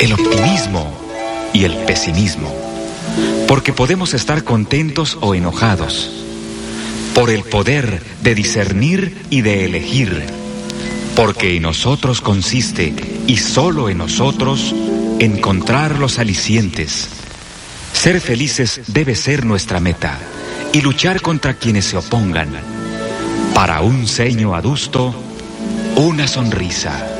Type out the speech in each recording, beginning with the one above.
el optimismo y el pesimismo, porque podemos estar contentos o enojados, por el poder de discernir y de elegir, porque en nosotros consiste, y solo en nosotros, encontrar los alicientes. Ser felices debe ser nuestra meta y luchar contra quienes se opongan. Para un ceño adusto, una sonrisa.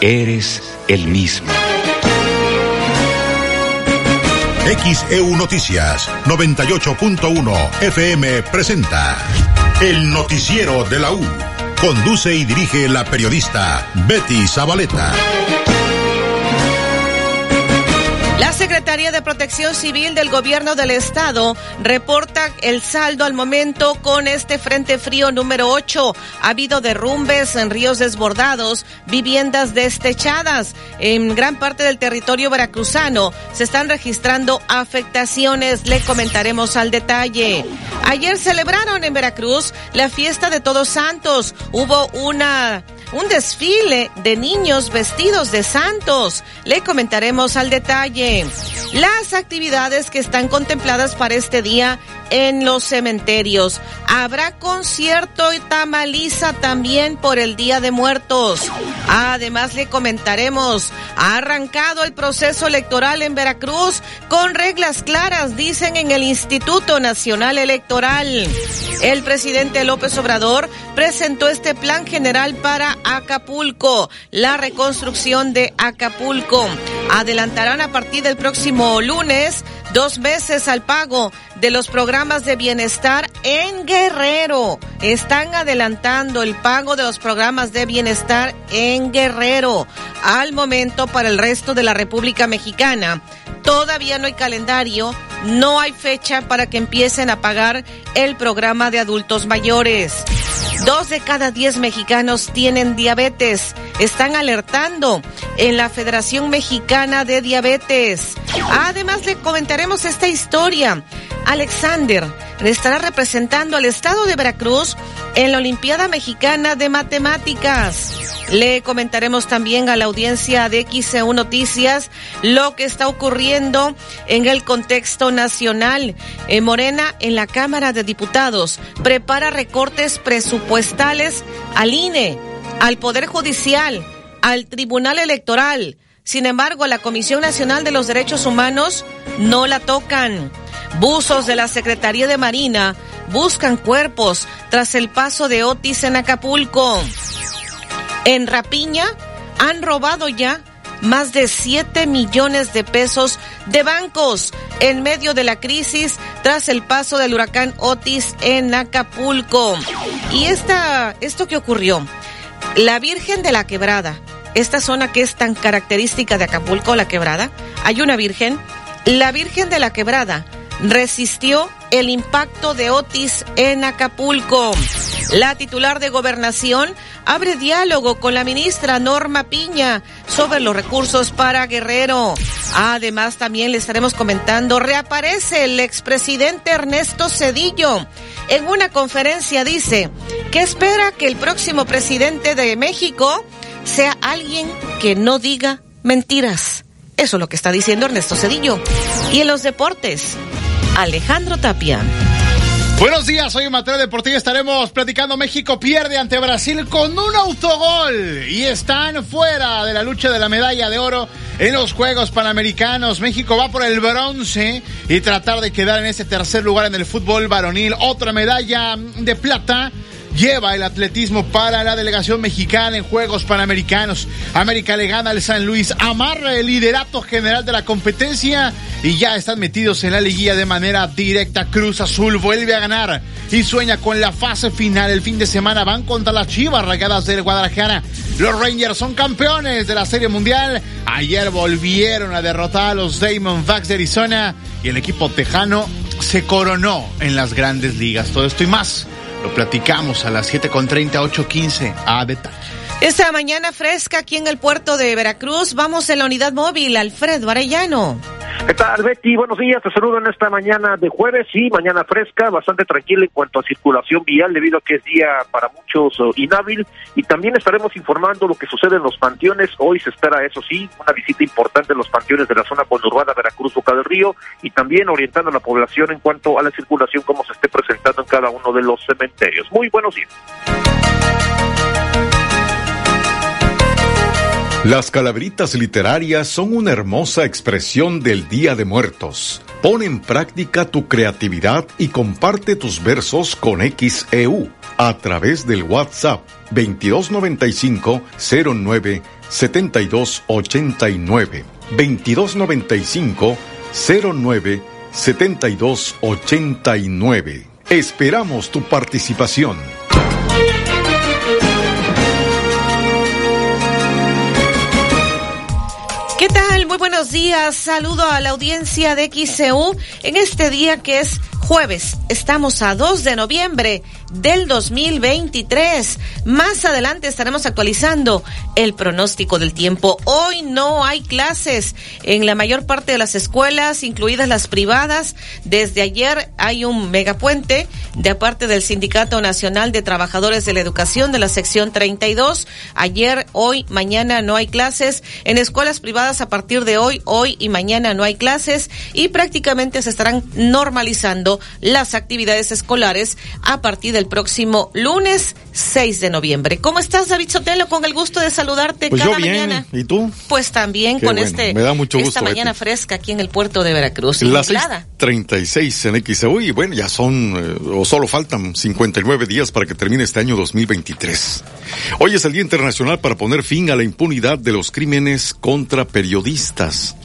eres el mismo. XEU Noticias 98.1 FM presenta El Noticiero de la U. Conduce y dirige la periodista Betty Zabaleta. La Secretaría de Protección Civil del Gobierno del Estado reporta el saldo al momento con este Frente Frío número 8. Ha habido derrumbes en ríos desbordados, viviendas destechadas. En gran parte del territorio veracruzano se están registrando afectaciones. Le comentaremos al detalle. Ayer celebraron en Veracruz la fiesta de Todos Santos. Hubo una un desfile de niños vestidos de santos. Le comentaremos al detalle las actividades que están contempladas para este día en los cementerios. Habrá concierto y tamaliza también por el Día de Muertos. Además le comentaremos, ha arrancado el proceso electoral en Veracruz con reglas claras, dicen en el Instituto Nacional Electoral. El presidente López Obrador presentó este plan general para Acapulco, la reconstrucción de Acapulco. Adelantarán a partir del próximo lunes dos meses al pago de los programas de bienestar en Guerrero. Están adelantando el pago de los programas de bienestar en Guerrero al momento para el resto de la República Mexicana. Todavía no hay calendario, no hay fecha para que empiecen a pagar el programa de adultos mayores. Dos de cada diez mexicanos tienen diabetes. Están alertando en la Federación Mexicana de Diabetes. Además, le comentaremos esta historia. Alexander estará representando al estado de Veracruz en la Olimpiada Mexicana de Matemáticas. Le comentaremos también a la audiencia de XEU Noticias lo que está ocurriendo en el contexto nacional. En Morena, en la Cámara de Diputados, prepara recortes presupuestales al INE, al Poder Judicial, al Tribunal Electoral. Sin embargo, la Comisión Nacional de los Derechos Humanos no la tocan. Buzos de la Secretaría de Marina buscan cuerpos tras el paso de Otis en Acapulco. En Rapiña han robado ya más de 7 millones de pesos de bancos en medio de la crisis tras el paso del huracán Otis en Acapulco. Y esta, esto que ocurrió, la Virgen de la Quebrada, esta zona que es tan característica de Acapulco, la Quebrada, hay una Virgen, la Virgen de la Quebrada resistió el impacto de Otis en Acapulco. La titular de gobernación abre diálogo con la ministra Norma Piña sobre los recursos para Guerrero. Además, también le estaremos comentando, reaparece el expresidente Ernesto Cedillo. En una conferencia dice que espera que el próximo presidente de México sea alguien que no diga mentiras. Eso es lo que está diciendo Ernesto Cedillo. Y en los deportes, Alejandro Tapia. Buenos días, soy Mateo Deportivo. Estaremos platicando. México pierde ante Brasil con un autogol y están fuera de la lucha de la medalla de oro en los Juegos Panamericanos. México va por el bronce y tratar de quedar en ese tercer lugar en el fútbol varonil. Otra medalla de plata lleva el atletismo para la delegación mexicana en Juegos Panamericanos. América le gana al San Luis, amarra el liderato general de la competencia y ya están metidos en la liguilla de manera directa. Cruz Azul vuelve a ganar y sueña con la fase final. El fin de semana van contra las Chivas Ragadas del Guadalajara. Los Rangers son campeones de la Serie Mundial. Ayer volvieron a derrotar a los Diamondbacks de Arizona y el equipo tejano se coronó en las grandes ligas. Todo esto y más lo platicamos a las 7.30, 8.15 a detalle. Esta mañana fresca aquí en el puerto de Veracruz. Vamos en la unidad móvil, Alfredo Arellano. ¿Qué tal, Betty? Buenos días, te saludo en esta mañana de jueves, sí, mañana fresca, bastante tranquila en cuanto a circulación vial, debido a que es día para muchos uh, inhábil, y también estaremos informando lo que sucede en los panteones. Hoy se espera, eso sí, una visita importante en los panteones de la zona conurbada Veracruz, Boca del Río, y también orientando a la población en cuanto a la circulación, como se esté presentando en cada uno de los cementerios. Muy buenos días. Las calaveritas literarias son una hermosa expresión del Día de Muertos. Pon en práctica tu creatividad y comparte tus versos con XEU a través del WhatsApp 2295 09 7289 2295 09 7289. Esperamos tu participación. Muy buenos días. Saludo a la audiencia de XCU en este día que es jueves. Estamos a 2 de noviembre del 2023. Más adelante estaremos actualizando el pronóstico del tiempo. Hoy no hay clases en la mayor parte de las escuelas, incluidas las privadas. Desde ayer hay un megapuente de parte del Sindicato Nacional de Trabajadores de la Educación de la sección 32. Ayer, hoy, mañana no hay clases. En escuelas privadas a partir de hoy, hoy y mañana no hay clases y prácticamente se estarán normalizando las actividades escolares a partir del próximo lunes 6 de noviembre. ¿Cómo estás, David Sotelo? Con el gusto de saludarte pues cada yo bien. mañana. ¿Y tú? Pues también Qué con bueno. este Me da mucho esta mañana Betty. fresca aquí en el puerto de Veracruz. Las Nublada. 6:36 en XEU y bueno, ya son, eh, o solo faltan 59 días para que termine este año 2023. Hoy es el Día Internacional para poner fin a la impunidad de los crímenes contra periodistas.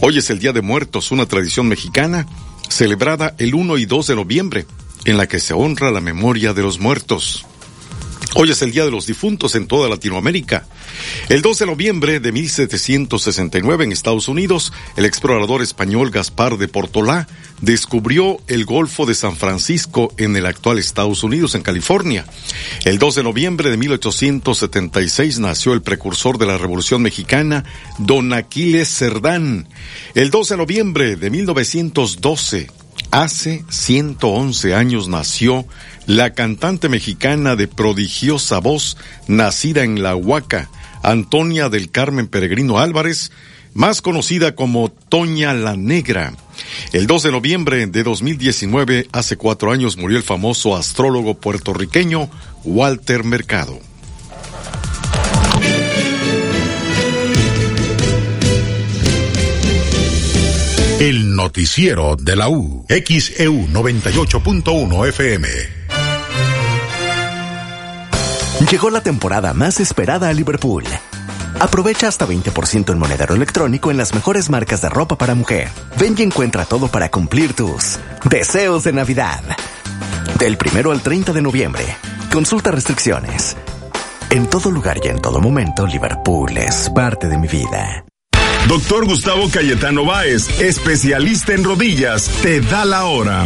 Hoy es el Día de Muertos, una tradición mexicana celebrada el 1 y 2 de noviembre, en la que se honra la memoria de los muertos. Hoy es el Día de los Difuntos en toda Latinoamérica. El 2 de noviembre de 1769 en Estados Unidos, el explorador español Gaspar de Portolá descubrió el Golfo de San Francisco en el actual Estados Unidos, en California. El 2 de noviembre de 1876 nació el precursor de la Revolución Mexicana, Don Aquiles Cerdán. El 2 de noviembre de 1912, Hace 111 años nació la cantante mexicana de prodigiosa voz, nacida en La Huaca, Antonia del Carmen Peregrino Álvarez, más conocida como Toña la Negra. El 2 de noviembre de 2019, hace cuatro años, murió el famoso astrólogo puertorriqueño Walter Mercado. El noticiero de la U. XEU 98.1 FM. Llegó la temporada más esperada a Liverpool. Aprovecha hasta 20% en monedero electrónico en las mejores marcas de ropa para mujer. Ven y encuentra todo para cumplir tus deseos de Navidad. Del primero al 30 de noviembre. Consulta restricciones. En todo lugar y en todo momento, Liverpool es parte de mi vida. Doctor Gustavo Cayetano Báez, especialista en rodillas, te da la hora.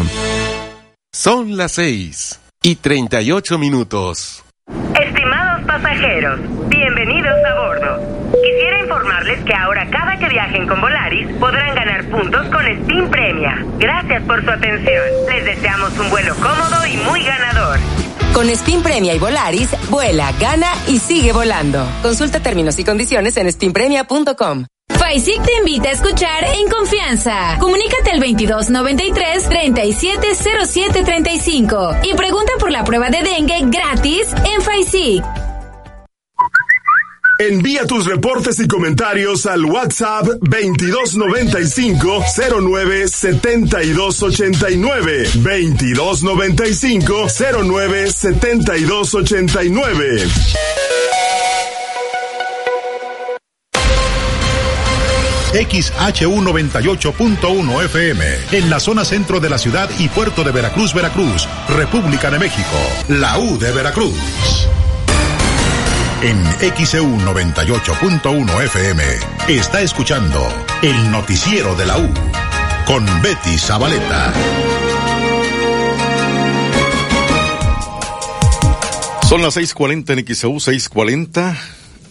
Son las seis y treinta y ocho minutos. Estimados pasajeros, bienvenidos a bordo. Quisiera informarles que ahora cada que viajen con Volaris podrán ganar puntos con Steam Premia. Gracias por su atención. Les deseamos un vuelo cómodo y muy ganador. Con Spin Premia y Volaris, vuela, gana y sigue volando. Consulta términos y condiciones en spinpremia.com. Faisic te invita a escuchar en confianza. Comunícate al 2293 370735 y pregunta por la prueba de dengue gratis en Envía tus reportes y comentarios al WhatsApp 2295 09 7289 2295 09 7289 XHU98.1 FM, en la zona centro de la ciudad y puerto de Veracruz, Veracruz, República de México, la U de Veracruz. En XEU 98.1 FM está escuchando el noticiero de la U con Betty Zabaleta. Son las 6:40 en XEU 6:40.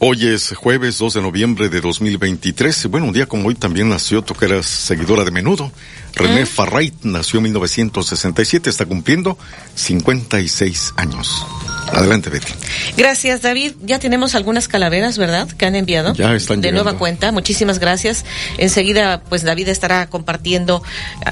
Hoy es jueves 2 de noviembre de 2023. Bueno, un día como hoy también nació, tú que eras seguidora de menudo. René Farrait nació en 1967, está cumpliendo 56 años. Adelante, Betty. Gracias, David. Ya tenemos algunas calaveras, ¿verdad? Que han enviado. Ya están De llegando. nueva cuenta. Muchísimas gracias. Enseguida, pues David estará compartiendo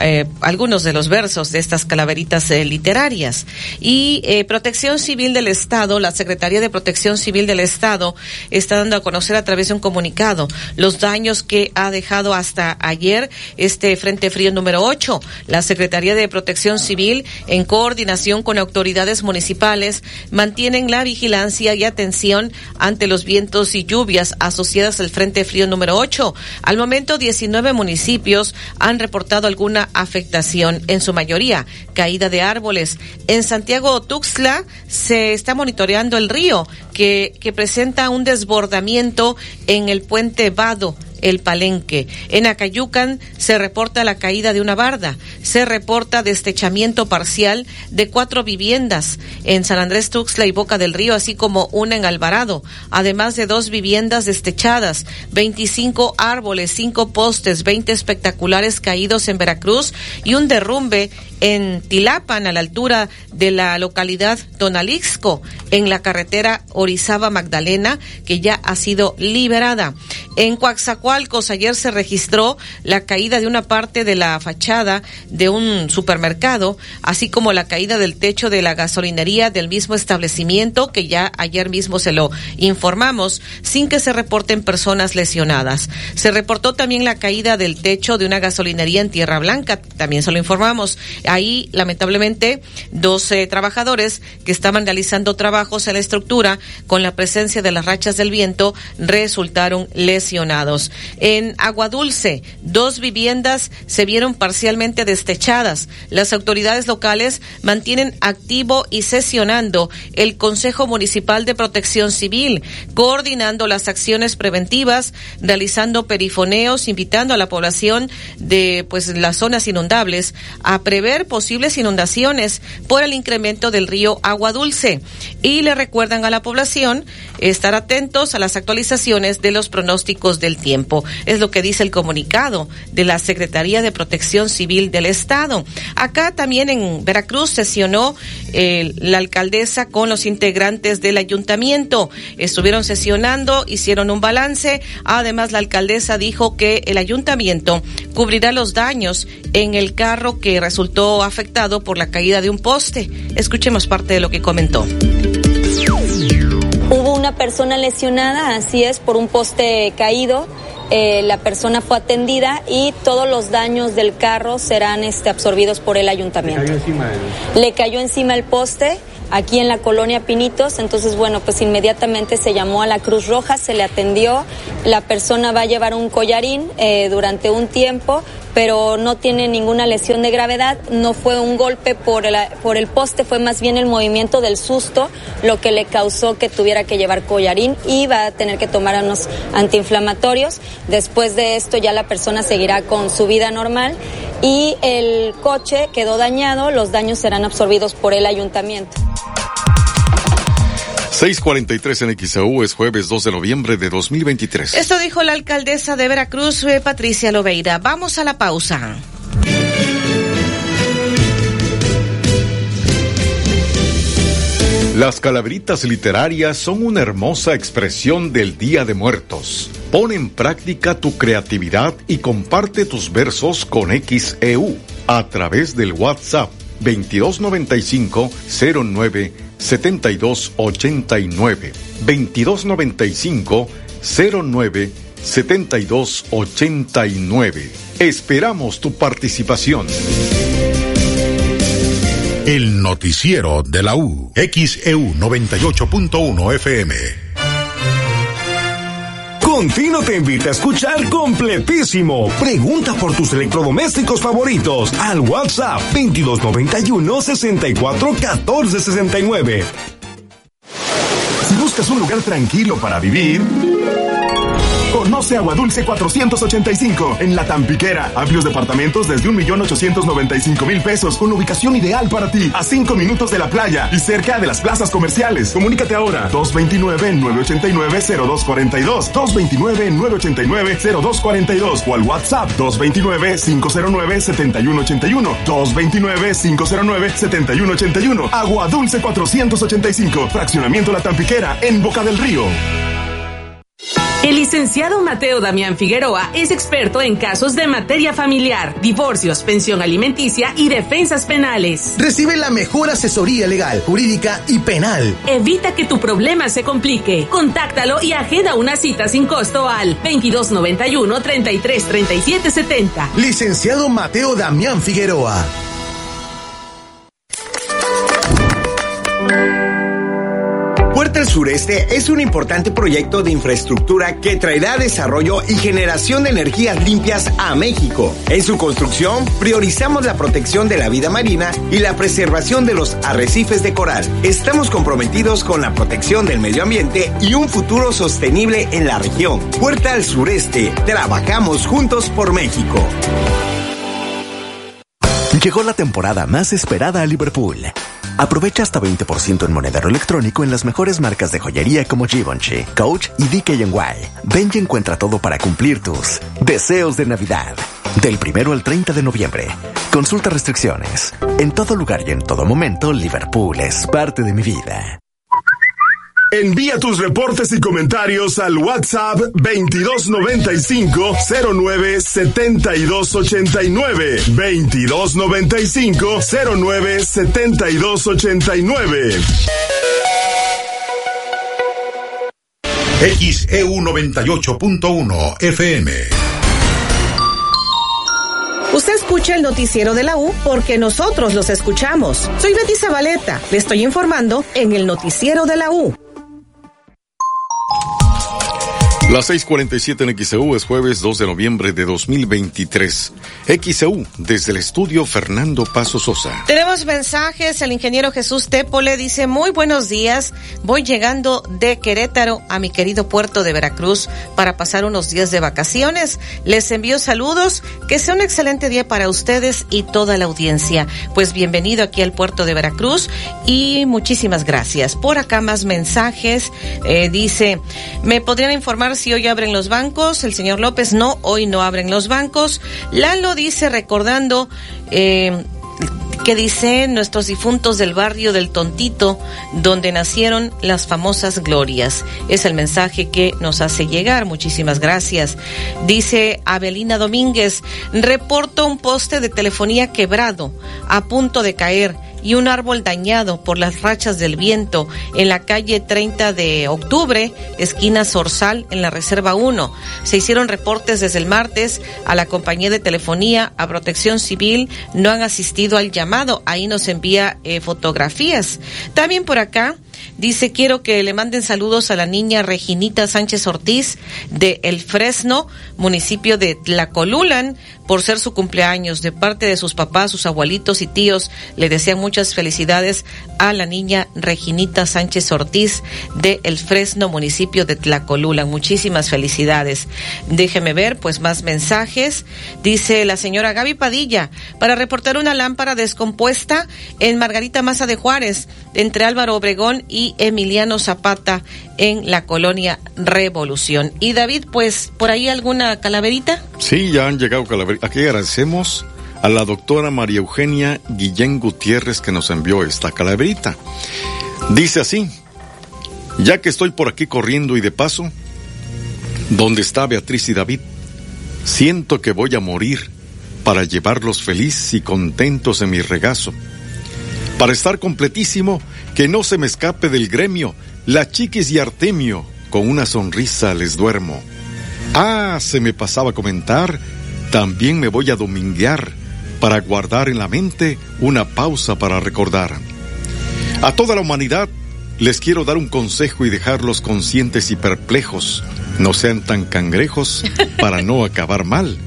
eh, algunos de los versos de estas calaveritas eh, literarias. Y eh, Protección Civil del Estado, la Secretaría de Protección Civil del Estado, está dando a conocer a través de un comunicado los daños que ha dejado hasta ayer este Frente Frío número 8. La Secretaría de Protección Civil, en coordinación con autoridades municipales, mantienen la vigilancia y atención ante los vientos y lluvias asociadas al Frente Frío número 8. Al momento, 19 municipios han reportado alguna afectación, en su mayoría caída de árboles. En Santiago Tuxtla se está monitoreando el río que, que presenta un desbordamiento en el puente Vado el Palenque. En Acayucan se reporta la caída de una barda. Se reporta destechamiento parcial de cuatro viviendas en San Andrés Tuxtla y Boca del Río, así como una en Alvarado, además de dos viviendas destechadas, 25 árboles, cinco postes, 20 espectaculares caídos en Veracruz y un derrumbe en Tilapan, a la altura de la localidad Tonalixco, en la carretera Orizaba Magdalena, que ya ha sido liberada. En Coaxacualcos ayer se registró la caída de una parte de la fachada de un supermercado, así como la caída del techo de la gasolinería del mismo establecimiento, que ya ayer mismo se lo informamos, sin que se reporten personas lesionadas. Se reportó también la caída del techo de una gasolinería en Tierra Blanca, también se lo informamos. Ahí, lamentablemente, 12 trabajadores que estaban realizando trabajos en la estructura con la presencia de las rachas del viento resultaron lesionados. En Agua Dulce, dos viviendas se vieron parcialmente destechadas. Las autoridades locales mantienen activo y sesionando el Consejo Municipal de Protección Civil, coordinando las acciones preventivas, realizando perifoneos, invitando a la población de pues las zonas inundables a prever posibles inundaciones por el incremento del río Agua Dulce y le recuerdan a la población estar atentos a las actualizaciones de los pronósticos del tiempo. Es lo que dice el comunicado de la Secretaría de Protección Civil del Estado. Acá también en Veracruz sesionó eh, la alcaldesa con los integrantes del ayuntamiento. Estuvieron sesionando, hicieron un balance. Además, la alcaldesa dijo que el ayuntamiento cubrirá los daños en el carro que resultó afectado por la caída de un poste. Escuchemos parte de lo que comentó. Hubo una persona lesionada, así es, por un poste caído. Eh, la persona fue atendida y todos los daños del carro serán este, absorbidos por el ayuntamiento. Le cayó encima el poste aquí en la colonia Pinitos, entonces bueno, pues inmediatamente se llamó a la Cruz Roja, se le atendió, la persona va a llevar un collarín eh, durante un tiempo, pero no tiene ninguna lesión de gravedad, no fue un golpe por el, por el poste, fue más bien el movimiento del susto lo que le causó que tuviera que llevar collarín y va a tener que tomar unos antiinflamatorios. Después de esto ya la persona seguirá con su vida normal y el coche quedó dañado, los daños serán absorbidos por el ayuntamiento. 643 en XAU es jueves 2 de noviembre de 2023. Esto dijo la alcaldesa de Veracruz, eh, Patricia Loveira. Vamos a la pausa. Las calaveritas literarias son una hermosa expresión del Día de Muertos. Pon en práctica tu creatividad y comparte tus versos con XEU a través del WhatsApp 2295 09 7289 2295 09 7289. Esperamos tu participación. El noticiero de la U. XEU 98.1 FM. Contino te invita a escuchar completísimo. Pregunta por tus electrodomésticos favoritos al WhatsApp 2291 64 14 69. Si buscas un lugar tranquilo para vivir, Conoce Agua Dulce 485 en La Tampiquera. Amplios departamentos desde 1.895.000 pesos con ubicación ideal para ti a 5 minutos de la playa y cerca de las plazas comerciales. Comunícate ahora 229-989-0242 229-989-0242 o al WhatsApp 229-509-7181 229-509-7181 Agua Dulce 485 Fraccionamiento La Tampiquera en Boca del Río. El licenciado Mateo Damián Figueroa es experto en casos de materia familiar, divorcios, pensión alimenticia y defensas penales. Recibe la mejor asesoría legal, jurídica y penal. Evita que tu problema se complique. Contáctalo y agenda una cita sin costo al 2291 333770 Licenciado Mateo Damián Figueroa. Puerta al Sureste es un importante proyecto de infraestructura que traerá desarrollo y generación de energías limpias a México. En su construcción, priorizamos la protección de la vida marina y la preservación de los arrecifes de coral. Estamos comprometidos con la protección del medio ambiente y un futuro sostenible en la región. Puerta al Sureste, trabajamos juntos por México. Llegó la temporada más esperada a Liverpool. Aprovecha hasta 20% en monedero electrónico en las mejores marcas de joyería como Givenchy, Coach y DKNY. Ven y encuentra todo para cumplir tus deseos de Navidad. Del primero al 30 de noviembre. Consulta restricciones. En todo lugar y en todo momento, Liverpool es parte de mi vida. Envía tus reportes y comentarios al WhatsApp 2295 09 7289 2295 09 7289 XEU 98.1 FM. Usted escucha el noticiero de la U porque nosotros los escuchamos. Soy Betty Zabaleta. Le estoy informando en el noticiero de la U. Las 6:47 en XEU es jueves 2 de noviembre de 2023. XEU desde el estudio Fernando Paso Sosa. Tenemos mensajes. El ingeniero Jesús Tépole dice: Muy buenos días. Voy llegando de Querétaro a mi querido puerto de Veracruz para pasar unos días de vacaciones. Les envío saludos. Que sea un excelente día para ustedes y toda la audiencia. Pues bienvenido aquí al puerto de Veracruz y muchísimas gracias. Por acá más mensajes. Eh, dice: ¿Me podrían informar si hoy abren los bancos. El señor López, no, hoy no abren los bancos. Lalo dice, recordando, eh, que dice nuestros difuntos del barrio del Tontito, donde nacieron las famosas glorias. Es el mensaje que nos hace llegar. Muchísimas gracias. Dice Abelina Domínguez, reporto un poste de telefonía quebrado, a punto de caer y un árbol dañado por las rachas del viento en la calle 30 de octubre, esquina Sorsal, en la Reserva 1. Se hicieron reportes desde el martes a la compañía de telefonía, a Protección Civil, no han asistido al llamado. Ahí nos envía eh, fotografías. También por acá Dice, quiero que le manden saludos a la niña Reginita Sánchez Ortiz de El Fresno, municipio de Tlacolulan, por ser su cumpleaños. De parte de sus papás, sus abuelitos y tíos, le desean muchas felicidades a la niña Reginita Sánchez Ortiz de El Fresno, municipio de Tlacolulan. Muchísimas felicidades. Déjeme ver, pues, más mensajes. Dice la señora Gaby Padilla, para reportar una lámpara descompuesta en Margarita Maza de Juárez, entre Álvaro Obregón y Emiliano Zapata en la colonia Revolución. Y David, pues, ¿por ahí alguna calaverita? Sí, ya han llegado calaveritas. Aquí agradecemos a la doctora María Eugenia Guillén Gutiérrez que nos envió esta calaverita. Dice así, ya que estoy por aquí corriendo y de paso, ¿dónde está Beatriz y David? Siento que voy a morir para llevarlos felices y contentos en mi regazo. Para estar completísimo, que no se me escape del gremio, la Chiquis y Artemio, con una sonrisa les duermo. Ah, se me pasaba comentar, también me voy a dominguear para guardar en la mente una pausa para recordar. A toda la humanidad les quiero dar un consejo y dejarlos conscientes y perplejos. No sean tan cangrejos para no acabar mal.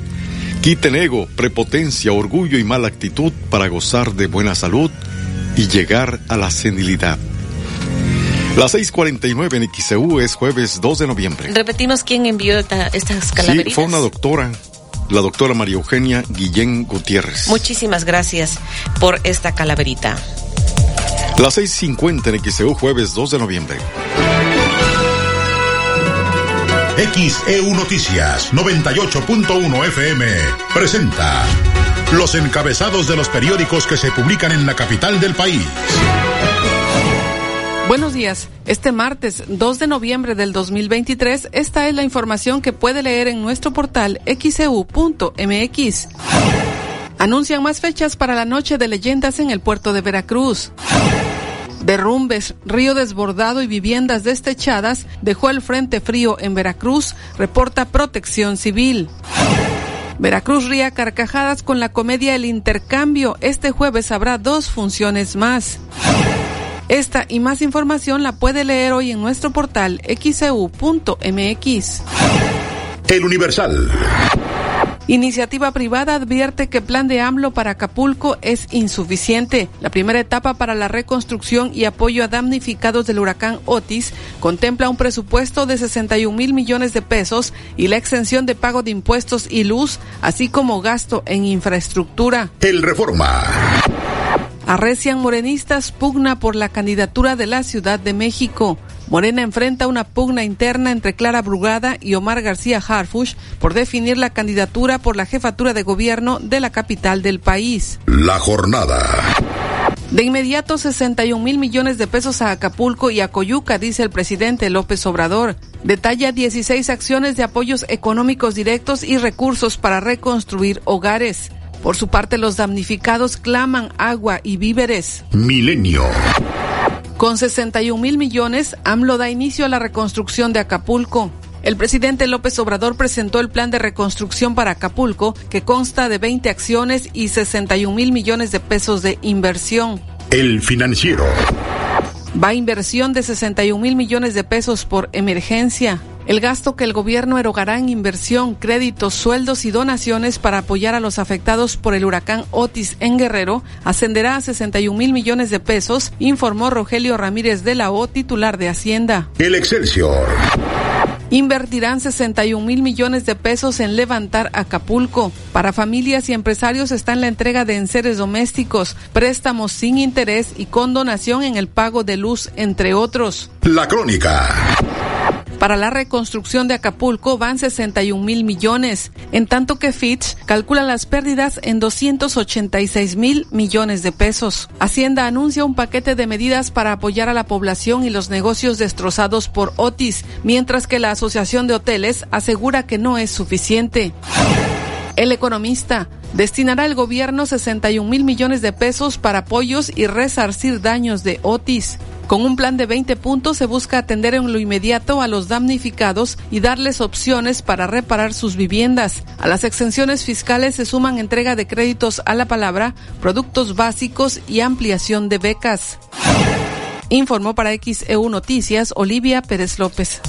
Quiten ego, prepotencia, orgullo y mala actitud para gozar de buena salud y llegar a la senilidad. Las 6:49 en XEU es jueves 2 de noviembre. Repetimos quién envió estas calaveritas. Sí, fue una doctora, la doctora María Eugenia Guillén Gutiérrez. Muchísimas gracias por esta calaverita. Las 6:50 en XEU jueves 2 de noviembre. XEU Noticias 98.1 FM presenta los encabezados de los periódicos que se publican en la capital del país. Buenos días. Este martes 2 de noviembre del 2023, esta es la información que puede leer en nuestro portal xeu.mx. Anuncian más fechas para la noche de leyendas en el puerto de Veracruz. Derrumbes, río desbordado y viviendas destechadas dejó el frente frío en Veracruz, reporta Protección Civil. Veracruz ría carcajadas con la comedia El Intercambio. Este jueves habrá dos funciones más. Esta y más información la puede leer hoy en nuestro portal xeu.mx. El Universal. Iniciativa privada advierte que plan de AMLO para Acapulco es insuficiente. La primera etapa para la reconstrucción y apoyo a damnificados del huracán Otis contempla un presupuesto de 61 mil millones de pesos y la exención de pago de impuestos y luz, así como gasto en infraestructura. El Reforma. Arrecian morenistas pugna por la candidatura de la Ciudad de México. Morena enfrenta una pugna interna entre Clara Brugada y Omar García Harfush por definir la candidatura por la jefatura de gobierno de la capital del país. La jornada. De inmediato 61 mil millones de pesos a Acapulco y a Coyuca, dice el presidente López Obrador. Detalla 16 acciones de apoyos económicos directos y recursos para reconstruir hogares. Por su parte, los damnificados claman agua y víveres. Milenio. Con 61 mil millones, AMLO da inicio a la reconstrucción de Acapulco. El presidente López Obrador presentó el plan de reconstrucción para Acapulco, que consta de 20 acciones y 61 mil millones de pesos de inversión. El financiero. Va inversión de 61 mil millones de pesos por emergencia. El gasto que el gobierno erogará en inversión, créditos, sueldos y donaciones para apoyar a los afectados por el huracán Otis en Guerrero ascenderá a 61 mil millones de pesos, informó Rogelio Ramírez de la O, titular de Hacienda. El Excelsior. Invertirán 61 mil millones de pesos en levantar Acapulco. Para familias y empresarios está en la entrega de enseres domésticos, préstamos sin interés y con donación en el pago de luz, entre otros. La crónica. Para la reconstrucción de Acapulco van 61 mil millones, en tanto que Fitch calcula las pérdidas en 286 mil millones de pesos. Hacienda anuncia un paquete de medidas para apoyar a la población y los negocios destrozados por Otis, mientras que la Asociación de Hoteles asegura que no es suficiente. El economista destinará el gobierno 61 mil millones de pesos para apoyos y resarcir daños de Otis. Con un plan de 20 puntos se busca atender en lo inmediato a los damnificados y darles opciones para reparar sus viviendas. A las exenciones fiscales se suman entrega de créditos a la palabra, productos básicos y ampliación de becas. Informó para XEU Noticias Olivia Pérez López.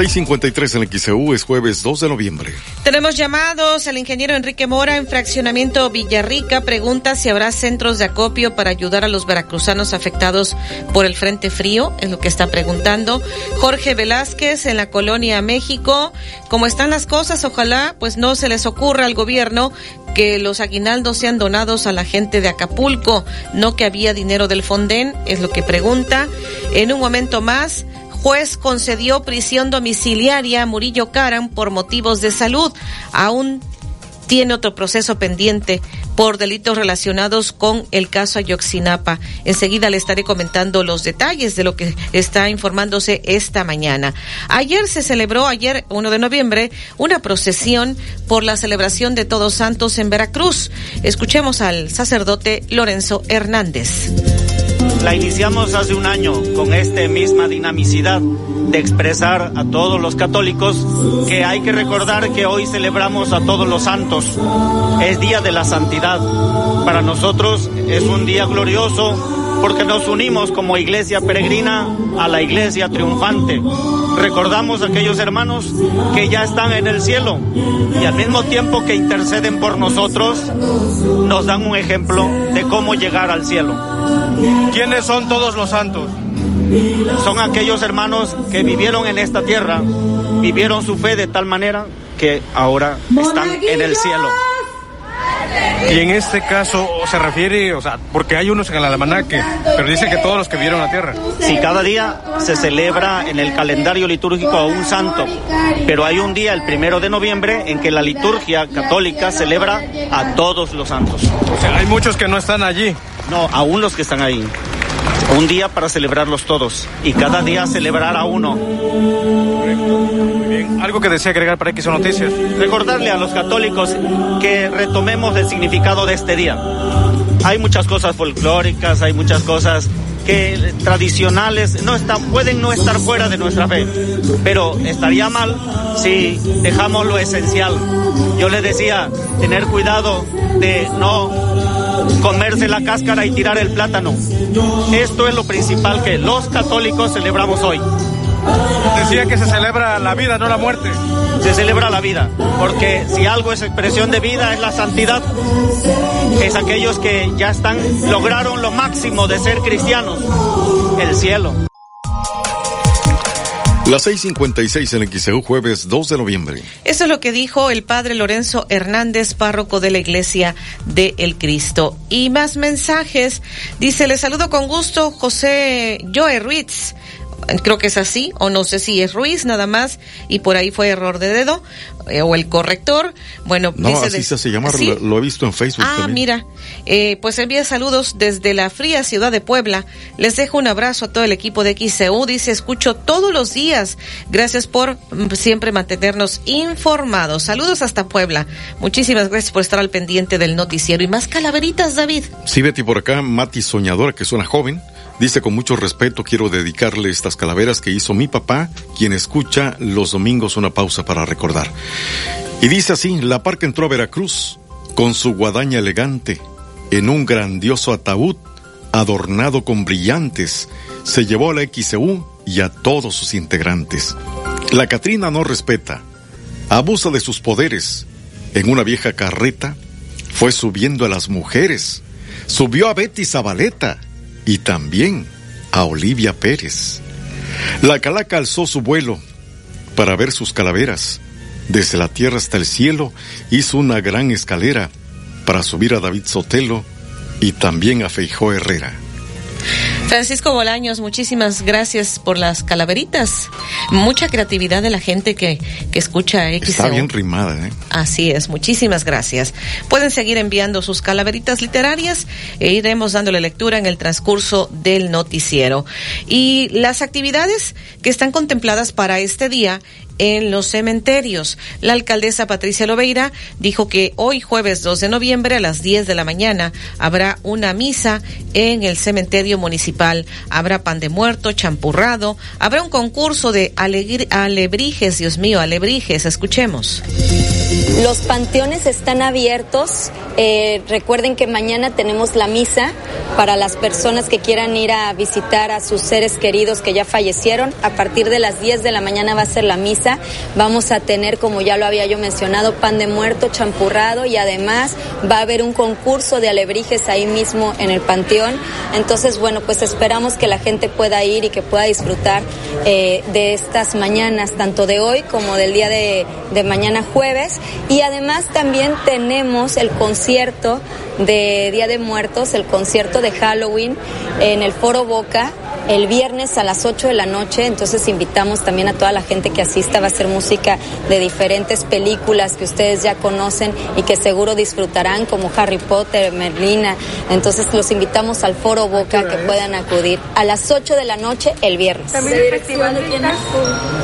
653 en el XEU es jueves 2 de noviembre. Tenemos llamados. El ingeniero Enrique Mora en fraccionamiento Villarrica pregunta si habrá centros de acopio para ayudar a los veracruzanos afectados por el Frente Frío, es lo que está preguntando. Jorge Velázquez en la colonia México. ¿Cómo están las cosas? Ojalá pues no se les ocurra al gobierno que los aguinaldos sean donados a la gente de Acapulco, no que había dinero del Fonden, es lo que pregunta. En un momento más, juez concedió prisión domiciliaria a Murillo Caran por motivos de salud. Aún tiene otro proceso pendiente por delitos relacionados con el caso Ayoxinapa. Enseguida le estaré comentando los detalles de lo que está informándose esta mañana. Ayer se celebró, ayer 1 de noviembre, una procesión por la celebración de Todos Santos en Veracruz. Escuchemos al sacerdote Lorenzo Hernández. La iniciamos hace un año con esta misma dinamicidad de expresar a todos los católicos que hay que recordar que hoy celebramos a todos los santos. Es día de la santidad. Para nosotros es un día glorioso porque nos unimos como iglesia peregrina a la iglesia triunfante. Recordamos a aquellos hermanos que ya están en el cielo y al mismo tiempo que interceden por nosotros, nos dan un ejemplo de cómo llegar al cielo. ¿Quiénes son todos los santos? Son aquellos hermanos que vivieron en esta tierra, vivieron su fe de tal manera que ahora están en el cielo. Y en este caso se refiere, o sea, porque hay unos en el almanaque, pero dice que todos los que vieron la tierra. Sí, cada día se celebra en el calendario litúrgico a un santo, pero hay un día, el primero de noviembre, en que la liturgia católica celebra a todos los santos. O sea, hay muchos que no están allí. No, aún los que están ahí. Un día para celebrarlos todos y cada día celebrar a uno. ¿Algo que desea agregar para X Noticias? Recordarle a los católicos que retomemos el significado de este día. Hay muchas cosas folclóricas, hay muchas cosas que tradicionales no están, pueden no estar fuera de nuestra fe, pero estaría mal si dejamos lo esencial. Yo les decía, tener cuidado de no comerse la cáscara y tirar el plátano. Esto es lo principal que los católicos celebramos hoy. Decía que se celebra la vida, no la muerte. Se celebra la vida, porque si algo es expresión de vida es la santidad. Es aquellos que ya están, lograron lo máximo de ser cristianos, el cielo. Las 6:56 en XEU, jueves 2 de noviembre. Eso es lo que dijo el padre Lorenzo Hernández, párroco de la Iglesia de El Cristo. Y más mensajes. Dice, le saludo con gusto José Joe Ruiz creo que es así, o no sé si es Ruiz nada más, y por ahí fue error de dedo, eh, o el corrector. Bueno, no, así se llama, lo, he visto en Facebook. Ah, mira, eh, pues envía saludos desde la fría ciudad de Puebla. Les dejo un abrazo a todo el equipo de XCU. Dice, escucho todos los días. Gracias por mm, siempre mantenernos informados. Saludos hasta Puebla. Muchísimas gracias por estar al pendiente del noticiero. Y más calaveritas, David. Sí, Betty, por acá, Mati Soñadora, que suena joven Dice con mucho respeto quiero dedicarle estas calaveras que hizo mi papá, quien escucha los domingos una pausa para recordar. Y dice así, la parca entró a Veracruz con su guadaña elegante, en un grandioso ataúd adornado con brillantes, se llevó a la XCU y a todos sus integrantes. La Catrina no respeta, abusa de sus poderes. En una vieja carreta fue subiendo a las mujeres, subió a Betty Zabaleta, y también a Olivia Pérez. La calaca alzó su vuelo para ver sus calaveras. Desde la tierra hasta el cielo hizo una gran escalera para subir a David Sotelo y también a Feijó Herrera. Francisco Bolaños, muchísimas gracias por las calaveritas. Mucha creatividad de la gente que, que escucha X. Está bien rimada, ¿eh? Así es, muchísimas gracias. Pueden seguir enviando sus calaveritas literarias e iremos dándole lectura en el transcurso del noticiero. Y las actividades que están contempladas para este día en los cementerios. La alcaldesa Patricia Lobeira dijo que hoy jueves 2 de noviembre a las 10 de la mañana habrá una misa en el cementerio municipal. Habrá pan de muerto, champurrado, habrá un concurso de alebrijes, Dios mío, alebrijes. Escuchemos. Los panteones están abiertos. Eh, recuerden que mañana tenemos la misa para las personas que quieran ir a visitar a sus seres queridos que ya fallecieron. A partir de las 10 de la mañana va a ser la misa. Vamos a tener, como ya lo había yo mencionado, pan de muerto, champurrado y además va a haber un concurso de alebrijes ahí mismo en el panteón. Entonces, bueno, pues esperamos que la gente pueda ir y que pueda disfrutar eh, de estas mañanas, tanto de hoy como del día de, de mañana jueves. Y además también tenemos el concierto de Día de Muertos, el concierto de Halloween en el Foro Boca el viernes a las 8 de la noche, entonces invitamos también a toda la gente que asista, va a ser música de diferentes películas que ustedes ya conocen y que seguro disfrutarán, como Harry Potter, Merlina, entonces los invitamos al Foro Boca que puedan acudir a las 8 de la noche el viernes. ¿También el festival de quién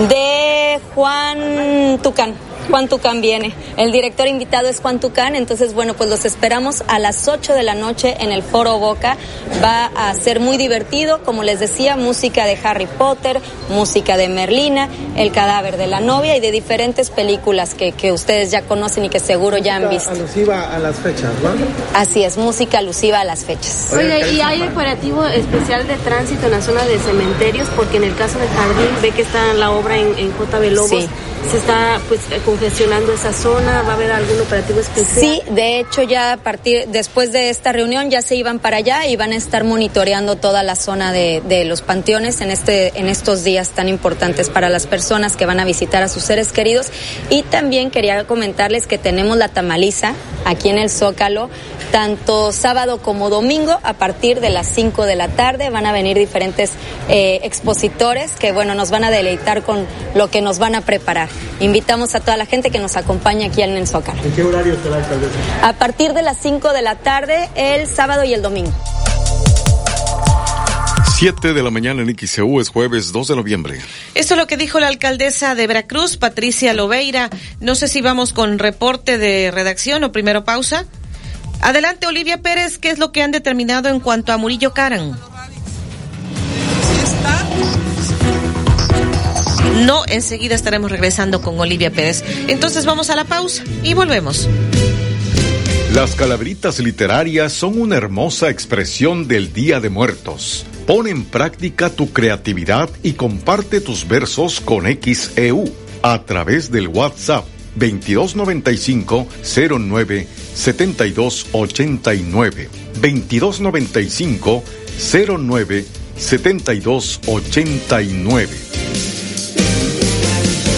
De Juan Tucán. Juan Tucán viene. El director invitado es Juan Tucán, entonces bueno, pues los esperamos a las 8 de la noche en el Foro Boca. Va a ser muy divertido, como les decía, música de Harry Potter, música de Merlina, El cadáver de la novia y de diferentes películas que, que ustedes ya conocen y que seguro ya han visto. Alusiva a las fechas, ¿no? Así es, música alusiva a las fechas. Oye, ¿y hay operativo especial de tránsito en la zona de cementerios? Porque en el caso del jardín ve que está la obra en, en JB Lobos. Sí. Se está pues congestionando esa zona, ¿va a haber algún operativo especial? Sí, de hecho ya a partir, después de esta reunión ya se iban para allá y van a estar monitoreando toda la zona de, de los panteones en, este, en estos días tan importantes para las personas que van a visitar a sus seres queridos. Y también quería comentarles que tenemos la tamaliza aquí en el Zócalo, tanto sábado como domingo a partir de las 5 de la tarde. Van a venir diferentes eh, expositores que, bueno, nos van a deleitar con lo que nos van a preparar. Invitamos a toda la gente que nos acompañe aquí en el Zócalo. ¿En qué horario será, alcaldesa? A partir de las 5 de la tarde, el sábado y el domingo. 7 de la mañana en XCU es jueves 2 de noviembre. Esto es lo que dijo la alcaldesa de Veracruz, Patricia Loveira. No sé si vamos con reporte de redacción o primero pausa. Adelante, Olivia Pérez, ¿qué es lo que han determinado en cuanto a Murillo Caran? No, enseguida estaremos regresando con Olivia Pérez. Entonces vamos a la pausa y volvemos. Las calaveritas literarias son una hermosa expresión del Día de Muertos. Pon en práctica tu creatividad y comparte tus versos con XEU a través del WhatsApp 2295 09 7289 2295 09 7289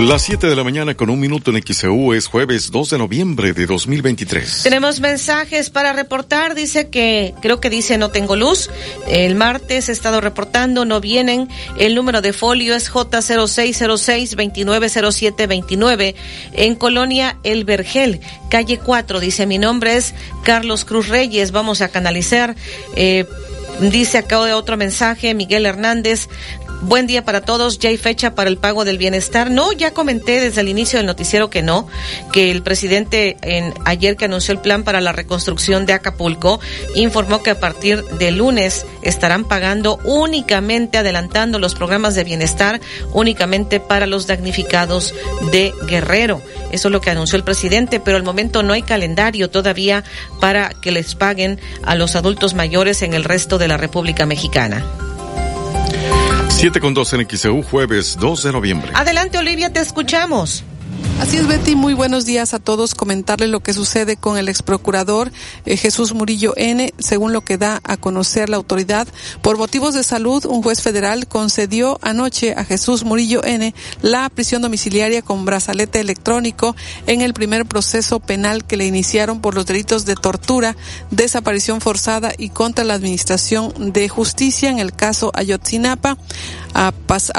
Las 7 de la mañana con un minuto en XEU es jueves 2 de noviembre de 2023. Tenemos mensajes para reportar. Dice que, creo que dice no tengo luz. El martes he estado reportando, no vienen. El número de folio es J0606-290729 en Colonia El Vergel, calle 4. Dice mi nombre es Carlos Cruz Reyes. Vamos a canalizar. Eh, Dice acá de otro mensaje, Miguel Hernández, Buen día para todos. Ya hay fecha para el pago del bienestar. No, ya comenté desde el inicio del noticiero que no, que el presidente en ayer que anunció el plan para la reconstrucción de Acapulco informó que a partir de lunes estarán pagando únicamente adelantando los programas de bienestar únicamente para los damnificados de Guerrero. Eso es lo que anunció el presidente, pero al momento no hay calendario todavía para que les paguen a los adultos mayores en el resto de la República Mexicana. 7 con 2 en XEU, jueves 2 de noviembre. Adelante, Olivia, te escuchamos. Así es, Betty. Muy buenos días a todos. Comentarle lo que sucede con el ex procurador eh, Jesús Murillo N. Según lo que da a conocer la autoridad, por motivos de salud, un juez federal concedió anoche a Jesús Murillo N. la prisión domiciliaria con brazalete electrónico en el primer proceso penal que le iniciaron por los delitos de tortura, desaparición forzada y contra la administración de justicia en el caso Ayotzinapa. A,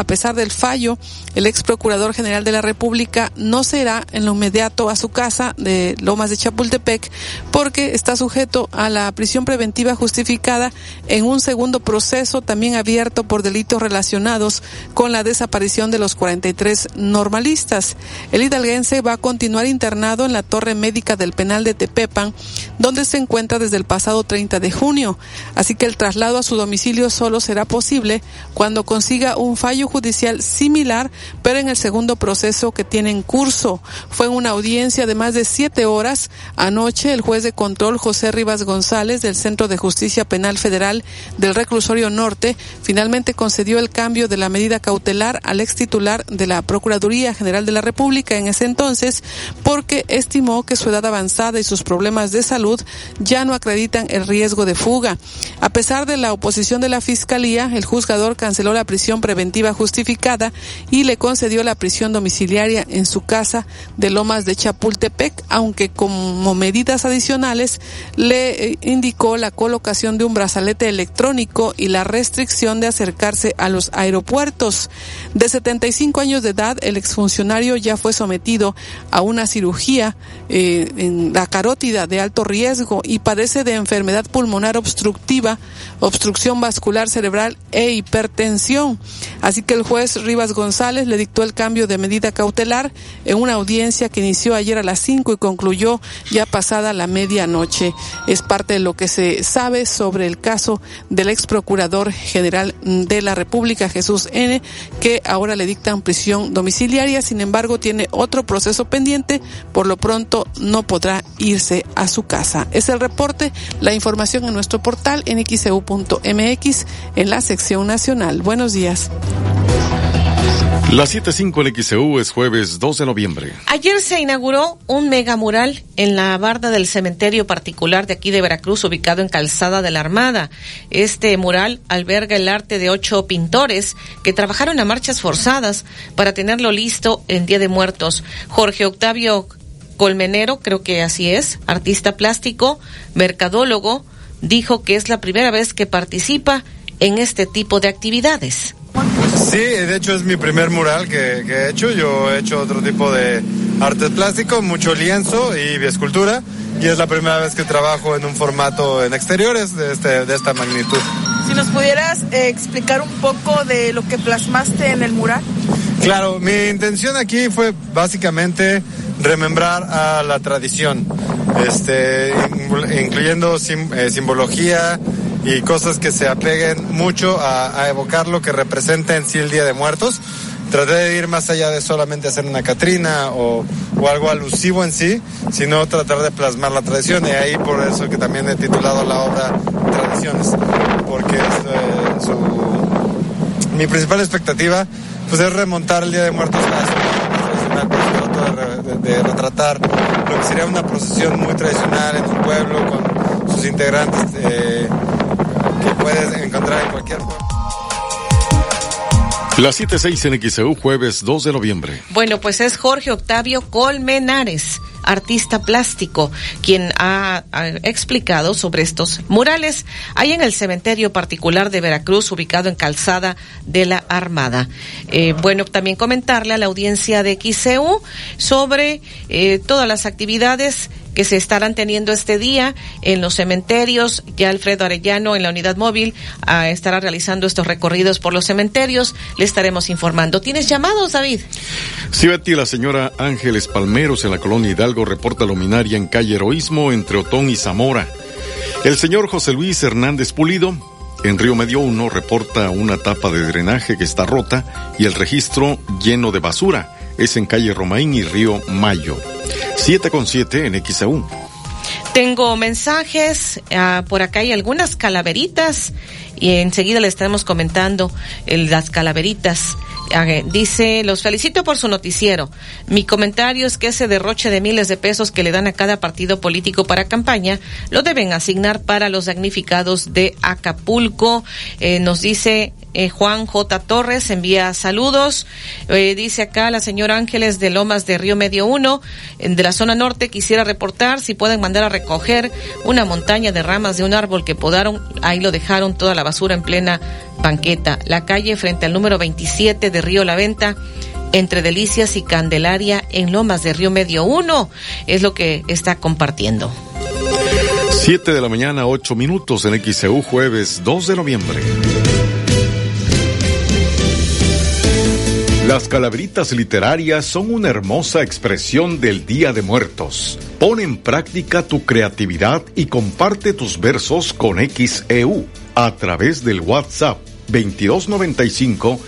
pesar del fallo, el ex procurador general de la República no será en lo inmediato a su casa de Lomas de Chapultepec porque está sujeto a la prisión preventiva justificada en un segundo proceso también abierto por delitos relacionados con la desaparición de los 43 normalistas. El hidalguense va a continuar internado en la torre médica del penal de Tepepan, donde se encuentra desde el pasado 30 de junio. Así que el traslado a su domicilio solo será posible cuando consiga un fallo judicial similar, pero en el segundo proceso que tiene en curso. Fue en una audiencia de más de siete horas. Anoche, el juez de control José Rivas González del Centro de Justicia Penal Federal del Reclusorio Norte finalmente concedió el cambio de la medida cautelar al ex titular de la Procuraduría General de la República en ese entonces, porque estimó que su edad avanzada y sus problemas de salud ya no acreditan el riesgo de fuga. A pesar de la oposición de la Fiscalía, el juzgador canceló la prisión preventiva justificada y le concedió la prisión domiciliaria en su casa de Lomas de Chapultepec, aunque como medidas adicionales le eh, indicó la colocación de un brazalete electrónico y la restricción de acercarse a los aeropuertos. De 75 años de edad, el exfuncionario ya fue sometido a una cirugía eh, en la carótida de alto riesgo y padece de enfermedad pulmonar obstructiva, obstrucción vascular cerebral e hipertensión. Así que el juez Rivas González le dictó el cambio de medida cautelar en una audiencia que inició ayer a las 5 y concluyó ya pasada la medianoche. Es parte de lo que se sabe sobre el caso del ex procurador general de la República, Jesús N., que ahora le dictan prisión domiciliaria. Sin embargo, tiene otro proceso pendiente. Por lo pronto, no podrá irse a su casa. Es el reporte, la información en nuestro portal nxeu.mx en la sección nacional. Buenos días. La 7.5 en XEU es jueves 2 de noviembre. Ayer se inauguró un megamural en la barda del cementerio particular de aquí de Veracruz, ubicado en Calzada de la Armada. Este mural alberga el arte de ocho pintores que trabajaron a marchas forzadas para tenerlo listo en Día de Muertos. Jorge Octavio Colmenero, creo que así es, artista plástico, mercadólogo, dijo que es la primera vez que participa en este tipo de actividades. Sí, de hecho es mi primer mural que, que, he hecho. Yo he hecho otro tipo de artes plásticos, mucho lienzo y escultura. Y es la primera vez que trabajo en un formato en exteriores de, este, de esta magnitud. Si nos pudieras eh, explicar un poco de lo que plasmaste en el mural. Claro, mi intención aquí fue básicamente remembrar a la tradición, este, incluyendo sim, eh, simbología, y cosas que se apeguen mucho a, a, evocar lo que representa en sí el Día de Muertos. Traté de ir más allá de solamente hacer una Catrina o, o algo alusivo en sí, sino tratar de plasmar la tradición y ahí por eso que también he titulado la obra Tradiciones, porque es, eh, su, mi principal expectativa pues es remontar el Día de Muertos a eso tradicional, trato de, de, de retratar lo que sería una procesión muy tradicional en un pueblo con sus integrantes eh, que puedes encontrar en cualquier pueblo. La 7.6 en XEU, jueves 2 de noviembre. Bueno, pues es Jorge Octavio Colmenares, artista plástico, quien ha, explicado sobre estos murales ahí en el cementerio particular de Veracruz, ubicado en Calzada de la Armada. Eh, bueno, también comentarle a la audiencia de XEU sobre eh, todas las actividades que se estarán teniendo este día en los cementerios. Ya Alfredo Arellano en la unidad móvil uh, estará realizando estos recorridos por los cementerios. Le estaremos informando. ¿Tienes llamados, David? Sí, Betty, la señora Ángeles Palmeros en la colonia Hidalgo reporta luminaria en calle Heroísmo entre Otón y Zamora. El señor José Luis Hernández Pulido en Río Medio 1 reporta una tapa de drenaje que está rota y el registro lleno de basura. Es en calle Romaín y Río Mayo. 7 con 7 en XAU. Tengo mensajes, uh, por acá hay algunas calaveritas y enseguida le estaremos comentando el, las calaveritas. Uh, dice, los felicito por su noticiero. Mi comentario es que ese derroche de miles de pesos que le dan a cada partido político para campaña lo deben asignar para los damnificados de Acapulco. Eh, nos dice eh, Juan J. Torres envía saludos. Eh, dice acá la señora Ángeles de Lomas de Río Medio 1, de la zona norte, quisiera reportar si pueden mandar a recoger una montaña de ramas de un árbol que podaron. Ahí lo dejaron toda la basura en plena banqueta. La calle frente al número 27 de Río La Venta entre Delicias y Candelaria en Lomas de Río Medio 1. Es lo que está compartiendo. 7 de la mañana, 8 minutos en XEU, jueves 2 de noviembre. Las calaveritas literarias son una hermosa expresión del Día de Muertos. Pon en práctica tu creatividad y comparte tus versos con XEU a través del WhatsApp 2295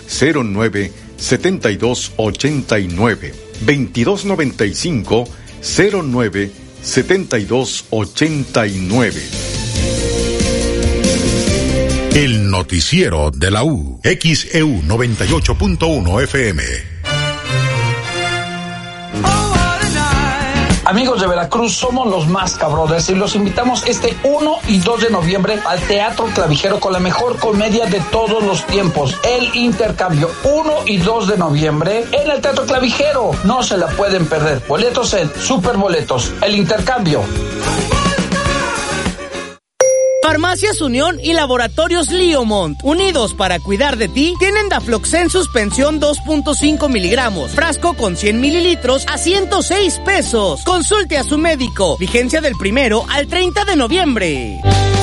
09 7289 2295 09 7289 El noticiero de la U. XEU 98.1 FM. Amigos de Veracruz, somos los más cabrones y los invitamos este 1 y 2 de noviembre al Teatro Clavijero con la mejor comedia de todos los tiempos, El Intercambio. 1 y 2 de noviembre en el Teatro Clavijero. No se la pueden perder. Boletos en Superboletos. El Intercambio. Farmacias Unión y Laboratorios Liomont, unidos para cuidar de ti, tienen Dafloxen suspensión 2.5 miligramos, frasco con 100 mililitros a 106 pesos. Consulte a su médico. Vigencia del primero al 30 de noviembre.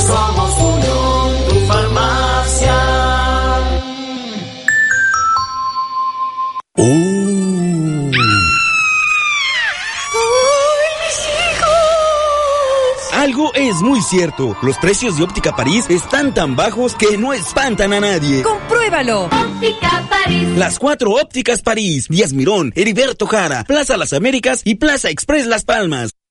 Somos Unión, tu farmacia. Algo es muy cierto. Los precios de Óptica París están tan bajos que no espantan a nadie. ¡Compruébalo! Óptica París. Las cuatro ópticas París. Díaz Mirón, Heriberto Jara, Plaza Las Américas y Plaza Express Las Palmas.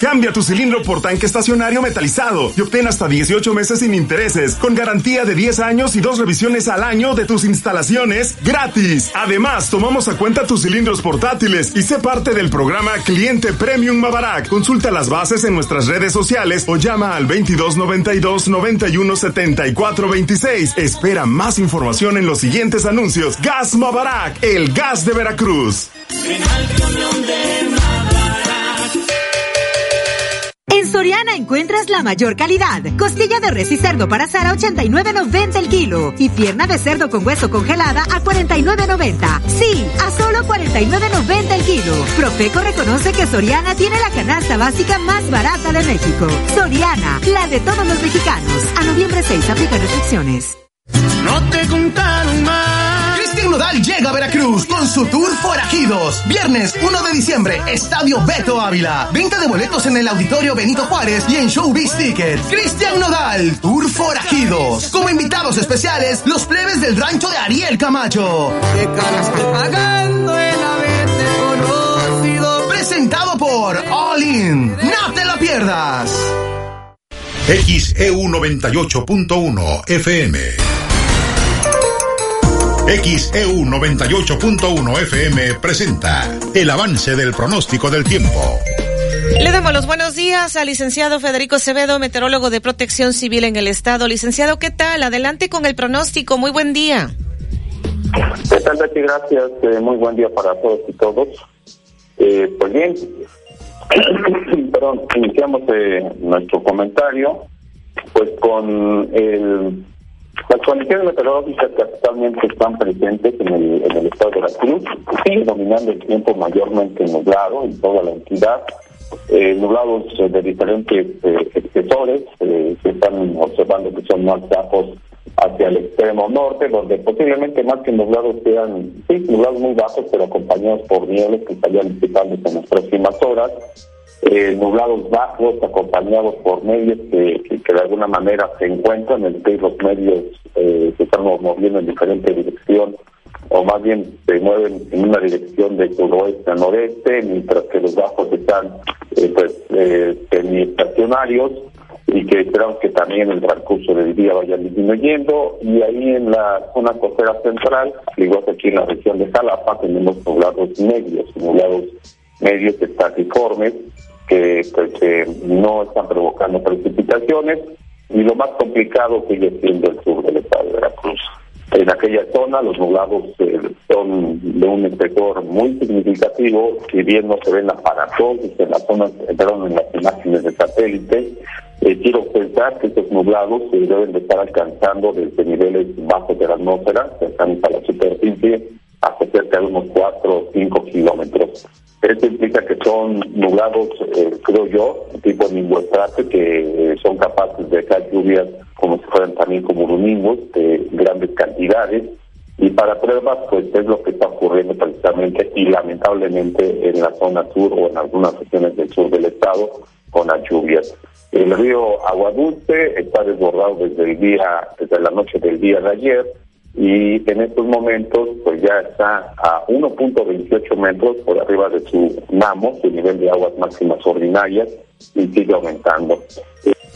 Cambia tu cilindro por tanque estacionario metalizado y obtén hasta 18 meses sin intereses, con garantía de 10 años y dos revisiones al año de tus instalaciones gratis. Además, tomamos a cuenta tus cilindros portátiles y sé parte del programa Cliente Premium Mabarak. Consulta las bases en nuestras redes sociales o llama al 2292 91 74 26. Espera más información en los siguientes anuncios. Gas Mabarak, el gas de Veracruz. En Soriana encuentras la mayor calidad. Costilla de res y cerdo para asar a 89.90 el kilo. Y pierna de cerdo con hueso congelada a 49.90. Sí, a solo 49.90 el kilo. Profeco reconoce que Soriana tiene la canasta básica más barata de México. Soriana, la de todos los mexicanos. A noviembre 6 aplica restricciones. No te contaron más. Nodal llega a Veracruz con su tour Forajidos. Viernes 1 de diciembre, Estadio Beto Ávila. Venta de boletos en el Auditorio Benito Juárez y en Showbiz Ticket. Cristian Nodal, Tour Forajidos. Como invitados especiales, los plebes del rancho de Ariel Camacho. ¿Qué cara estoy pagando el haberte conocido? Presentado por All In. No te lo pierdas. XEU 98.1 FM. XEU 98.1 FM presenta el avance del pronóstico del tiempo. Le damos los buenos días al licenciado Federico Acevedo, meteorólogo de protección civil en el estado. Licenciado, ¿qué tal? Adelante con el pronóstico. Muy buen día. ¿Qué tal, Betty? Gracias. Eh, muy buen día para todos y todos. Eh, pues bien, perdón, iniciamos eh, nuestro comentario pues con el, las condiciones meteorológicas que actualmente están presentes en el, en el estado de Veracruz, sigue dominando el tiempo mayormente nublado en toda la entidad, eh, nublados eh, de diferentes eh, espesores, eh, se están observando que son más bajos hacia el extremo norte, donde posiblemente más que nublados sean, sí, nublados muy bajos, pero acompañados por nieves que estarían disipantes en las próximas horas, eh, nublados bajos, acompañados por medios que, de alguna manera se encuentran, en que los medios eh, se están moviendo en diferente dirección, o más bien se mueven en una dirección de suroeste a noreste, mientras que los bajos están eh, pues eh, semiestacionarios, y que esperamos que también el transcurso del día vaya disminuyendo. Y ahí en la zona costera central, igual que aquí en la región de Jalapa, tenemos nublados medios, nublados medios estatiformes que, no están provocando precipitaciones. Y lo más complicado sigue siendo el sur del estado de Veracruz. En aquella zona los nublados eh, son de un espesor muy significativo, si bien no se ven aparatosos en las zonas, perdón, en las imágenes de satélite, eh, quiero pensar que estos nublados se deben de estar alcanzando desde niveles bajos de la atmósfera, cercanos a la superficie, hasta cerca de unos 4 o 5 kilómetros. Esto implica que son nublados, eh, creo yo, tipo nimboestrate, que eh, son capaces de dejar lluvias como si fueran también como nimbos de grandes cantidades. Y para pruebas, pues es lo que está ocurriendo precisamente y lamentablemente en la zona sur o en algunas regiones del sur del estado con las lluvias. El río Agua Dulce está desbordado desde el día, desde la noche del día de ayer y en estos momentos pues ya está a 1.28 metros por arriba de su NAMO, su nivel de aguas máximas ordinarias, y sigue aumentando.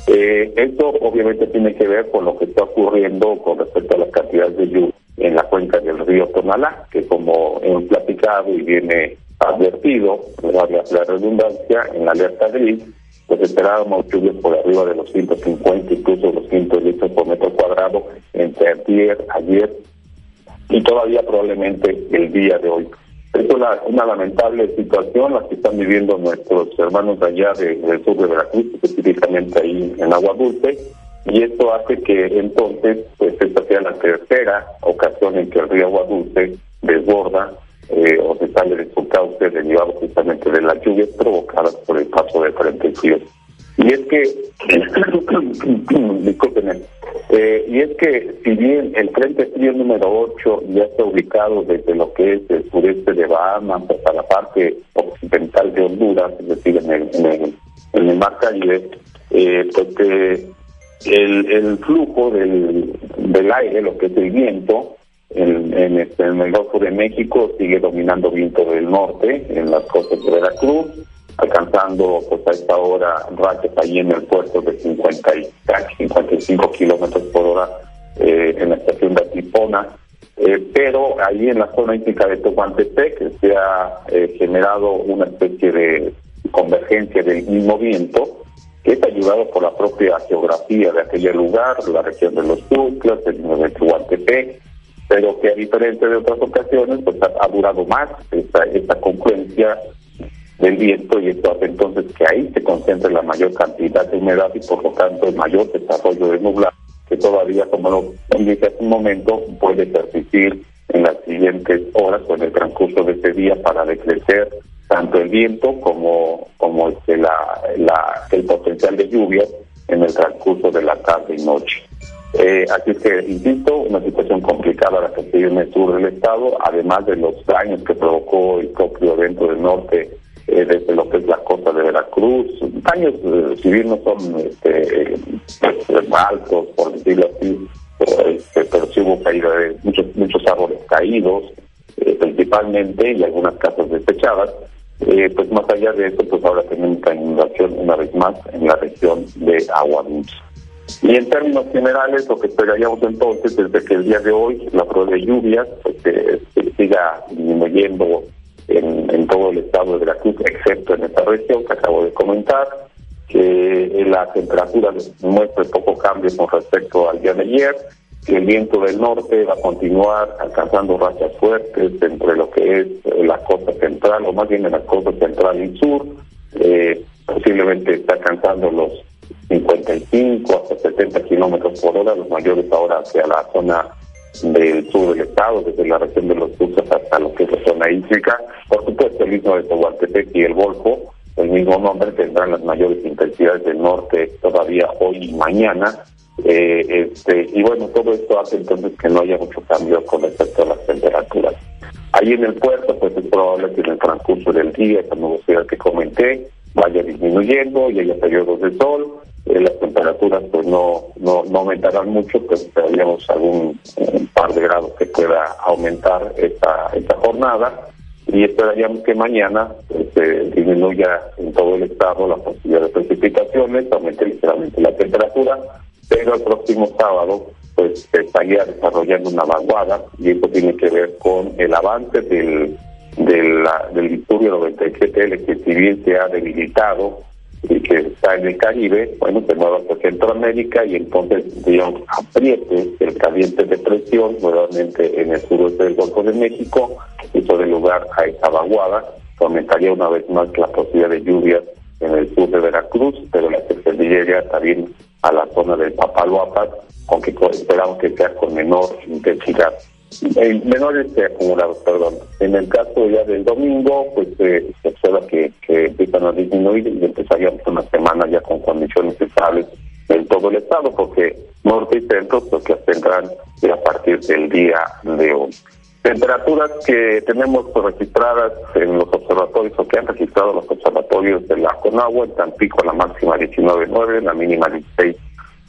Eh, esto obviamente tiene que ver con lo que está ocurriendo con respecto a las cantidades de lluvia en la cuenca del río Tonalá, que como hemos platicado y viene advertido, la, redundancia, en la alerta gris, pues esperábamos lluvias por arriba de los 150, incluso los 100 litros por metro cuadrado entre ayer, ayer y todavía probablemente el día de hoy. Es una, una lamentable situación la que están viviendo nuestros hermanos allá del sur de Veracruz, específicamente ahí en Agua Dulce, y esto hace que entonces, pues esta sea la tercera ocasión en que el río Agua Dulce desborda eh, o se sale de su cauce derivado justamente de las lluvias provocadas por el paso de frente frío. Y es que, discúlpenme, eh, y es que si bien el frente frío número 8 ya está ubicado desde lo que es el sureste de Bahamas hasta la parte occidental de Honduras, es decir, en el, en el, mar Caribe, eh, pues el, el flujo del aire, lo que es el viento, este, en el Golfo de México sigue dominando viento del norte, en las costas de Veracruz, alcanzando pues a esta hora rachas ahí en el puerto de 50 y 55 kilómetros por hora eh, en la estación de Atipona. Eh, pero ahí en la zona íntica de Tehuantepec se ha eh, generado una especie de convergencia del mismo viento que es ayudado por la propia geografía de aquel lugar, la región de los Tuclas, el de Tehuantepec, pero que a diferencia de otras ocasiones, pues ha, durado más esta, esta confluencia del viento y esto hace entonces que ahí se concentre la mayor cantidad de humedad y por lo tanto el mayor desarrollo de nublar que todavía, como lo dije hace un momento, puede persistir en las siguientes horas o en el transcurso de este día para decrecer tanto el viento como, como este, la, la, el potencial de lluvia en el transcurso de la tarde y noche. Eh, así que, insisto, una situación complicada la que se vive en el sur del estado, además de los daños que provocó el propio evento del norte eh, desde lo que es la costa de Veracruz. Daños, eh, si no son este, altos, por decirlo así, pero, este, pero sí hubo caída de muchos, muchos árboles caídos, eh, principalmente, y algunas casas despechadas. Eh, pues más allá de eso, pues ahora tenemos una inundación una vez más en la región de Agua Dulce. Y en términos generales, lo que esperaríamos entonces es que el día de hoy la prueba de lluvias pues, siga disminuyendo en, todo el estado de Veracruz, excepto en esta región que acabo de comentar, que la temperatura muestra poco cambio con respecto al día de ayer, que el viento del norte va a continuar alcanzando rachas fuertes entre lo que es la costa central, o más bien en la costa central y sur, eh, posiblemente está alcanzando los 55 hasta 70 kilómetros por hora, los mayores ahora hacia la zona del sur del estado, desde la región de los Tuxas hasta lo que es la zona hídrica. Por supuesto, el mismo de Tehuantepec y el Golfo, el mismo nombre, tendrán las mayores intensidades del norte todavía hoy y mañana. Eh, este, y bueno, todo esto hace entonces que no haya mucho cambio con respecto a las temperaturas. Ahí en el puerto, pues es probable que en el transcurso del día, esta nubosidad que comenté, vaya disminuyendo y haya periodos de sol eh, las temperaturas pues no, no, no aumentarán mucho, pero esperaríamos algún par de grados que pueda aumentar esta, esta jornada. y esperaríamos que mañana este, disminuya en todo el estado la posibilidad de precipitaciones, aumente ligeramente la temperatura, pero el próximo sábado pues estaría desarrollando una vaguada y eso tiene que ver con el avance del de la, del disturbio 97L que si bien se ha debilitado y que está en el Caribe, bueno, se mueve hacia Centroamérica y entonces, digamos, apriete el caliente de presión nuevamente en el suroeste del Golfo de México, eso de lugar a esa vaguada, aumentaría una vez más la posibilidad de lluvias en el sur de Veracruz, pero la que se llega también a la zona del Papaloapas, aunque esperamos que sea con menor intensidad. El menor este acumulado, perdón. En el caso ya del domingo, pues eh, se observa que, empiezan a disminuir y empezaríamos una semana ya con condiciones estables en todo el estado, porque norte y centro pues que tendrán a partir del día de hoy. Temperaturas que tenemos registradas en los observatorios o que han registrado los observatorios de la Conagua, en Tampico la máxima 19.9, la mínima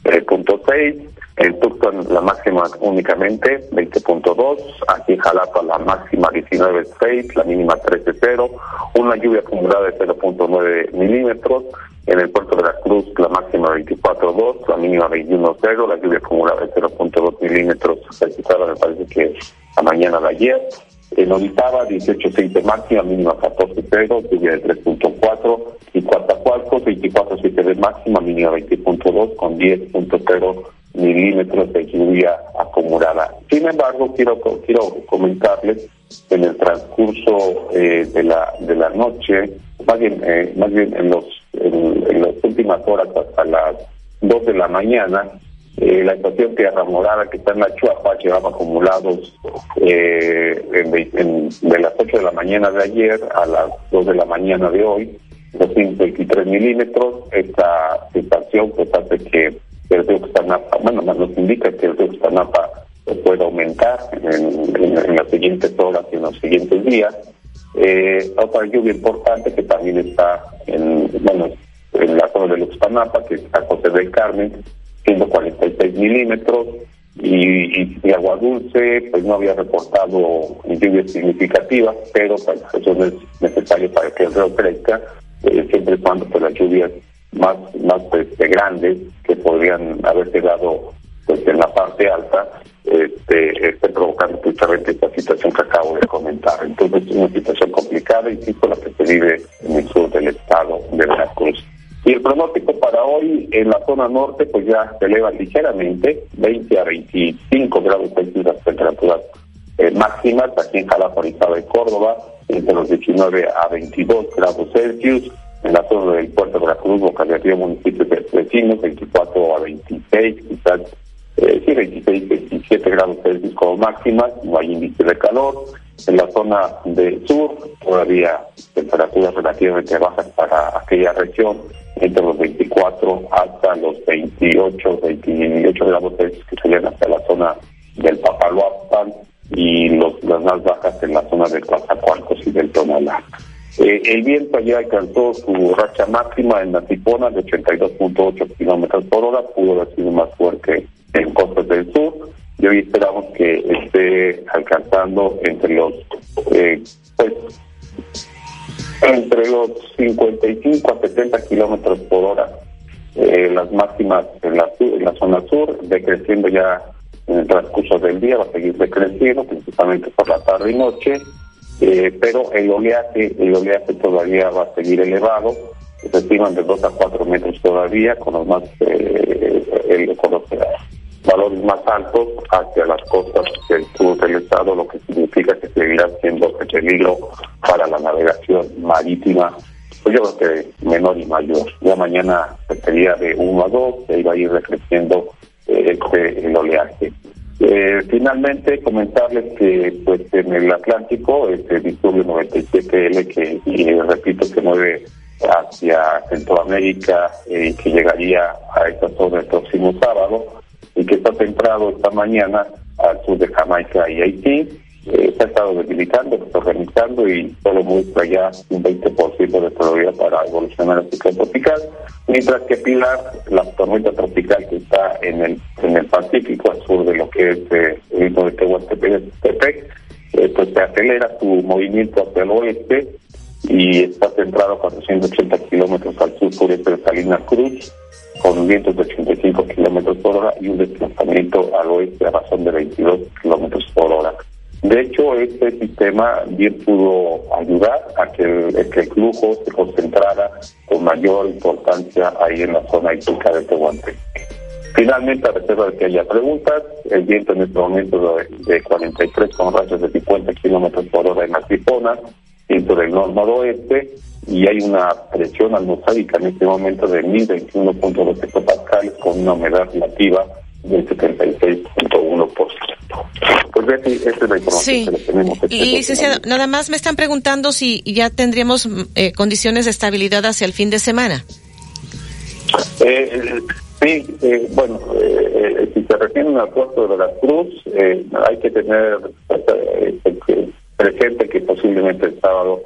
16.6, en Tucson la máxima únicamente 20.2, aquí en Jalapa la máxima 19.6, la mínima 13.0, una lluvia acumulada de 0.9 milímetros, en el puerto de la Cruz la máxima 24.2, la mínima 21.0, la lluvia acumulada de 0.2 milímetros registrada me parece que la mañana de ayer, en Orizaba 18.6 de máxima, mínima 14.0, lluvia de 3.4, y Coatzacoalcos 24.7 de máxima, mínima 20.2 con 10.0 milímetros de lluvia acumulada. Sin embargo, quiero quiero comentarles que en el transcurso eh, de la de la noche, más bien eh, más bien en los en, las últimas horas hasta las 2 de la mañana, eh, la estación Tierra Morada que está en la Chuapa llevaba acumulados eh, de las 8 de la mañana de ayer a las 2 de la mañana de hoy, 223 milímetros. Esta situación pues hace que el río Xanapa, bueno, nos indica que el río Xanapa puede aumentar en, las siguientes horas y en los siguientes días. Eh, otra lluvia importante que también está en, bueno, en la zona de Luxpanapa, que está José del Carmen, 146 milímetros, y, y, Agua Dulce, pues no había reportado lluvias significativas, pero pues, eso es necesario para que el río crezca, eh, siempre y cuando pues, las lluvias más, más este, grandes que podrían haberse dado pues, en la parte alta, este, esté provocando precisamente esta situación que acabo de comentar. Entonces es una situación complicada, insisto, la que se vive en el sur del estado de Veracruz. Y el pronóstico para hoy en la zona norte pues ya se eleva ligeramente, 20 a 25 grados Celsius las temperaturas eh, máximas, aquí en Jalapa, y Córdoba, entre los 19 a 22 grados Celsius, en la zona del puerto de Veracruz, localidad municipios vecinos, 24 a 26, quizás, eh, sí, 26, 27 grados Celsius como máximas, no hay índice de calor. En la zona del sur, todavía temperaturas relativamente bajas para aquella región, entre los 24 hasta los 28, 28 grados Celsius que serían hasta la zona del Papaloapan y los, las más bajas en la zona del Coatzacoalcos y del Tonalá. Eh, el viento allá alcanzó su racha máxima en la Tipona de 82.8 kilómetros por hora, pudo haber sido más fuerte en costas del sur y hoy esperamos que esté alcanzando entre los eh, pues entre los 55 a 70 kilómetros por hora eh, las máximas en la, en la zona sur, decreciendo ya en el transcurso del día, va a seguir decreciendo, principalmente por la tarde y noche, eh, pero el oleaje, el oleaje todavía va a seguir elevado, se estiman de 2 a 4 metros todavía, con los más eh, el, con los valores más altos hacia las costas del sur del estado, lo que significa que seguirá siendo peligro para la navegación marítima, pues yo creo que menor y mayor. Ya mañana sería de 1 a 2, se iba a ir decreciendo eh, este, el oleaje. Eh, finalmente, comentarles que pues en el Atlántico, este disturbio 97L, que y, repito, se mueve hacia Centroamérica y eh, que llegaría a esta zona el próximo sábado, que está centrado esta mañana al sur de Jamaica y Haití. Eh, se ha estado debilitando, organizando y solo muestra ya un 20% de probabilidad para evolucionar al ciclón tropical, mientras que Pilar, la tormenta tropical que está en el en el Pacífico, al sur de lo que es eh, el mismo de Tehuantepec, eh, pues se acelera su movimiento hacia el oeste y está centrado a 480 kilómetros al sur sureste de Salinas Cruz, con vientos de 85 kilómetros por hora y un desplazamiento al oeste a razón de 22 kilómetros por hora. De hecho, este sistema bien pudo ayudar a que el, que el flujo se concentrara con mayor importancia ahí en la zona hípica de Tehuantepec. Finalmente, a reserva de que haya preguntas, el viento en este momento de, de 43 con rachas de 50 kilómetros por hora en la Tripona, viento del noroeste, y hay una presión atmosférica en este momento de 1021.2 hectopascales con una humedad relativa del 76.1%. Pues Betty, esta es la información que tenemos. Este y licenciado, nada más me están preguntando si ya tendríamos eh, condiciones de estabilidad hacia el fin de semana. Eh, sí, eh, bueno, eh, si se refiere al puerto de la Cruz, hay que tener presente que posiblemente el sábado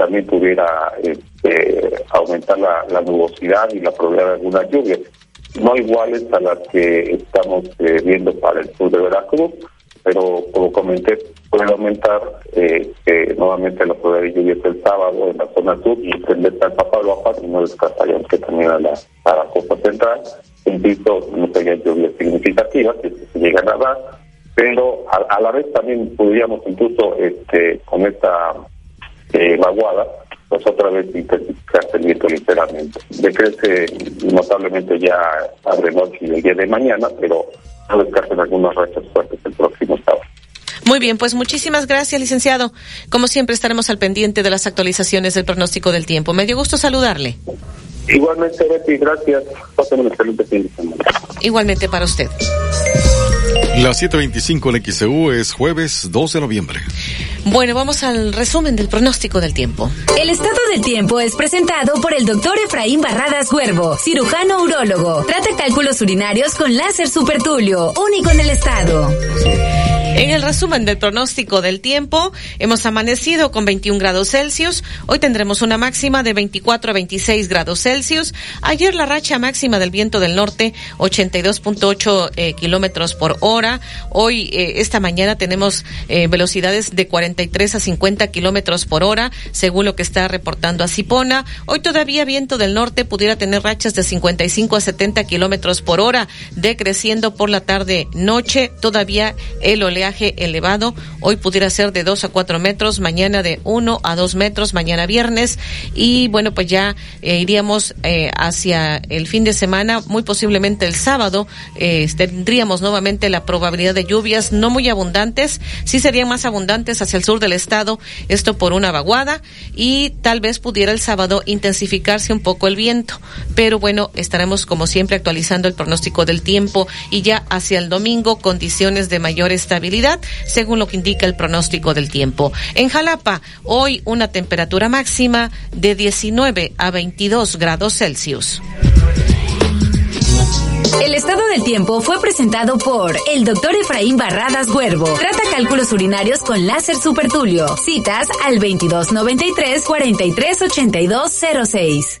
también pudiera este, aumentar la, la, nubosidad y la probabilidad de algunas lluvias, no iguales a las que estamos eh, viendo para el sur de Veracruz, pero como comenté, puede aumentar eh, nuevamente la probabilidad de lluvias el sábado en la zona sur y extenderse al Papaloapan y no descartaríamos que también a la, a la costa central, insisto, no haya lluvias significativas que se llegan a dar, pero a, la vez también podríamos incluso este con esta eh, vaguada, pues otra vez intensificarse el viento literalmente. Decrece notablemente ya tarde noche y el día de mañana, pero no descarten algunas rachas fuertes el próximo sábado. Muy bien, pues muchísimas gracias, licenciado. Como siempre, estaremos al pendiente de las actualizaciones del pronóstico del tiempo. Me dio gusto saludarle. Igualmente, Betty, gracias. Un excelente fin de semana. Igualmente para usted. La 725 en XEU es jueves 2 de noviembre. Bueno, vamos al resumen del pronóstico del tiempo. El estado del tiempo es presentado por el doctor Efraín Barradas Huervo, cirujano urólogo. Trata cálculos urinarios con láser supertulio, único en el estado. En el resumen del pronóstico del tiempo, hemos amanecido con 21 grados Celsius. Hoy tendremos una máxima de 24 a 26 grados Celsius. Ayer la racha máxima del viento del norte, 82.8 eh, kilómetros por hora. Hoy, eh, esta mañana, tenemos eh, velocidades de 43 a 50 kilómetros por hora, según lo que está reportando Asipona. Hoy todavía viento del norte pudiera tener rachas de 55 a 70 kilómetros por hora, decreciendo por la tarde-noche. Todavía el oleaje elevado. Hoy pudiera ser de 2 a 4 metros, mañana de 1 a 2 metros, mañana viernes. Y bueno, pues ya eh, iríamos eh, hacia el fin de semana, muy posiblemente el sábado, eh, tendríamos nuevamente la probabilidad de lluvias no muy abundantes, sí serían más abundantes hacia el sur del estado, esto por una vaguada, y tal vez pudiera el sábado intensificarse un poco el viento. Pero bueno, estaremos como siempre actualizando el pronóstico del tiempo y ya hacia el domingo condiciones de mayor estabilidad según lo que indica el pronóstico del tiempo. En Jalapa, hoy una temperatura máxima de 19 a 22 grados Celsius. El estado del tiempo fue presentado por el doctor Efraín Barradas Huervo. Trata cálculos urinarios con láser supertulio. Citas al 2293 438206.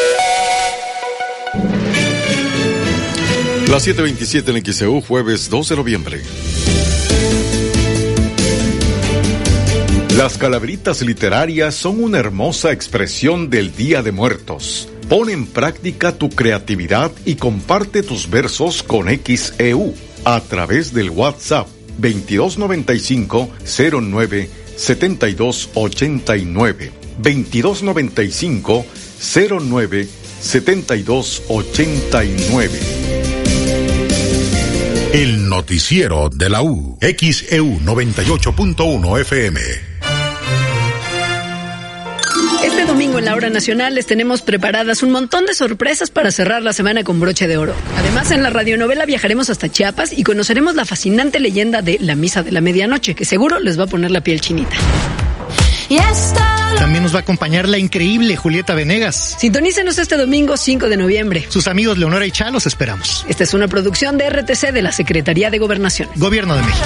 La 727 en XEU, jueves 2 de noviembre. Las calaveritas literarias son una hermosa expresión del Día de Muertos. Pon en práctica tu creatividad y comparte tus versos con XEU a través del WhatsApp 2295 09 7289 2295 09 7289 el noticiero de la U. XEU 98.1 FM. Este domingo en la hora nacional les tenemos preparadas un montón de sorpresas para cerrar la semana con broche de oro. Además, en la radionovela viajaremos hasta Chiapas y conoceremos la fascinante leyenda de la Misa de la Medianoche, que seguro les va a poner la piel chinita. También nos va a acompañar la increíble Julieta Venegas. Sintonícenos este domingo 5 de noviembre. Sus amigos Leonora y Cha los esperamos. Esta es una producción de RTC de la Secretaría de Gobernación. Gobierno de México.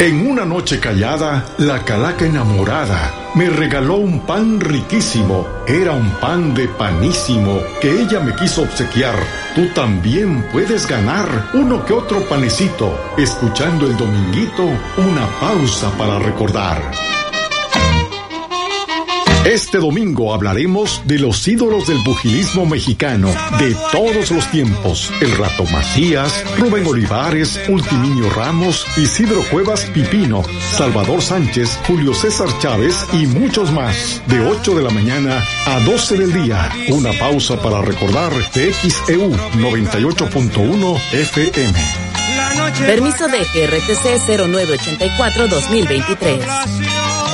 En una noche callada, la calaca enamorada me regaló un pan riquísimo. Era un pan de panísimo que ella me quiso obsequiar. Tú también puedes ganar uno que otro panecito, escuchando el dominguito, una pausa para recordar. Este domingo hablaremos de los ídolos del pugilismo mexicano de todos los tiempos. El Rato Macías, Rubén Olivares, Ultiminio Ramos, Isidro Cuevas Pipino, Salvador Sánchez, Julio César Chávez y muchos más. De 8 de la mañana a 12 del día. Una pausa para recordar TXEU 98.1 FM. Permiso de RTC 0984-2023.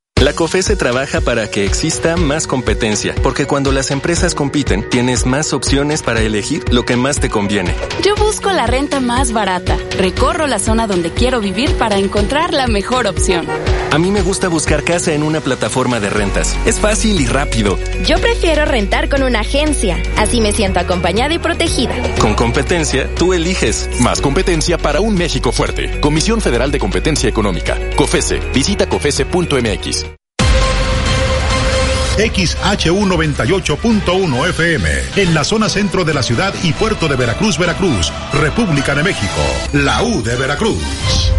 La COFESE trabaja para que exista más competencia, porque cuando las empresas compiten, tienes más opciones para elegir lo que más te conviene. Yo busco la renta más barata, recorro la zona donde quiero vivir para encontrar la mejor opción. A mí me gusta buscar casa en una plataforma de rentas. Es fácil y rápido. Yo prefiero rentar con una agencia, así me siento acompañada y protegida. Con competencia, tú eliges. Más competencia para un México fuerte. Comisión Federal de Competencia Económica. COFESE. Visita COFESE.mx. XHU98.1 FM, en la zona centro de la ciudad y puerto de Veracruz, Veracruz, República de México, la U de Veracruz.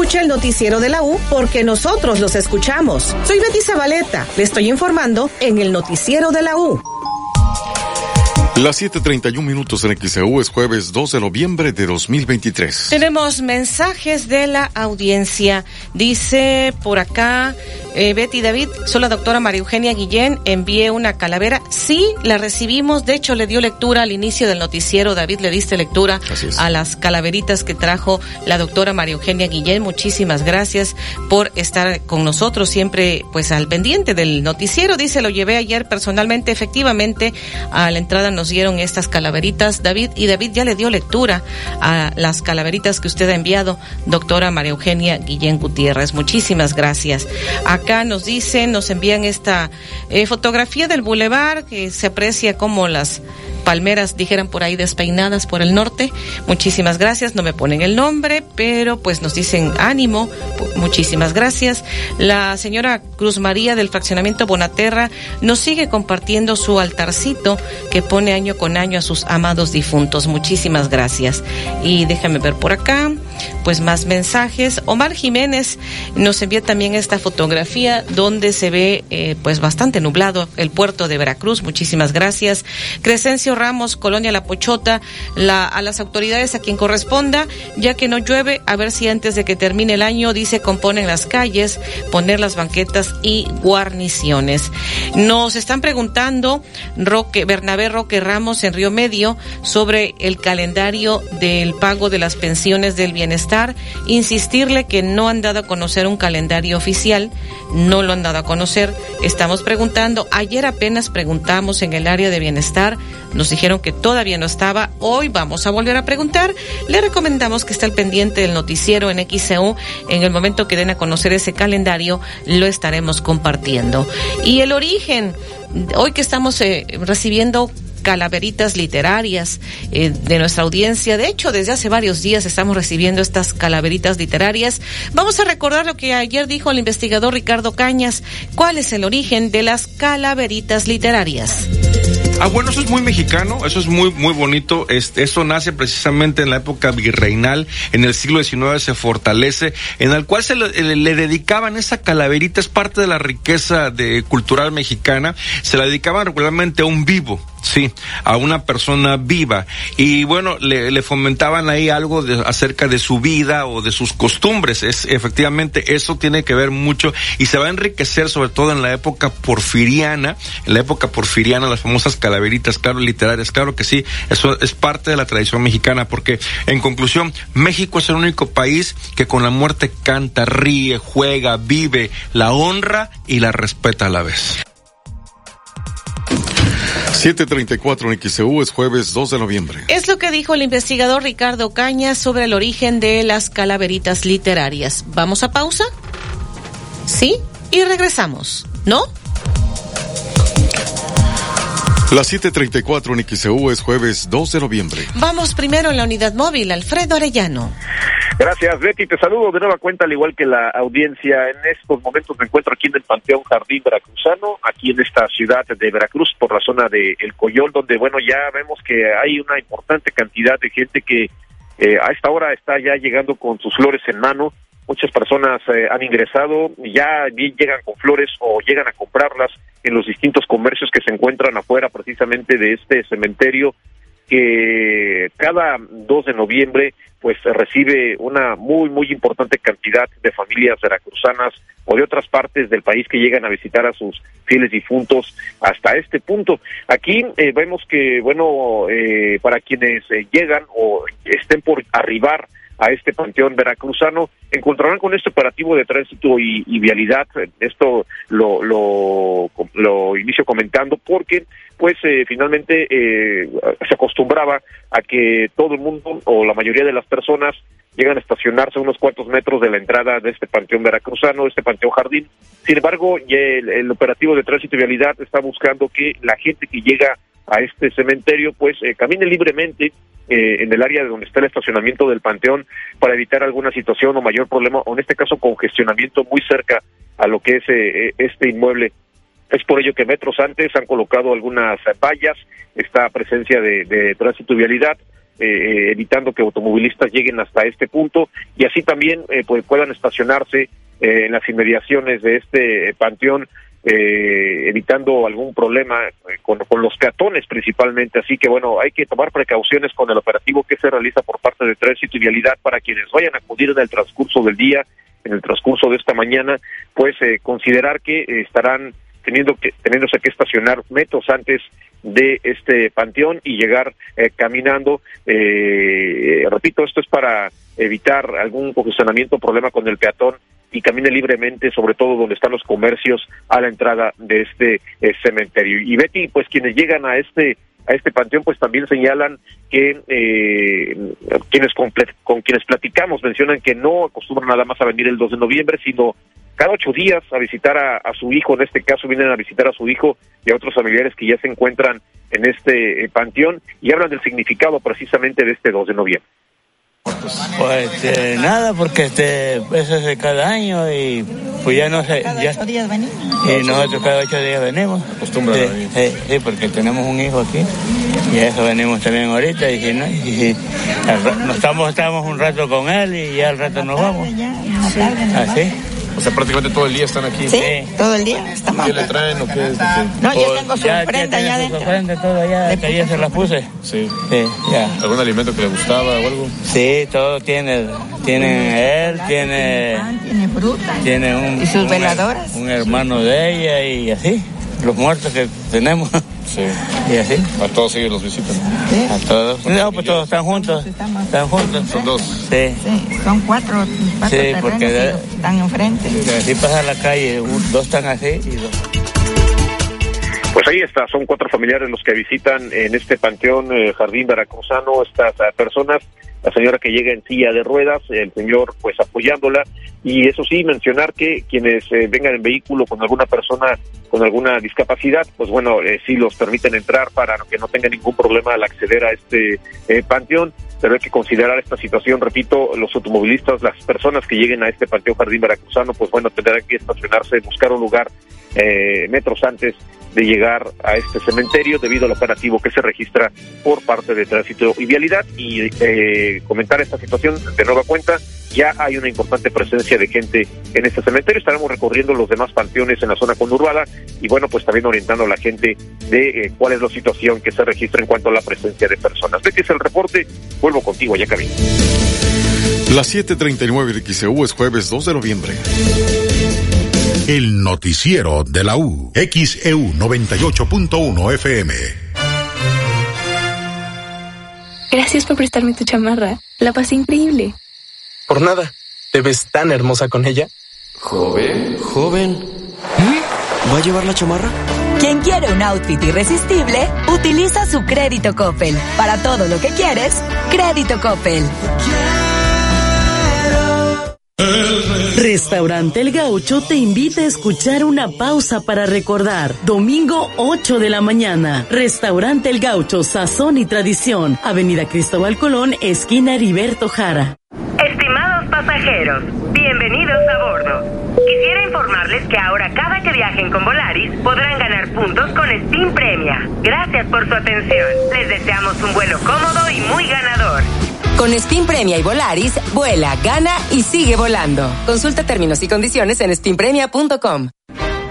Escucha el noticiero de la U porque nosotros los escuchamos. Soy Betty Zabaleta, le estoy informando en el noticiero de la U. Las 7:31 minutos en XEU es jueves 2 de noviembre de 2023. Tenemos mensajes de la audiencia. Dice por acá eh, Betty David, soy la doctora María Eugenia Guillén, envié una calavera. Sí, la recibimos. De hecho, le dio lectura al inicio del noticiero. David, le diste lectura a las calaveritas que trajo la doctora María Eugenia Guillén. Muchísimas gracias por estar con nosotros siempre, pues al pendiente del noticiero. Dice, lo llevé ayer personalmente. Efectivamente, a la entrada nos dieron estas calaveritas, David, y David ya le dio lectura a las calaveritas que usted ha enviado, doctora María Eugenia Guillén Gutiérrez. Muchísimas gracias. Acá nos dicen, nos envían esta eh, fotografía del bulevar que se aprecia como las palmeras, dijeran por ahí, despeinadas por el norte. Muchísimas gracias, no me ponen el nombre, pero pues nos dicen ánimo, muchísimas gracias. La señora Cruz María del fraccionamiento Bonaterra nos sigue compartiendo su altarcito que pone año con año a sus amados difuntos. Muchísimas gracias. Y déjame ver por acá, pues más mensajes. Omar Jiménez nos envía también esta fotografía donde se ve eh, pues bastante nublado el puerto de Veracruz. Muchísimas gracias. Crescencio Ramos, Colonia La Pochota, la, a las autoridades a quien corresponda, ya que no llueve, a ver si antes de que termine el año, dice, componen las calles, poner las banquetas y guarniciones. Nos están preguntando Roque, Bernabé Roque Ramos en Río Medio sobre el calendario del pago de las pensiones del bienestar, insistirle que no han dado a conocer un calendario oficial, no lo han dado a conocer. Estamos preguntando, ayer apenas preguntamos en el área de bienestar, nos dijeron que todavía no estaba. Hoy vamos a volver a preguntar. Le recomendamos que esté al pendiente del noticiero en XCU. En el momento que den a conocer ese calendario, lo estaremos compartiendo. Y el origen, hoy que estamos eh, recibiendo calaveritas literarias eh, de nuestra audiencia. De hecho, desde hace varios días estamos recibiendo estas calaveritas literarias. Vamos a recordar lo que ayer dijo el investigador Ricardo Cañas. ¿Cuál es el origen de las calaveritas literarias? Ah, bueno, eso es muy mexicano, eso es muy, muy bonito. Este, eso nace precisamente en la época virreinal, en el siglo XIX se fortalece, en el cual se le, dedicaban esa calaverita, es parte de la riqueza cultural mexicana, se la dedicaban regularmente a un vivo, Sí, a una persona viva. Y bueno, le, le fomentaban ahí algo de, acerca de su vida o de sus costumbres. Es, efectivamente, eso tiene que ver mucho y se va a enriquecer sobre todo en la época porfiriana, en la época porfiriana, las famosas calaveritas, claro, literarias, claro que sí, eso es parte de la tradición mexicana, porque en conclusión, México es el único país que con la muerte canta, ríe, juega, vive, la honra y la respeta a la vez. 734 en XEU es jueves 2 de noviembre. Es lo que dijo el investigador Ricardo Cañas sobre el origen de las calaveritas literarias. ¿Vamos a pausa? ¿Sí? Y regresamos, ¿no? Las 7:34 en XEU es jueves 2 de noviembre. Vamos primero en la unidad móvil, Alfredo Arellano. Gracias, Betty. Te saludo de nueva cuenta, al igual que la audiencia. En estos momentos me encuentro aquí en el Panteón Jardín Veracruzano, aquí en esta ciudad de Veracruz, por la zona de El Coyol, donde, bueno, ya vemos que hay una importante cantidad de gente que eh, a esta hora está ya llegando con sus flores en mano. Muchas personas eh, han ingresado, ya llegan con flores o llegan a comprarlas en los distintos comercios que se encuentran afuera precisamente de este cementerio que cada 2 de noviembre pues recibe una muy muy importante cantidad de familias veracruzanas o de otras partes del país que llegan a visitar a sus fieles difuntos hasta este punto. Aquí eh, vemos que bueno eh, para quienes eh, llegan o estén por arribar a este panteón veracruzano, encontrarán con este operativo de tránsito y, vialidad. Esto lo, lo, lo, inicio comentando porque, pues, eh, finalmente eh, se acostumbraba a que todo el mundo o la mayoría de las personas llegan a estacionarse a unos cuantos metros de la entrada de este panteón veracruzano, este panteón jardín. Sin embargo, el, el operativo de tránsito y vialidad está buscando que la gente que llega a este cementerio, pues eh, camine libremente eh, en el área donde está el estacionamiento del panteón para evitar alguna situación o mayor problema, o en este caso congestionamiento muy cerca a lo que es eh, este inmueble. Es por ello que metros antes han colocado algunas vallas, esta presencia de, de tránsito y vialidad, evitando que automovilistas lleguen hasta este punto y así también pues puedan estacionarse en las inmediaciones de este panteón eh, evitando algún problema eh, con, los peatones principalmente. Así que bueno, hay que tomar precauciones con el operativo que se realiza por parte de Tránsito y Vialidad para quienes vayan a acudir en el transcurso del día, en el transcurso de esta mañana, pues eh, considerar que estarán teniendo que teniéndose que estacionar metros antes de este panteón y llegar caminando. repito, esto es para evitar algún congestionamiento problema con el peatón y camine libremente, sobre todo donde están los comercios a la entrada de este eh, cementerio. Y Betty, pues quienes llegan a este a este panteón, pues también señalan que eh, quienes con, quienes platicamos mencionan que no acostumbran nada más a venir el 2 de noviembre, sino cada ocho días a visitar a, a, su hijo, en este caso vienen a visitar a su hijo y a otros familiares que ya se encuentran en este eh, panteón y hablan del significado precisamente de este 2 de noviembre. Pues este, nada, porque este, eso es de cada año y pues ya no sé. Cada ya, ocho días venimos. Y nosotros cada ocho días venimos. Sí, sí, sí, porque tenemos un hijo aquí y a eso venimos también ahorita. Y si no, y si, nos estamos, estamos un rato con él y ya al rato nos vamos. Así. O sea, prácticamente todo el día están aquí. Sí, todo el día. Estamos ¿Qué le traen o qué? No, yo tengo su ofrenda ya, ya tiene su dentro. ofrenda, todo ya, De que ayer se las puse. Sí. Sí, ya. ¿Algún alimento que le gustaba o algo? Sí, todo tiene, tiene él, tiene, Tiene fruta. tiene un, ¿Y sus veladoras? un hermano de ella y así, los muertos que tenemos. Sí. Y así. A todos ellos los visitan. A todos. No, pues todos están juntos. Están juntos. Son dos. Sí. Sí, son cuatro, cuatro Sí, porque están enfrente. Así pasa la calle, dos están así y dos. Pues ahí está, son cuatro familiares los que visitan en este panteón eh, Jardín Veracruzano estas uh, personas, la señora que llega en silla de ruedas, el señor pues apoyándola y eso sí mencionar que quienes eh, vengan en vehículo con alguna persona con alguna discapacidad, pues bueno, eh, sí los permiten entrar para que no tenga ningún problema al acceder a este eh, panteón, pero hay que considerar esta situación, repito, los automovilistas, las personas que lleguen a este panteón Jardín Veracruzano, pues bueno, tendrán que estacionarse, buscar un lugar eh, metros antes de llegar a este cementerio debido al operativo que se registra por parte de Tránsito y Vialidad. Y eh, comentar esta situación de nueva cuenta ya hay una importante presencia de gente en este cementerio. Estaremos recorriendo los demás panteones en la zona conurbada y bueno pues también orientando a la gente de eh, cuál es la situación que se registra en cuanto a la presencia de personas. Este es el reporte. Vuelvo contigo ya Camilo las 7:39 de XEU es jueves 2 de noviembre el noticiero de la U. XEU 98.1 FM. Gracias por prestarme tu chamarra. La pasé increíble. Por nada. ¿Te ves tan hermosa con ella? Joven, joven. ¿Va a llevar la chamarra? Quien quiere un outfit irresistible, utiliza su crédito Coppel. Para todo lo que quieres, crédito Coppel. Restaurante El Gaucho te invita a escuchar una pausa para recordar. Domingo 8 de la mañana. Restaurante El Gaucho, Sazón y Tradición. Avenida Cristóbal Colón, esquina Heriberto Jara. Estimados pasajeros, bienvenidos a bordo. Quisiera informarles que ahora cada que viajen con Volaris podrán ganar puntos con Steam Premia. Gracias por su atención. Les deseamos un vuelo cómodo y muy ganador. Con Spin Premia y Volaris, vuela, gana y sigue volando. Consulta términos y condiciones en spinpremia.com.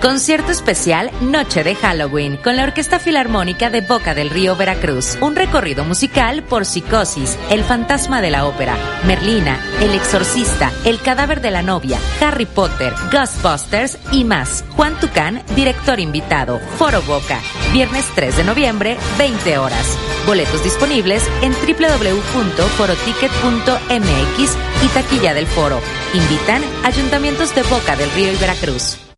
Concierto especial Noche de Halloween con la Orquesta Filarmónica de Boca del Río Veracruz. Un recorrido musical por Psicosis, El Fantasma de la Ópera, Merlina, El Exorcista, El Cadáver de la Novia, Harry Potter, Ghostbusters y más. Juan Tucán, director invitado. Foro Boca. Viernes 3 de noviembre, 20 horas. Boletos disponibles en www.foroticket.mx y taquilla del foro. Invitan Ayuntamientos de Boca del Río y Veracruz.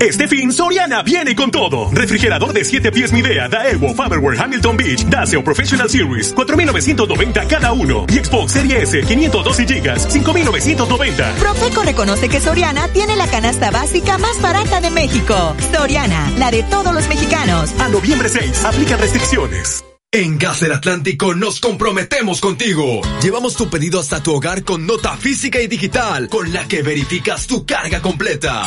Este fin, Soriana viene con todo. Refrigerador de 7 pies Midea, Daewoo, Powerware, Hamilton Beach, Daseo Professional Series, 4.990 cada uno. Y Xbox Series S, 512 GB, 5.990. Profeco reconoce que Soriana tiene la canasta básica más barata de México. Soriana, la de todos los mexicanos. A noviembre 6, aplica restricciones. En Gas del Atlántico nos comprometemos contigo. Llevamos tu pedido hasta tu hogar con nota física y digital, con la que verificas tu carga completa.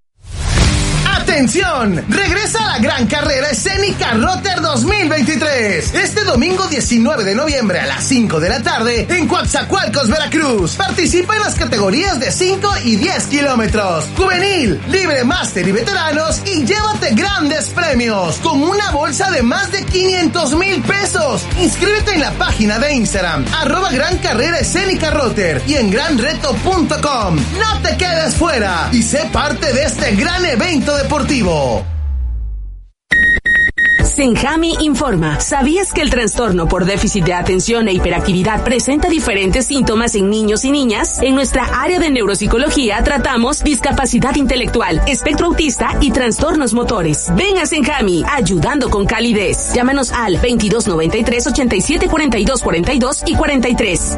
¡Atención! Regresa a la gran carrera escénica Rotter 2023. Este domingo 19 de noviembre a las 5 de la tarde en Coatzacoalcos, Veracruz. Participa en las categorías de 5 y 10 kilómetros. Juvenil, libre máster y veteranos y llévate grandes premios con una bolsa de más de 500 mil pesos. Inscríbete en la página de Instagram arroba gran carrera escénica Rotter y en granreto.com. No te quedes fuera y sé parte de este gran evento deportivo. Senjami informa. ¿Sabías que el trastorno por déficit de atención e hiperactividad presenta diferentes síntomas en niños y niñas? En nuestra área de neuropsicología tratamos discapacidad intelectual, espectro autista y trastornos motores. Ven a Senjami, ayudando con calidez. Llámanos al 2293 87 42 42 y 43.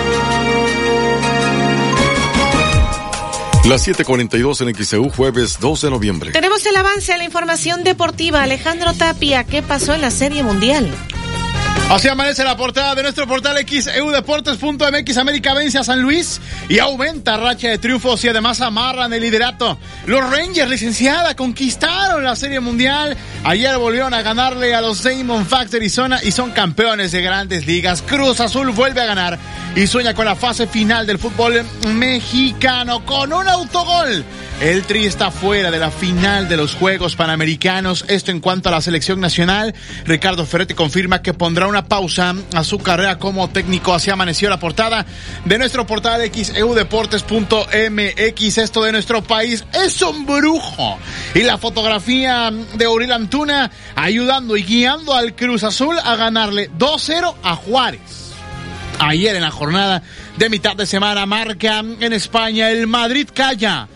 Las 7:42 en XEU, jueves 2 de noviembre. Tenemos el avance a la información deportiva. Alejandro Tapia, ¿qué pasó en la Serie Mundial? Así amanece la portada de nuestro portal xeudeportes.mx. América vence a San Luis y aumenta racha de triunfos y además amarran el liderato. Los Rangers, licenciada, conquistaron la Serie Mundial. Ayer volvieron a ganarle a los Diamondbacks de Arizona y son campeones de grandes ligas. Cruz Azul vuelve a ganar y sueña con la fase final del fútbol mexicano con un autogol. El Tri está fuera de la final de los Juegos Panamericanos. Esto en cuanto a la selección nacional. Ricardo Ferretti confirma que pondrá una pausa a su carrera como técnico. Así amaneció la portada de nuestro portal xeudeportes.mx. Esto de nuestro país es un brujo. Y la fotografía de Auril Antuna ayudando y guiando al Cruz Azul a ganarle 2-0 a Juárez. Ayer en la jornada de mitad de semana marca en España el Madrid calla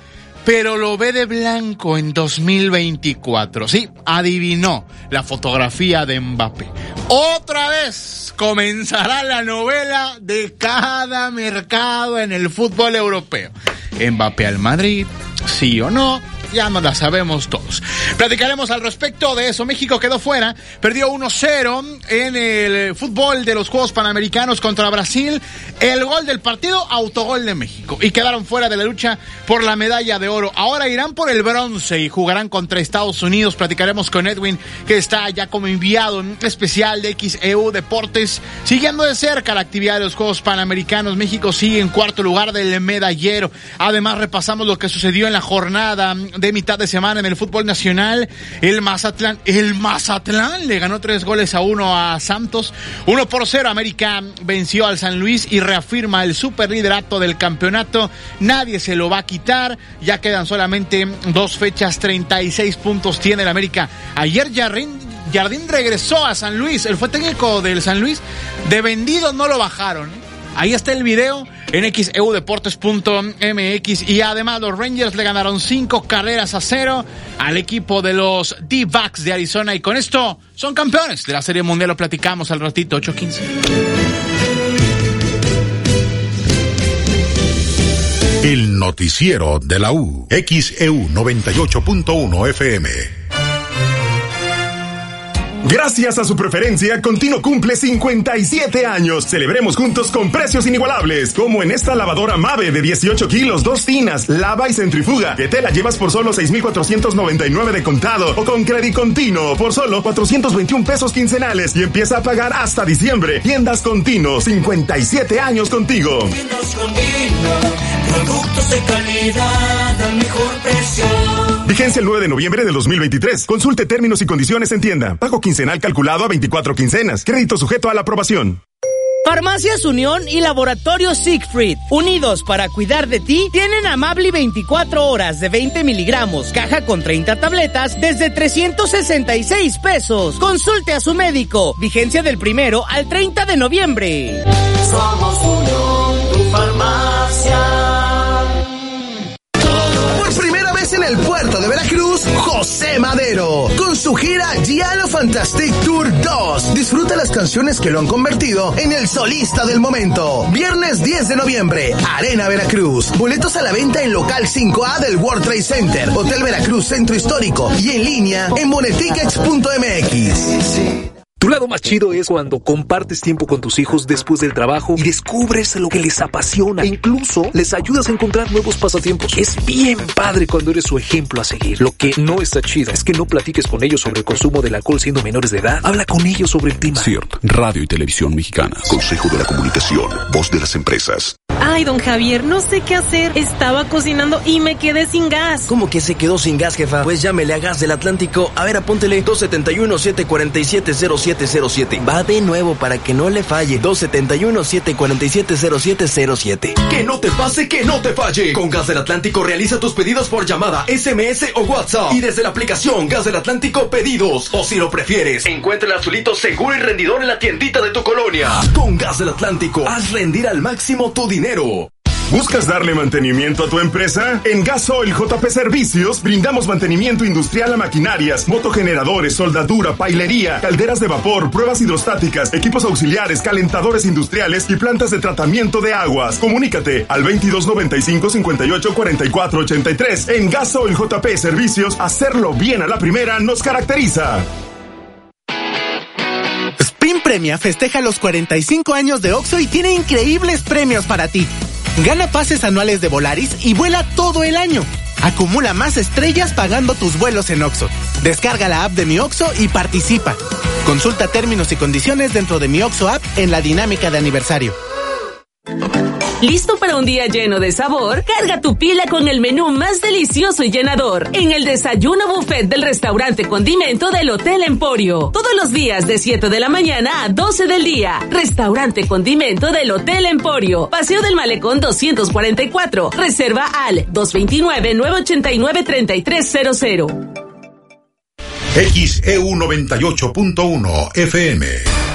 pero lo ve de blanco en 2024. Sí, adivinó la fotografía de Mbappé. Otra vez comenzará la novela de cada mercado en el fútbol europeo. Mbappé al Madrid, sí o no, ya no la sabemos todos. Platicaremos al respecto de eso. México quedó fuera, perdió 1-0 en el fútbol de los Juegos Panamericanos contra Brasil. El gol del partido, autogol de México. Y quedaron fuera de la lucha por la medalla de oro. Ahora irán por el bronce y jugarán contra Estados Unidos. Platicaremos con Edwin, que está ya como enviado especial de XEU Deportes, siguiendo de cerca la actividad de los Juegos Panamericanos. México sigue en cuarto lugar del medallero. Además, repasamos lo que sucedió en la jornada de mitad de semana en el fútbol nacional. El Mazatlán, el Mazatlán le ganó tres goles a uno a Santos. Uno por cero, América venció al San Luis y reafirma el superliderato del campeonato. Nadie se lo va a quitar. Ya quedan solamente dos fechas, 36 puntos tiene el América. Ayer Jardín, Jardín regresó a San Luis. Él fue técnico del San Luis. De vendido no lo bajaron. Ahí está el video en xeudeportes.mx y además los Rangers le ganaron cinco carreras a cero al equipo de los D-Backs de Arizona y con esto son campeones de la Serie Mundial. Lo platicamos al ratito, 8.15. El noticiero de la U, XEU 98.1 FM. Gracias a su preferencia, Contino cumple 57 años. Celebremos juntos con precios inigualables, como en esta lavadora Mave de 18 kilos, dos tinas, lava y centrifuga, que te la llevas por solo 6,499 de contado o con Credit Contino por solo 421 pesos quincenales y empieza a pagar hasta diciembre. Tiendas Contino, 57 años contigo. Tiendas productos de calidad al mejor precio. Vigencia el 9 de noviembre de 2023. Consulte términos y condiciones en tienda. Pago quincenal calculado a 24 quincenas. Crédito sujeto a la aprobación. Farmacias Unión y Laboratorio Siegfried, unidos para cuidar de ti, tienen Amably 24 horas de 20 miligramos, caja con 30 tabletas, desde 366 pesos. Consulte a su médico. Vigencia del primero al 30 de noviembre. Somos Unión, tu farmacia. en el puerto de Veracruz, José Madero, con su gira Giallo Fantastic Tour 2. Disfruta las canciones que lo han convertido en el solista del momento. Viernes 10 de noviembre, Arena Veracruz. Boletos a la venta en local 5A del World Trade Center, Hotel Veracruz Centro Histórico y en línea en bonetickets.mx. Tu lado más chido es cuando compartes tiempo con tus hijos después del trabajo y descubres lo que les apasiona. E incluso les ayudas a encontrar nuevos pasatiempos. Es bien padre cuando eres su ejemplo a seguir. Lo que no está chido es que no platiques con ellos sobre el consumo del alcohol siendo menores de edad. Habla con ellos sobre el tema. CIRT, Radio y Televisión Mexicana. Consejo de la Comunicación, voz de las empresas. Ay, don Javier, no sé qué hacer. Estaba cocinando y me quedé sin gas. ¿Cómo que se quedó sin gas, jefa? Pues llámele a Gas del Atlántico. A ver, apóntele 271 747 07 Va de nuevo para que no le falle. 271-747-0707. Que no te pase, que no te falle. Con Gas del Atlántico realiza tus pedidos por llamada, SMS o WhatsApp. Y desde la aplicación Gas del Atlántico Pedidos. O si lo prefieres, encuentra el azulito seguro y rendidor en la tiendita de tu colonia. Con Gas del Atlántico, haz rendir al máximo tu dinero. ¿Buscas darle mantenimiento a tu empresa? En Gasoil JP Servicios brindamos mantenimiento industrial a maquinarias, motogeneradores, soldadura, pailería, calderas de vapor, pruebas hidrostáticas, equipos auxiliares, calentadores industriales y plantas de tratamiento de aguas. Comunícate al 2295 58 44 83. En Gasoil JP Servicios, hacerlo bien a la primera nos caracteriza. Spin Premia festeja los 45 años de OXO y tiene increíbles premios para ti. Gana pases anuales de Volaris y vuela todo el año. Acumula más estrellas pagando tus vuelos en OXO. Descarga la app de Mi OXO y participa. Consulta términos y condiciones dentro de Mi OXO app en la dinámica de aniversario. ¿Listo para un día lleno de sabor? Carga tu pila con el menú más delicioso y llenador en el desayuno buffet del restaurante Condimento del Hotel Emporio. Todos los días de 7 de la mañana a 12 del día. Restaurante Condimento del Hotel Emporio. Paseo del Malecón 244. Reserva al 229-989-3300. XEU 98.1 FM.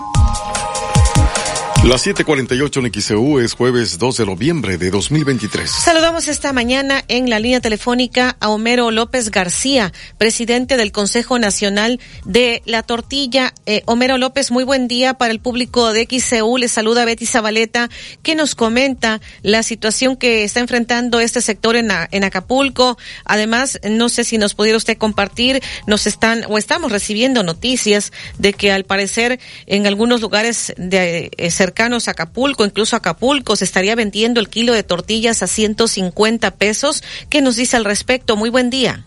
Las 7:48 en XEU es jueves 2 de noviembre de 2023. Saludamos esta mañana en la línea telefónica a Homero López García, presidente del Consejo Nacional de la Tortilla. Eh, Homero López, muy buen día para el público de XEU. Le saluda Betty Zabaleta, que nos comenta la situación que está enfrentando este sector en, en Acapulco. Además, no sé si nos pudiera usted compartir, nos están o estamos recibiendo noticias de que al parecer en algunos lugares de eh, a Acapulco, incluso Acapulco, se estaría vendiendo el kilo de tortillas a 150 pesos. ¿Qué nos dice al respecto? Muy buen día.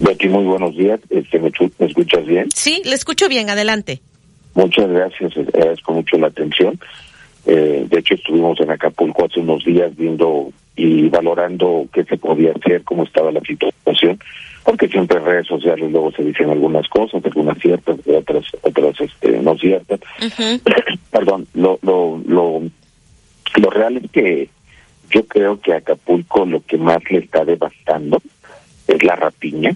Betty, muy buenos días. Este, ¿me, ¿Me escuchas bien? Sí, le escucho bien. Adelante. Muchas gracias. Agradezco mucho la atención. Eh, de hecho, estuvimos en Acapulco hace unos días viendo y valorando qué se podía hacer, cómo estaba la situación, porque siempre en redes sociales luego se dicen algunas cosas, algunas ciertas, otras otras este, no ciertas. Perdón, lo, lo, lo, lo real es que yo creo que a Acapulco lo que más le está devastando es la rapiña.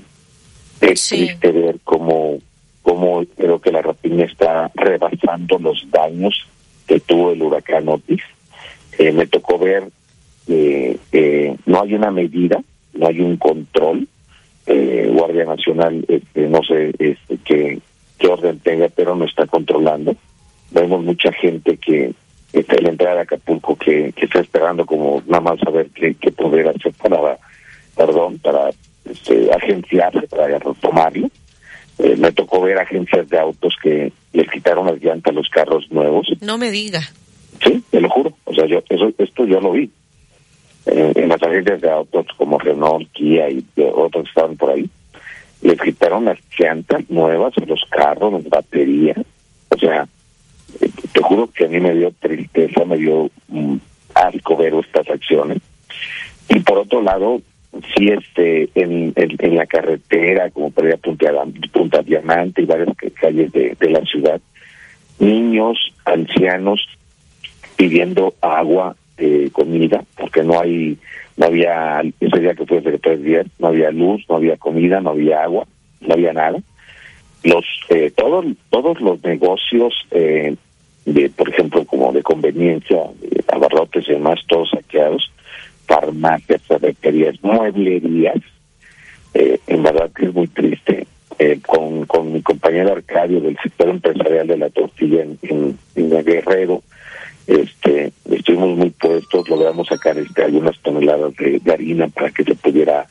Es triste ver cómo, cómo creo que la rapiña está rebasando los daños que tuvo el huracán Otis. Eh, me tocó ver que eh, no hay una medida, no hay un control. Eh, Guardia Nacional, este, no sé este, qué, qué orden tenga, pero no está controlando. Vemos mucha gente que está en la entrada de Acapulco que, que está esperando como nada más saber qué, qué poder hacer para, perdón, para este, agenciarse, para retomarlo. Eh, me tocó ver agencias de autos que les quitaron las llantas a los carros nuevos. No me diga. Sí, te lo juro. O sea, yo eso, esto yo lo vi. Eh, en las agencias de autos como Renault, Kia y otros que estaban por ahí, les quitaron las llantas nuevas los carros, las baterías. O sea, eh, te juro que a mí me dio tristeza, me dio mm, asco ver estas acciones. Y por otro lado, sí este en, en, la carretera como allá Punta, Punta Diamante y varias calles de, de la ciudad niños ancianos pidiendo agua eh, comida porque no hay no había ese día que fue de tres días no había luz no había comida no había agua no había nada los eh, todos todos los negocios eh, de por ejemplo como de conveniencia abarrotes y demás todos saqueados farmacias, ferreterías, mueblerías. Eh, en verdad que es muy triste. Eh, con, con mi compañero Arcadio del sector empresarial de la tortilla en, en, en Guerrero, este, estuvimos muy puestos, logramos sacar este, algunas toneladas de, de, harina para que se pudiera,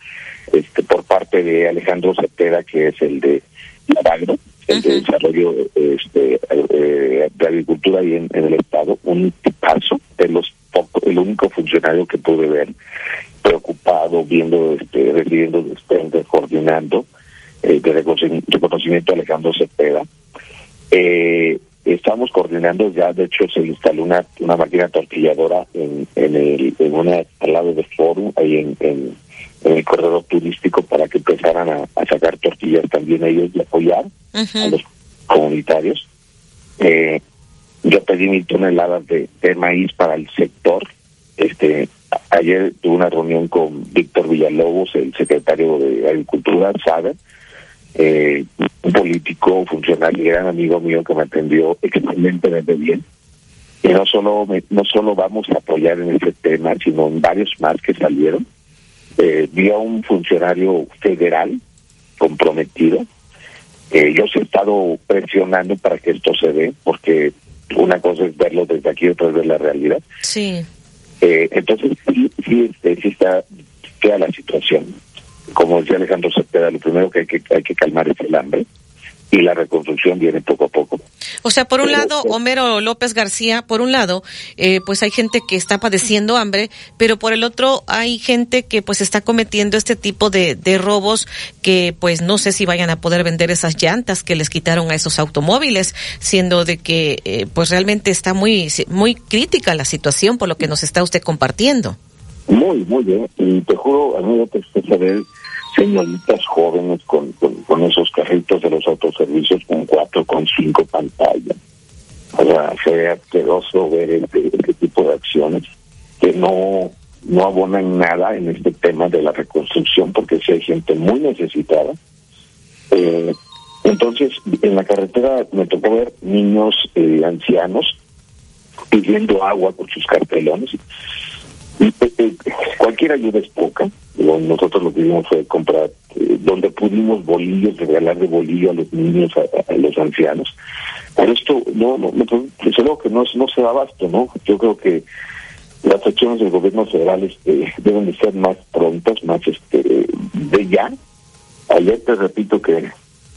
este, por parte de Alejandro Cepeda, que es el de Agro, el de desarrollo este, eh, de agricultura ahí en, en el estado, un tipazo de los el único funcionario que pude ver preocupado, viendo, este, recibiendo despensas, coordinando, eh, de reconocimiento a Alejandro Cepeda. Eh, estamos coordinando ya, de hecho se instaló una, una máquina tortilladora en, en, el, en una, al lado del Forum, ahí en, en, en, el corredor turístico, para que empezaran a, a sacar tortillas también ellos y apoyar uh -huh. a los comunitarios. Eh, yo pedí mil toneladas de, de, maíz para el sector. Este, ayer tuve una reunión con Víctor Villalobos, el secretario de Agricultura, sabe, eh, un político, funcionario, gran amigo mío que me atendió excelentemente bien. Y no solo me, no solo vamos a apoyar en ese tema, sino en varios más que salieron. Eh, vi a un funcionario federal comprometido. Eh, yo he estado presionando para que esto se dé, porque una cosa es verlo desde aquí, otra es ver la realidad. Sí. Eh, entonces, sí, sí, este, sí está queda la situación. Como decía Alejandro Cepeda, lo primero que hay que, hay que calmar es el hambre y la reconstrucción viene poco a poco. O sea, por un lado, Homero López García, por un lado, eh, pues hay gente que está padeciendo hambre, pero por el otro hay gente que pues está cometiendo este tipo de, de robos que pues no sé si vayan a poder vender esas llantas que les quitaron a esos automóviles, siendo de que eh, pues realmente está muy, muy crítica la situación por lo que nos está usted compartiendo. Muy, muy bien. Y te juro, a mí lo que saber señoritas jóvenes con, con, esos carritos de los autoservicios con cuatro, con cinco pantallas. O sea, sería asqueroso ver este, este, tipo de acciones que no, no abonan nada en este tema de la reconstrucción, porque si hay gente muy necesitada. Eh, entonces, en la carretera me tocó ver niños eh, ancianos pidiendo agua con sus cartelones. Y, eh, cualquier ayuda es poca nosotros lo que hicimos fue comprar, eh, donde pudimos bolillos, regalar de bolillo a los niños, a, los ancianos. Pero esto, no, no, no pues, que no, no se da abasto, ¿no? Yo creo que las acciones del gobierno federal este, deben de ser más prontas, más este de ya. Ayer te repito que,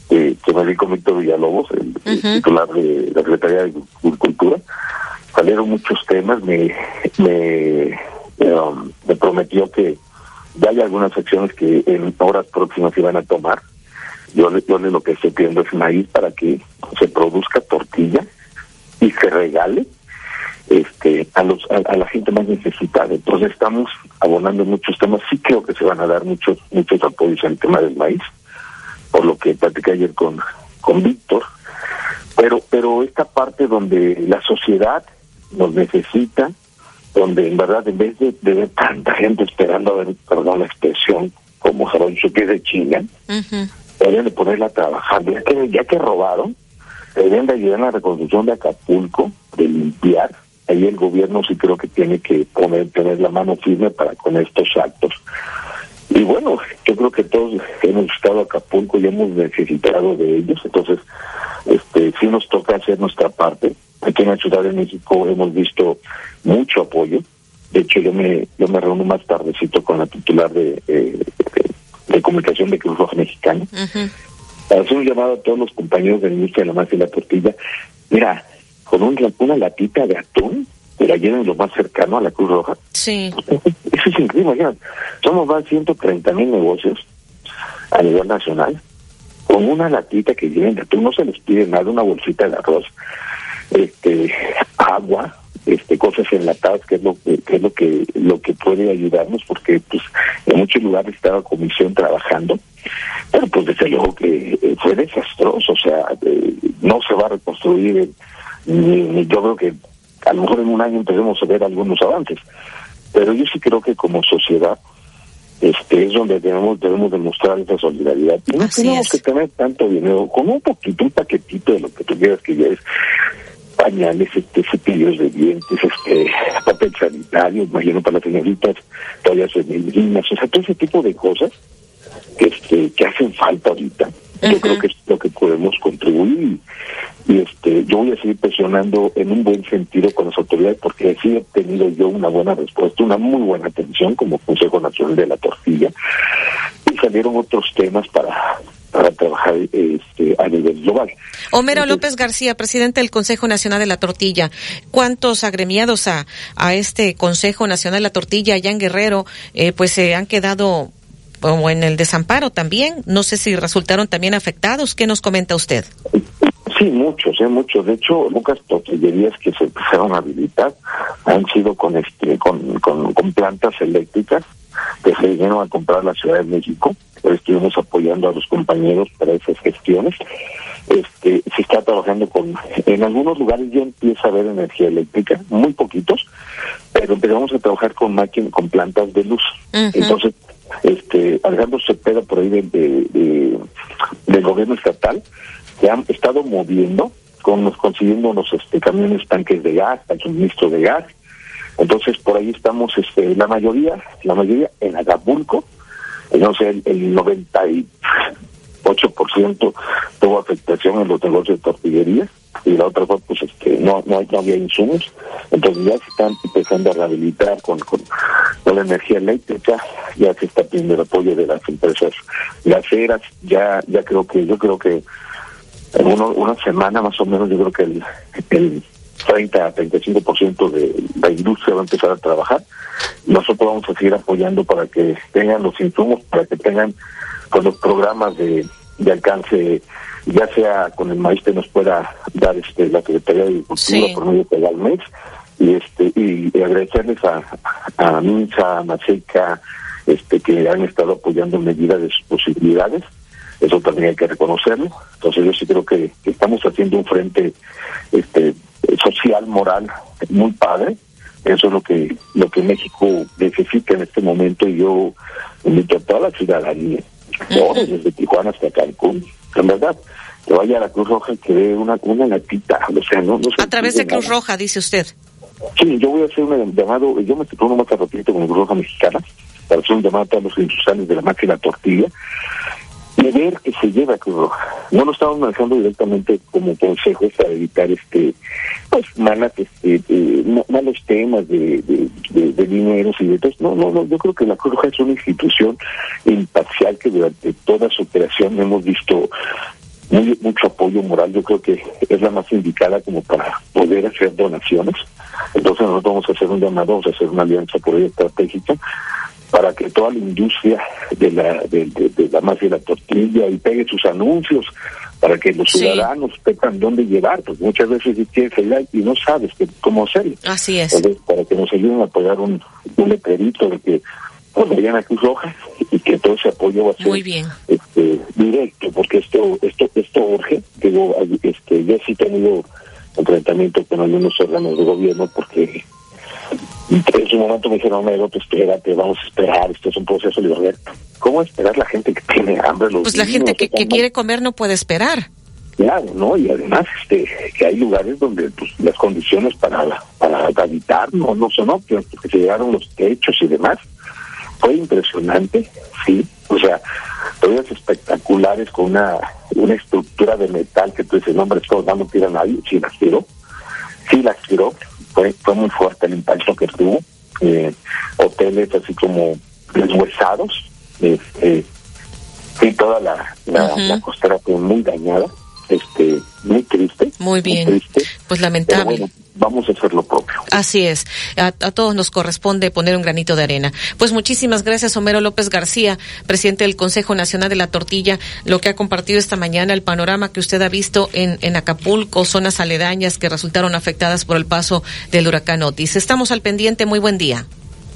que, me con Víctor Villalobos, el, titular de la Secretaría de Agricultura. Salieron muchos temas, me, me, um, me prometió que ya hay algunas acciones que en horas próximas se van a tomar. Yo, yo lo que estoy pidiendo es maíz para que se produzca tortilla y se regale este a los a, la gente más necesitada. Entonces estamos abonando muchos temas. Sí creo que se van a dar muchos muchos apoyos el tema del maíz, por lo que platicé ayer con con Víctor. Pero pero esta parte donde la sociedad nos necesita, donde en verdad en vez de, ver tanta gente esperando a ver, perdón la expresión, como su que de chinga, deberían de ponerla a trabajar, ya que, ya que robaron, deberían de ayudar en la reconstrucción de Acapulco, de limpiar, ahí el gobierno sí creo que tiene que poner, tener la mano firme para con estos actos. Y bueno, yo creo que todos hemos estado Acapulco y hemos necesitado de ellos, entonces este sí nos toca hacer nuestra parte Aquí en la Ciudad de México hemos visto mucho apoyo. De hecho, yo me, yo me reúno más tardecito con la titular de, de, comunicación de Cruz Roja Mexicana. Para hacer un llamado a todos los compañeros de la industria de la masa y la tortilla. Mira, con un, una latita de atún, que la llenen lo más cercano a la Cruz Roja. Sí. Eso es increíble, Somos más de 130 mil negocios a nivel nacional. Con una latita que lleven de atún, no se les pide nada, una bolsita de arroz este agua este cosas enlatadas que es lo que, es lo que lo que puede ayudarnos porque pues en muchos lugares estaba comisión trabajando pero pues desde luego que eh, fue desastroso o sea eh, no se va a reconstruir ni, yo creo que a lo mejor en un año empecemos a ver algunos avances pero yo sí creo que como sociedad este es donde debemos debemos demostrar esa solidaridad. Y no tenemos que tener tanto dinero con un poquito un paquetito de lo que tú quieras que ya es pañales, este, cepillos de dientes, este, papel sanitario, imagino para las señoritas, toallas femeninas, o sea, todo ese tipo de cosas que, este, que hacen falta ahorita. Yo creo que es lo que podemos contribuir y, este yo voy a seguir presionando en un buen sentido con las autoridades porque así he tenido yo una buena respuesta, una muy buena atención como Consejo Nacional de la Tortilla y salieron otros temas para para trabajar este, a nivel global. Homero López García, presidente del Consejo Nacional de la Tortilla. ¿Cuántos agremiados a, a este Consejo Nacional de la Tortilla allá en Guerrero eh, pues se han quedado como en el desamparo también? No sé si resultaron también afectados. ¿Qué nos comenta usted? Sí, muchos, ¿eh? muchos. De hecho, pocas tortillerías que se empezaron a habilitar han sido con este, con, con, con plantas eléctricas que se vinieron a comprar la Ciudad de México estuvimos apoyando a los compañeros para esas gestiones. Este, se está trabajando con, en algunos lugares ya empieza a haber energía eléctrica, muy poquitos, pero empezamos a trabajar con máquinas, con plantas de luz. Entonces, este, Alejandro Cepeda por ahí de, del gobierno estatal, se han estado moviendo, con, consiguiendo unos este, camiones tanques de gas, el suministro de gas. Entonces, por ahí estamos, este, la mayoría, la mayoría en Acapulco, no sé, el, el 98% tuvo afectación en los negocios de tortillería y la otra fue pues este no no, había insumos. Entonces ya se están empezando a rehabilitar con, con, la energía eléctrica, ya se está pidiendo el apoyo de las empresas gaseras, ya ya creo que yo creo que en una semana más o menos yo creo que el, el 30 a 35% de la industria va a empezar a trabajar. Nosotros vamos a seguir apoyando para que tengan los insumos, para que tengan con los programas de, de alcance, ya sea con el maíz que nos pueda dar este la Secretaría de Agricultura por medio de mes y este y, agradecerles a, a a Maseca, este que han estado apoyando en medida de sus posibilidades eso también hay que reconocerlo. Entonces yo sí creo que, estamos haciendo un frente este social moral muy padre. Eso es lo que lo que México necesita en este momento. Y yo invito a toda la ciudadanía todos desde Tijuana hasta Cancún en verdad que vaya a la Cruz Roja y que dé una una latita o sea no, no a través de Cruz Roja dice usted. Sí, yo voy a hacer un llamado, yo me estoy uno más rapidito con el Cruz Roja Mexicana, para hacer un llamado a todos los industriales de la máquina tortilla, ver que se lleva Cruz Roja. No lo estamos manejando directamente como consejos para evitar este pues malas este eh, malos temas de, de, de, de, dineros y de todo. No, no, no, yo creo que la Cruz Roja es una institución imparcial que durante toda su operación hemos visto muy, mucho apoyo moral. Yo creo que es la más indicada como para poder hacer donaciones. Entonces nosotros vamos a hacer un llamado, vamos a hacer una alianza por ahí estratégica para que toda la industria de la de, de, la masa y la tortilla y pegue sus anuncios para que los ciudadanos sepan dónde llevar, porque muchas veces tienes idea y no sabes que, cómo hacerlo. Así es. para que nos ayuden a apoyar un, un letrerito de que pues, vayan a Cruz Roja y que todo ese apoyo va a ser Muy bien. Este, directo, porque esto esto esto urge. Digo, este, yo sí he tenido enfrentamiento con algunos órganos de gobierno porque en su momento me dijeron, no, pues espérate, vamos a esperar, esto es un proceso de ¿Cómo esperar la gente que tiene hambre? Los pues la gente que, que quiere comer no puede esperar. Claro, ¿no? Y además este, que hay lugares donde pues, las condiciones para, para habitar no, no son óptimas, porque se llegaron los techos y demás. Fue impresionante, sí. O sea, todas espectaculares con una, una estructura de metal que tú dices, no, hombre, esto no a nadie, sí las tiró. Sí las tiró, fue, fue muy fuerte el impacto que tuvo. Eh, hoteles así como deshuesados, este, y toda la, la, costera fue muy dañada, este, muy triste. Muy bien. pues lamentable. vamos a hacer lo propio. Así es. A, a, todos nos corresponde poner un granito de arena. Pues muchísimas gracias, Homero López García, presidente del Consejo Nacional de la Tortilla, lo que ha compartido esta mañana, el panorama que usted ha visto en, en Acapulco, zonas aledañas que resultaron afectadas por el paso del huracán Otis. Estamos al pendiente. Muy buen día.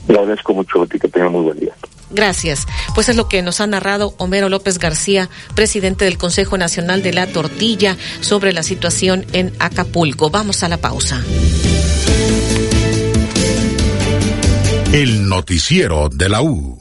Le agradezco mucho, que tenga muy buen día. Gracias. Pues es lo que nos ha narrado Homero López García, presidente del Consejo Nacional de la Tortilla, sobre la situación en Acapulco. Vamos a la pausa. El noticiero de la U.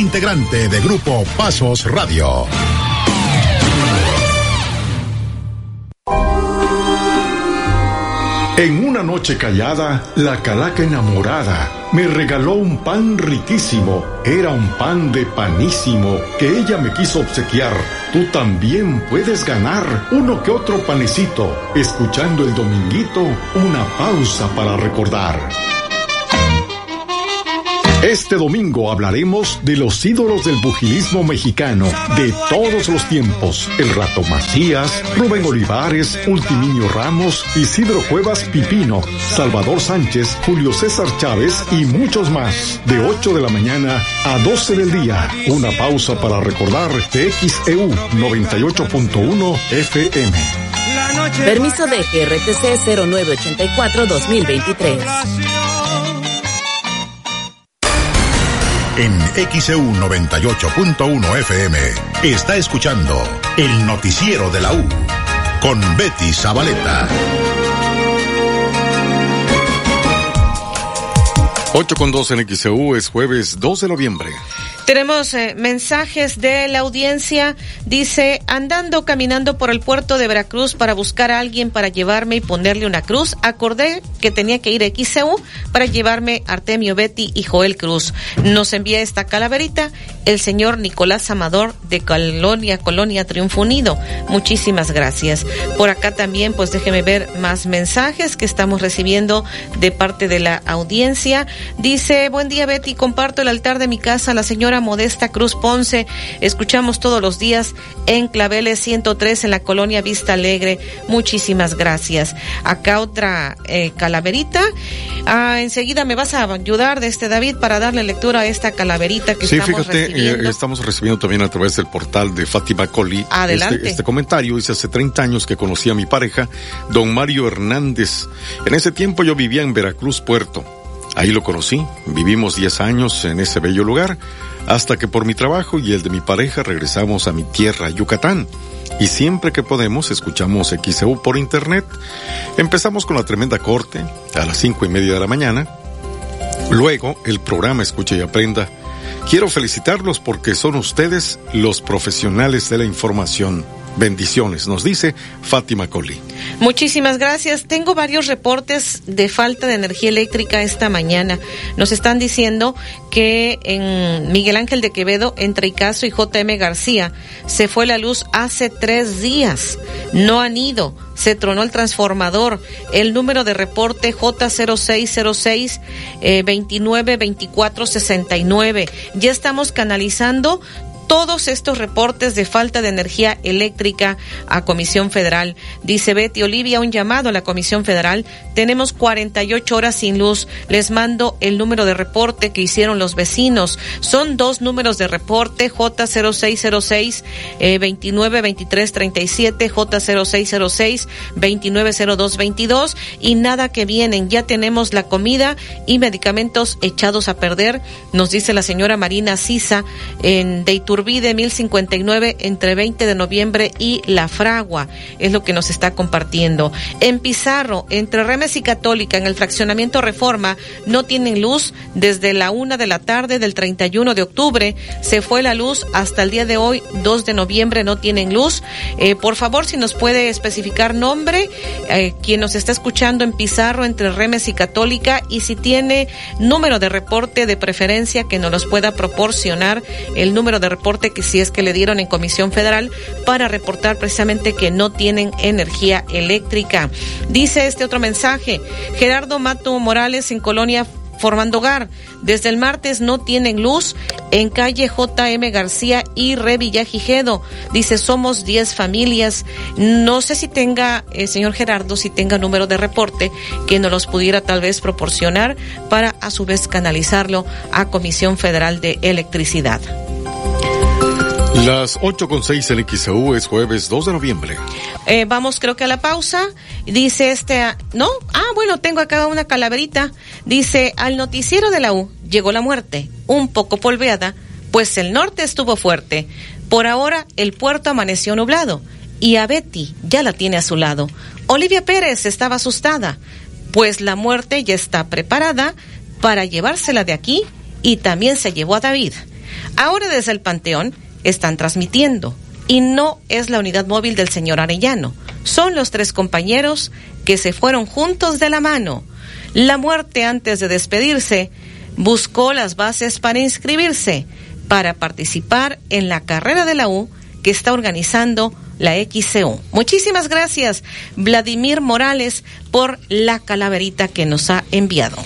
integrante de Grupo Pasos Radio. En una noche callada, la calaca enamorada me regaló un pan riquísimo. Era un pan de panísimo que ella me quiso obsequiar. Tú también puedes ganar uno que otro panecito, escuchando el dominguito, una pausa para recordar. Este domingo hablaremos de los ídolos del pugilismo mexicano de todos los tiempos. El Rato Macías, Rubén Olivares, Ultiminio Ramos, Isidro Cuevas Pipino, Salvador Sánchez, Julio César Chávez y muchos más. De 8 de la mañana a 12 del día. Una pausa para recordar TXEU 98.1 FM. Permiso de GRTC 0984-2023 en XEU 98.1 FM está escuchando el noticiero de la U con Betty Zabaleta. 8 con 2 en XEU es jueves 2 de noviembre. Tenemos eh, mensajes de la audiencia. Dice, andando caminando por el puerto de Veracruz para buscar a alguien para llevarme y ponerle una cruz, acordé que tenía que ir a XEU para llevarme Artemio Betty y Joel Cruz. Nos envía esta calaverita el señor Nicolás Amador de Colonia, Colonia Triunfo Unido. Muchísimas gracias. Por acá también, pues déjeme ver más mensajes que estamos recibiendo de parte de la audiencia. Dice, buen día Betty, comparto el altar de mi casa, la señora Modesta Cruz Ponce. Escuchamos todos los días en Claveles 103 en la colonia Vista Alegre. Muchísimas gracias. Acá otra eh, calaverita. Ah, enseguida me vas a ayudar de este David para darle lectura a esta calaverita que sí, estamos fíjate, recibiendo. eh, estamos recibiendo también a través del portal de Fátima Coli Adelante. Este, este comentario. Dice, hace 30 años que conocí a mi pareja, don Mario Hernández. En ese tiempo yo vivía en Veracruz, Puerto. Ahí lo conocí, vivimos 10 años en ese bello lugar, hasta que por mi trabajo y el de mi pareja regresamos a mi tierra, Yucatán. Y siempre que podemos escuchamos XEU por internet. Empezamos con la tremenda corte a las cinco y media de la mañana. Luego el programa Escucha y Aprenda. Quiero felicitarlos porque son ustedes los profesionales de la información. Bendiciones, nos dice Fátima Coli. Muchísimas gracias. Tengo varios reportes de falta de energía eléctrica esta mañana. Nos están diciendo que en Miguel Ángel de Quevedo, entre Icaso y JM García, se fue la luz hace tres días. No han ido. Se tronó el transformador. El número de reporte J0606 eh, 292469. Ya estamos canalizando todos estos reportes de falta de energía eléctrica a Comisión Federal. Dice Betty Olivia, un llamado a la Comisión Federal. Tenemos 48 horas sin luz. Les mando el número de reporte que hicieron los vecinos. Son dos números de reporte, J0606 eh, 292337, J0606 290222 y nada que vienen. Ya tenemos la comida y medicamentos echados a perder, nos dice la señora Marina Sisa en de Iturbide 1059 entre 20 de noviembre y La Fragua. Es lo que nos está compartiendo. En Pizarro, entre Remes y Católica, en el fraccionamiento Reforma, no tienen luz desde la una de la tarde del 31 de octubre. Se fue la luz hasta el día de hoy, 2 de noviembre, no tienen luz. Eh, por favor, si nos puede especificar nombre, eh, quien nos está escuchando en Pizarro, entre Remes y Católica, y si tiene número de reporte de preferencia que nos los pueda proporcionar, el número de reporte que si es que le dieron en Comisión Federal para reportar precisamente que no tienen energía eléctrica. Dice este otro mensaje, Gerardo Mato Morales en Colonia Formando Hogar. Desde el martes no tienen luz en calle JM García y Revillagigedo. Dice, somos 10 familias. No sé si tenga, eh, señor Gerardo, si tenga número de reporte que nos los pudiera tal vez proporcionar para a su vez canalizarlo a Comisión Federal de Electricidad. Las 8 con 6 en XEU es jueves 2 de noviembre. Eh, vamos creo que a la pausa. Dice este, ¿no? Ah, bueno, tengo acá una calaverita. Dice, al noticiero de la U llegó la muerte, un poco polveada, pues el norte estuvo fuerte. Por ahora el puerto amaneció nublado y a Betty ya la tiene a su lado. Olivia Pérez estaba asustada, pues la muerte ya está preparada para llevársela de aquí y también se llevó a David. Ahora desde el Panteón están transmitiendo y no es la unidad móvil del señor Arellano. Son los tres compañeros que se fueron juntos de la mano. La muerte antes de despedirse buscó las bases para inscribirse, para participar en la carrera de la U que está organizando la XCU. Muchísimas gracias, Vladimir Morales, por la calaverita que nos ha enviado.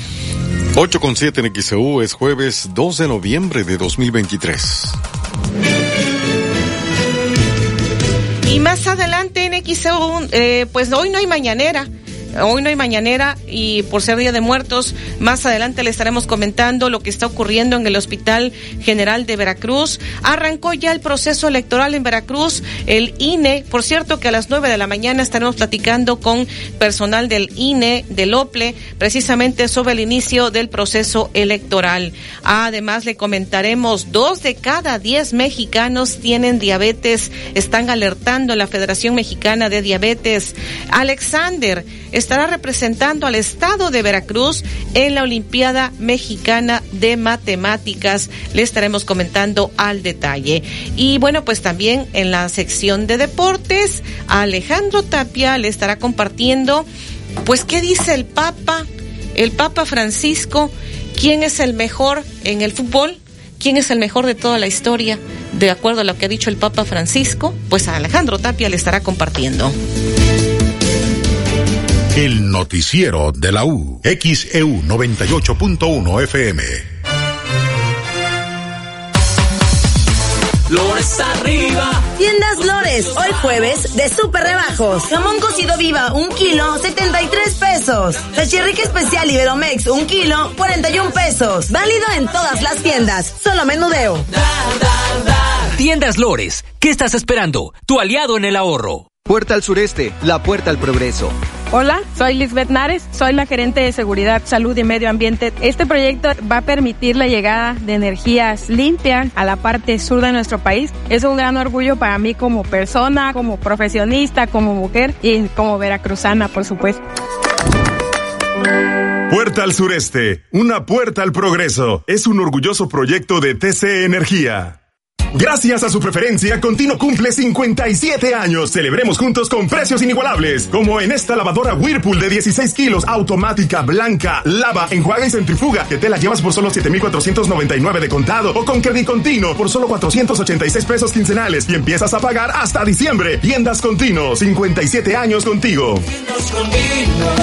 8 con 7 en XEU es jueves 2 de noviembre de 2023. Y más adelante en XEU, eh, pues hoy no hay mañanera. Hoy no hay mañanera y por ser Día de Muertos, más adelante le estaremos comentando lo que está ocurriendo en el Hospital General de Veracruz. Arrancó ya el proceso electoral en Veracruz, el INE. Por cierto que a las nueve de la mañana estaremos platicando con personal del INE, del OPLE, precisamente sobre el inicio del proceso electoral. Además le comentaremos, dos de cada diez mexicanos tienen diabetes. Están alertando la Federación Mexicana de Diabetes. Alexander, estará representando al estado de Veracruz en la Olimpiada Mexicana de Matemáticas. Le estaremos comentando al detalle. Y bueno, pues también en la sección de deportes, Alejandro Tapia le estará compartiendo, pues, ¿qué dice el Papa? El Papa Francisco, ¿quién es el mejor en el fútbol? ¿Quién es el mejor de toda la historia? De acuerdo a lo que ha dicho el Papa Francisco, pues a Alejandro Tapia le estará compartiendo. El noticiero de la U. XEU 98.1 FM. Lores arriba. Tiendas Lores, hoy jueves de super rebajos. Jamón cocido viva, un kilo, 73 pesos. Sachirrique especial Iberomex, un kilo, 41 pesos. Válido en todas las tiendas, solo menudeo. Tiendas Lores, ¿qué estás esperando? Tu aliado en el ahorro. Puerta al sureste, la puerta al progreso. Hola, soy Lisbeth Nares, soy la gerente de Seguridad, Salud y Medio Ambiente. Este proyecto va a permitir la llegada de energías limpias a la parte sur de nuestro país. Es un gran orgullo para mí como persona, como profesionista, como mujer y como veracruzana, por supuesto. Puerta al sureste, una puerta al progreso. Es un orgulloso proyecto de TC Energía. Gracias a su preferencia, Continuo cumple 57 años. Celebremos juntos con precios inigualables, como en esta lavadora Whirlpool de 16 kilos, automática, blanca, lava, enjuaga y centrifuga, que te la llevas por solo 7,499 de contado, o con crédito continuo por solo 486 pesos quincenales y empiezas a pagar hasta diciembre. Tiendas Continuo, 57 años contigo. Tiendas Continuo,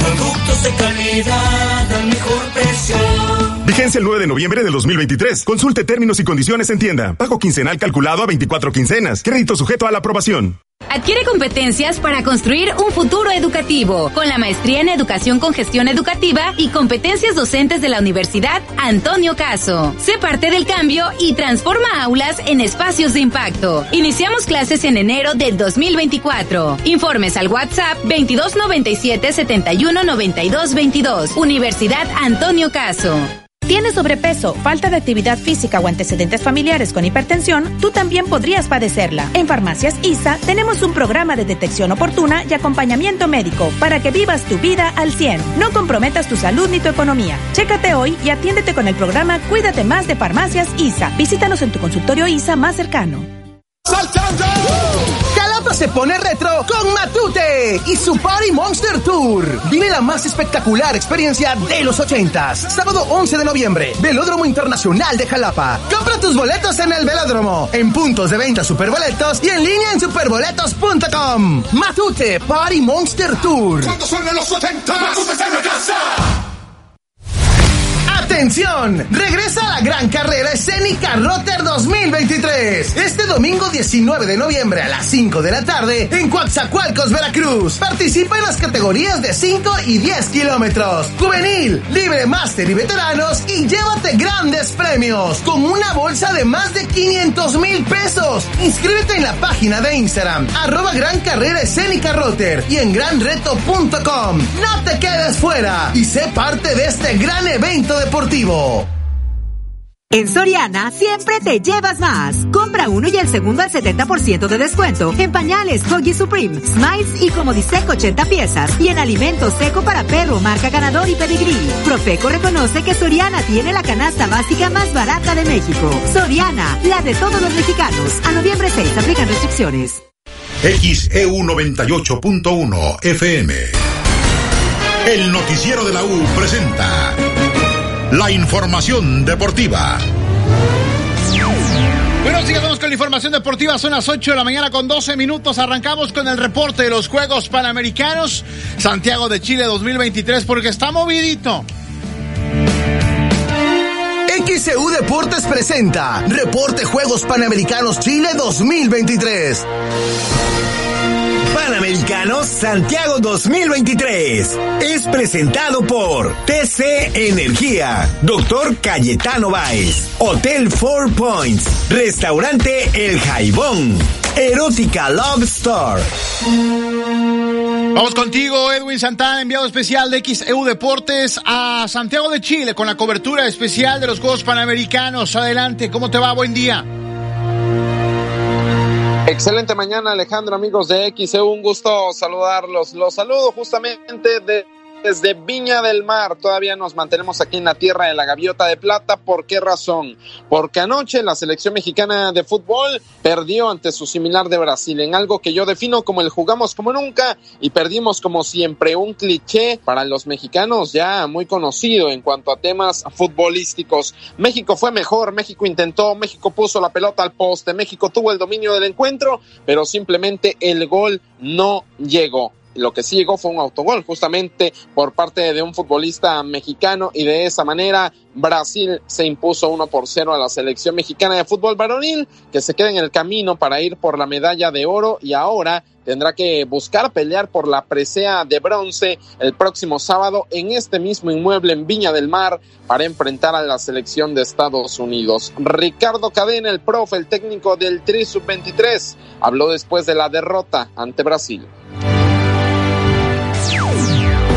productos de calidad al mejor precio. Vigencia el 9 de noviembre de 2023. Consulte términos y condiciones en tienda. Pago quincenal calculado a 24 quincenas. Crédito sujeto a la aprobación. Adquiere competencias para construir un futuro educativo con la maestría en educación con gestión educativa y competencias docentes de la Universidad Antonio Caso. Sé parte del cambio y transforma aulas en espacios de impacto. Iniciamos clases en enero del 2024. Informes al WhatsApp 2297 71 92 22. Universidad Antonio Caso. ¿Tienes sobrepeso, falta de actividad física o antecedentes familiares con hipertensión? Tú también podrías padecerla. En Farmacias ISA tenemos un programa de detección oportuna y acompañamiento médico para que vivas tu vida al 100. No comprometas tu salud ni tu economía. Chécate hoy y atiéndete con el programa Cuídate más de Farmacias ISA. Visítanos en tu consultorio ISA más cercano. Se pone retro con Matute y su Party Monster Tour. Vive la más espectacular experiencia de los ochentas. Sábado 11 de noviembre, Velódromo Internacional de Jalapa. Compra tus boletos en el Velódromo, en puntos de venta Superboletos y en línea en superboletos.com. Matute Party Monster Tour. Cuando suenen los 80, Matute está la casa. ¡Atención! Regresa a la gran carrera escénica Rotter 2023. Este domingo 19 de noviembre a las 5 de la tarde en Coatzacoalcos, Veracruz. Participa en las categorías de 5 y 10 kilómetros. Juvenil, libre máster y veteranos y llévate grandes premios como una bolsa de más de 500 mil pesos. Inscríbete en la página de Instagram arroba gran carrera escénica Rotter y en granreto.com. No te quedes fuera y sé parte de este gran evento deportivo. En Soriana siempre te llevas más. Compra uno y el segundo al 70% de descuento en pañales Huggy Supreme, Smiles y Comodisec 80 piezas y en alimento seco para perro marca ganador y pedigrí. Profeco reconoce que Soriana tiene la canasta básica más barata de México. Soriana, la de todos los mexicanos. A noviembre 6 aplican restricciones. XEU 98.1 FM. El noticiero de la U presenta la información deportiva. Bueno, sigamos con la información deportiva. Son las 8 de la mañana con 12 minutos. Arrancamos con el reporte de los Juegos Panamericanos Santiago de Chile 2023 porque está movidito. XEU Deportes presenta Reporte Juegos Panamericanos Chile 2023. Panamericanos Santiago 2023 es presentado por TC Energía, Doctor Cayetano Baez, Hotel Four Points, Restaurante El Jaibón, Erótica Love Store. Vamos contigo, Edwin Santana, enviado especial de XEU Deportes a Santiago de Chile con la cobertura especial de los Juegos Panamericanos. Adelante, ¿cómo te va? Buen día. Excelente mañana, Alejandro, amigos de XEU, un gusto saludarlos. Los saludo justamente de desde Viña del Mar. Todavía nos mantenemos aquí en la tierra de la gaviota de plata. ¿Por qué razón? Porque anoche la selección mexicana de fútbol perdió ante su similar de Brasil en algo que yo defino como el jugamos como nunca y perdimos como siempre. Un cliché para los mexicanos ya muy conocido en cuanto a temas futbolísticos. México fue mejor, México intentó, México puso la pelota al poste, México tuvo el dominio del encuentro, pero simplemente el gol no llegó lo que sí llegó fue un autogol justamente por parte de un futbolista mexicano y de esa manera Brasil se impuso 1 por 0 a la selección mexicana de fútbol varonil que se queda en el camino para ir por la medalla de oro y ahora tendrá que buscar pelear por la presea de bronce el próximo sábado en este mismo inmueble en Viña del Mar para enfrentar a la selección de Estados Unidos. Ricardo Cadena, el profe, el técnico del Tri Sub-23, habló después de la derrota ante Brasil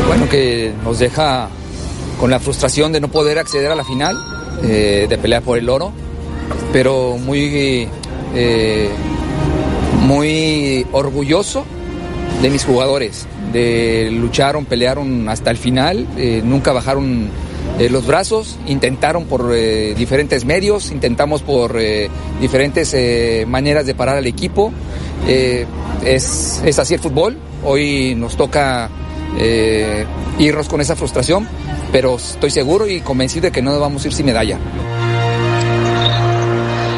bueno, que nos deja con la frustración de no poder acceder a la final, eh, de pelear por el oro, pero muy, eh, muy orgulloso de mis jugadores, de lucharon, pelearon hasta el final, eh, nunca bajaron los brazos, intentaron por diferentes medios, intentamos por diferentes maneras de parar al equipo. es, es así el fútbol, hoy nos toca eh, irnos con esa frustración, pero estoy seguro y convencido de que no vamos a ir sin medalla.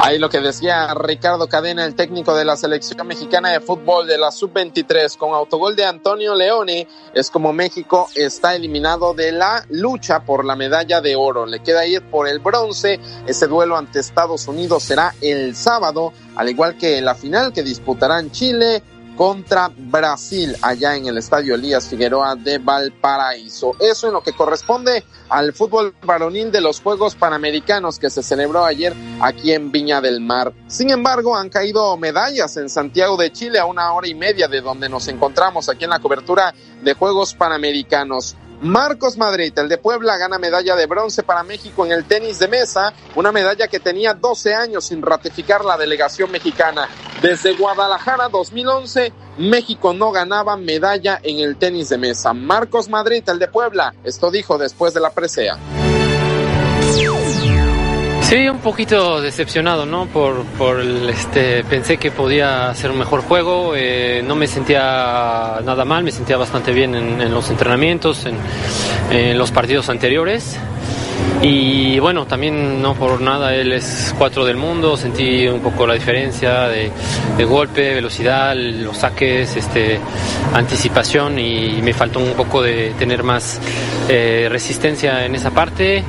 Ahí lo que decía Ricardo Cadena, el técnico de la selección mexicana de fútbol de la sub-23, con autogol de Antonio Leone, es como México está eliminado de la lucha por la medalla de oro. Le queda ir por el bronce. Ese duelo ante Estados Unidos será el sábado, al igual que la final que disputarán Chile, contra Brasil allá en el Estadio Elías Figueroa de Valparaíso. Eso en lo que corresponde al fútbol varonil de los Juegos Panamericanos que se celebró ayer aquí en Viña del Mar. Sin embargo, han caído medallas en Santiago de Chile a una hora y media de donde nos encontramos aquí en la cobertura de Juegos Panamericanos. Marcos Madrid, el de Puebla, gana medalla de bronce para México en el tenis de mesa, una medalla que tenía 12 años sin ratificar la delegación mexicana. Desde Guadalajara 2011, México no ganaba medalla en el tenis de mesa. Marcos Madrid, el de Puebla, esto dijo después de la presea. Sí, un poquito decepcionado, ¿no? Por, por este, pensé que podía hacer un mejor juego, eh, no me sentía nada mal, me sentía bastante bien en, los entrenamientos, en, los partidos anteriores. Y bueno, también no por nada, él es cuatro del mundo, sentí un poco la diferencia de, golpe, velocidad, los saques, este, anticipación y me faltó un poco de tener más eh, resistencia en esa parte.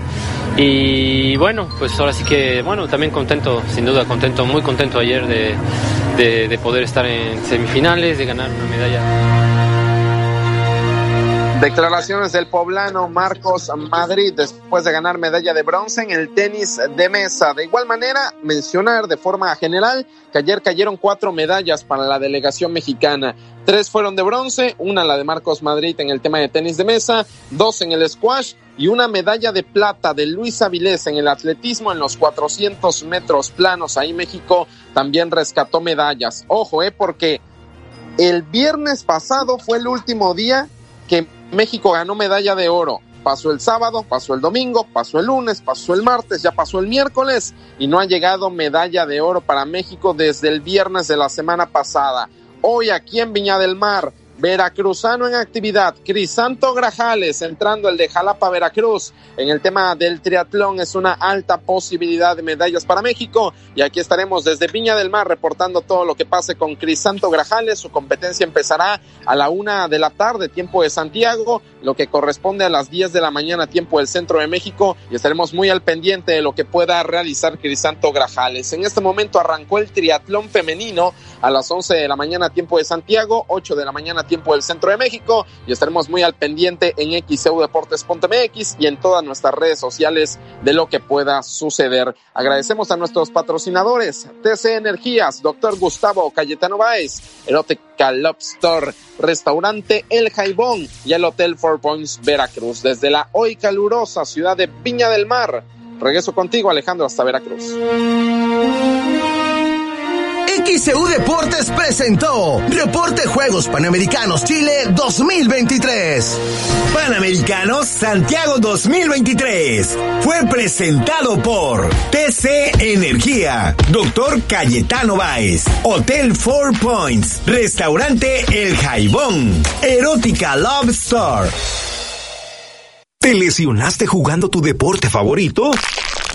Y bueno, pues ahora sí que, bueno, también contento, sin duda contento, muy contento ayer de, de, poder estar en semifinales, de ganar una medalla. Declaraciones del poblano Marcos Madrid después de ganar medalla de bronce en el tenis de mesa. De igual manera, mencionar de forma general que ayer cayeron cuatro medallas para la delegación mexicana. Tres fueron de bronce, una la de Marcos Madrid en el tema de tenis de mesa, dos en el squash y una medalla de plata de Luis Avilés en el atletismo en los 400 metros planos. Ahí México también rescató medallas. Ojo, eh, porque el viernes pasado fue el último día que México ganó medalla de oro. Pasó el sábado, pasó el domingo, pasó el lunes, pasó el martes, ya pasó el miércoles y no ha llegado medalla de oro para México desde el viernes de la semana pasada. Hoy aquí en Viña del Mar, Veracruzano en actividad, Crisanto Grajales entrando el de Jalapa, Veracruz. En el tema del triatlón es una alta posibilidad de medallas para México y aquí estaremos desde Viña del Mar reportando todo lo que pase con Crisanto Grajales. Su competencia empezará a la una de la tarde, tiempo de Santiago, lo que corresponde a las 10 de la mañana, tiempo del centro de México y estaremos muy al pendiente de lo que pueda realizar Crisanto Grajales. En este momento arrancó el triatlón femenino a las 11 de la mañana, tiempo de Santiago, 8 de la mañana, tiempo del centro de México y estaremos muy al pendiente en xeudeportes.mx y en todas nuestras redes sociales de lo que pueda suceder. Agradecemos a nuestros patrocinadores, TC Energías, Doctor Gustavo Cayetano Báez, Erótica Lobster, Restaurante El Jaibón y el Hotel Points Veracruz. Desde la hoy calurosa ciudad de Viña del Mar. Regreso contigo, Alejandro, hasta Veracruz. XCU Deportes presentó Reporte Juegos Panamericanos Chile 2023. Panamericanos Santiago 2023 fue presentado por TC Energía, Doctor Cayetano Báez, Hotel Four Points, Restaurante El Jaibón, Erótica Love Store. ¿Te lesionaste jugando tu deporte favorito?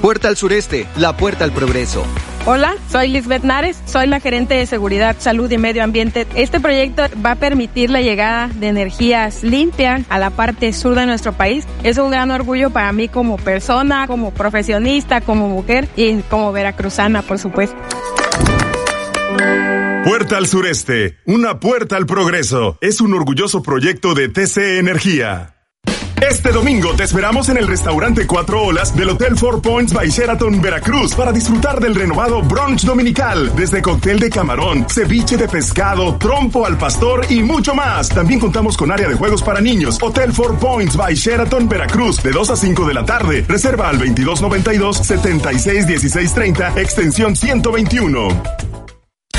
Puerta al sureste, la puerta al progreso. Hola, soy Lisbeth Nares, soy la gerente de Seguridad, Salud y Medio Ambiente. Este proyecto va a permitir la llegada de energías limpias a la parte sur de nuestro país. Es un gran orgullo para mí como persona, como profesionista, como mujer y como veracruzana, por supuesto. Puerta al sureste, una puerta al progreso. Es un orgulloso proyecto de TC Energía. Este domingo te esperamos en el restaurante Cuatro Olas del Hotel Four Points by Sheraton, Veracruz, para disfrutar del renovado brunch dominical, desde cóctel de camarón, ceviche de pescado, trompo al pastor y mucho más. También contamos con área de juegos para niños. Hotel Four Points by Sheraton, Veracruz, de 2 a 5 de la tarde. Reserva al 2292-761630, extensión 121.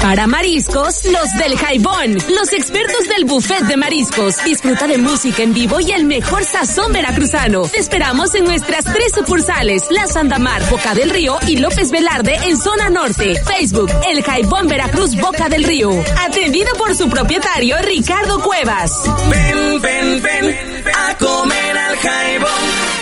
Para mariscos, los del Jaibón, los expertos del buffet de mariscos. Disfruta de música en vivo y el mejor sazón veracruzano. Te esperamos en nuestras tres sucursales, La Sandamar, Boca del Río y López Velarde en zona norte. Facebook, El Jaibón Veracruz Boca del Río. Atendido por su propietario Ricardo Cuevas. Ven, ven, ven a comer al Jaibón.